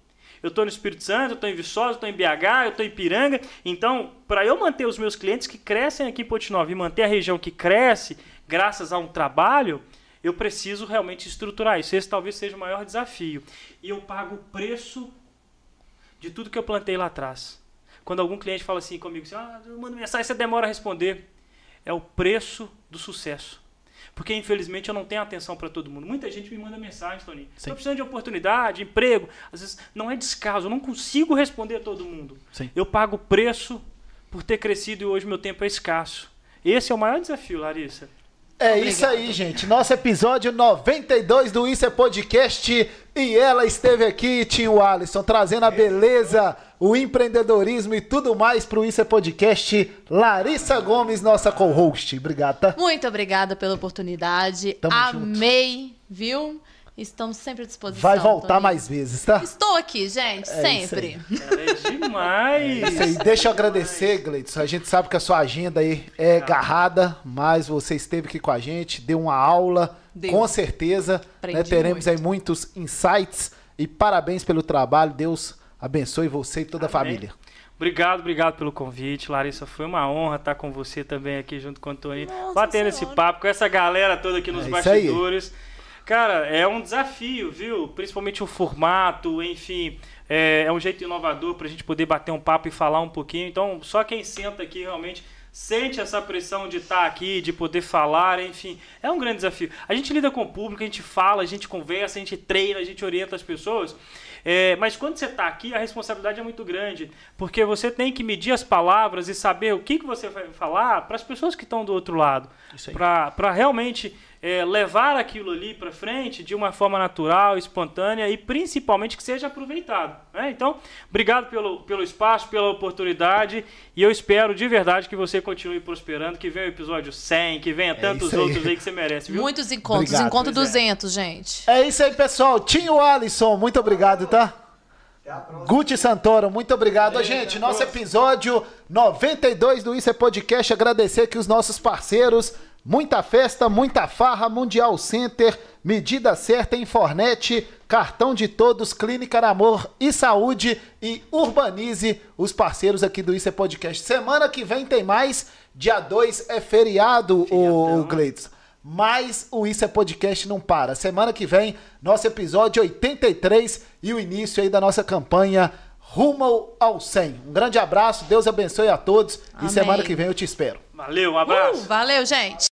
Eu estou no Espírito Santo, eu estou em Viçosa, eu estou em BH, eu estou em Piranga. Então, para eu manter os meus clientes que crescem aqui em Ponte Nova e manter a região que cresce, graças a um trabalho, eu preciso realmente estruturar isso. Esse talvez seja o maior desafio. E eu pago o preço de tudo que eu plantei lá atrás. Quando algum cliente fala assim comigo, assim, ah, eu mando mensagem, você demora a responder. É o preço do sucesso. Porque, infelizmente, eu não tenho atenção para todo mundo. Muita gente me manda mensagem, Toninho. Sim. Estou precisando de oportunidade, emprego. Às vezes não é descaso, eu não consigo responder a todo mundo. Sim. Eu pago o preço por ter crescido e hoje meu tempo é escasso. Esse é o maior desafio, Larissa. É Obrigada. isso aí, gente. Nosso episódio 92 do Isso é Podcast. E ela esteve aqui, Tinho Alisson, trazendo a beleza, o empreendedorismo e tudo mais pro Isso é Podcast. Larissa Gomes, nossa co-host. Obrigado, tá? Muito obrigada pela oportunidade. Tamo Amei, viu? Estamos sempre à disposição. Vai voltar Toninho. mais vezes, tá? Estou aqui, gente, É isso sempre. Ela é demais. Isso aí. Deixa eu agradecer, Gleidson. A gente sabe que a sua agenda aí é agarrada, mas você esteve aqui com a gente, deu uma aula, Deu. com certeza. Né, teremos muito. aí muitos insights e parabéns pelo trabalho. Deus abençoe você e toda a Amém. família. Obrigado, obrigado pelo convite, Larissa. Foi uma honra estar com você também aqui junto com o Toninho, Nossa batendo esse papo com essa galera toda aqui nos É isso aí. Cara, é um desafio, viu? Principalmente o formato, enfim. É, é um jeito inovador para a gente poder bater um papo e falar um pouquinho. Então, só quem senta aqui realmente sente essa pressão de estar aqui, de poder falar, enfim, é um grande desafio. A gente lida com o público, a gente fala, a gente conversa, a gente treina, a gente orienta as pessoas. É, mas quando você está aqui, a responsabilidade é muito grande, porque você tem que medir as palavras e saber o que, que você vai falar para as pessoas que estão do outro lado, para realmente é, levar aquilo ali para frente de uma forma natural, espontânea e principalmente que seja aproveitado. Né? Então, obrigado pelo, pelo espaço, pela oportunidade e eu espero de verdade que você continue prosperando, que venha o episódio 100, que venha é tantos outros aí que você merece. Viu? Muitos encontros, obrigado, encontro 200, é. gente. É isso aí, pessoal. Tinho Alisson, muito obrigado, tá? Guti Santoro, muito obrigado. Ei, gente, nosso episódio 92 do Isso é Podcast. Agradecer aqui os nossos parceiros Muita festa, muita farra, Mundial Center, medida certa em Fornet, cartão de todos, Clínica Amor e Saúde e Urbanize, os parceiros aqui do Isso é Podcast. Semana que vem tem mais, dia 2 é feriado, o Gleides. Mas o Isso é Podcast não para. Semana que vem, nosso episódio 83 e o início aí da nossa campanha rumo ao 100. Um grande abraço, Deus abençoe a todos Amém. e semana que vem eu te espero. Valeu, um abraço. Uh, valeu, gente.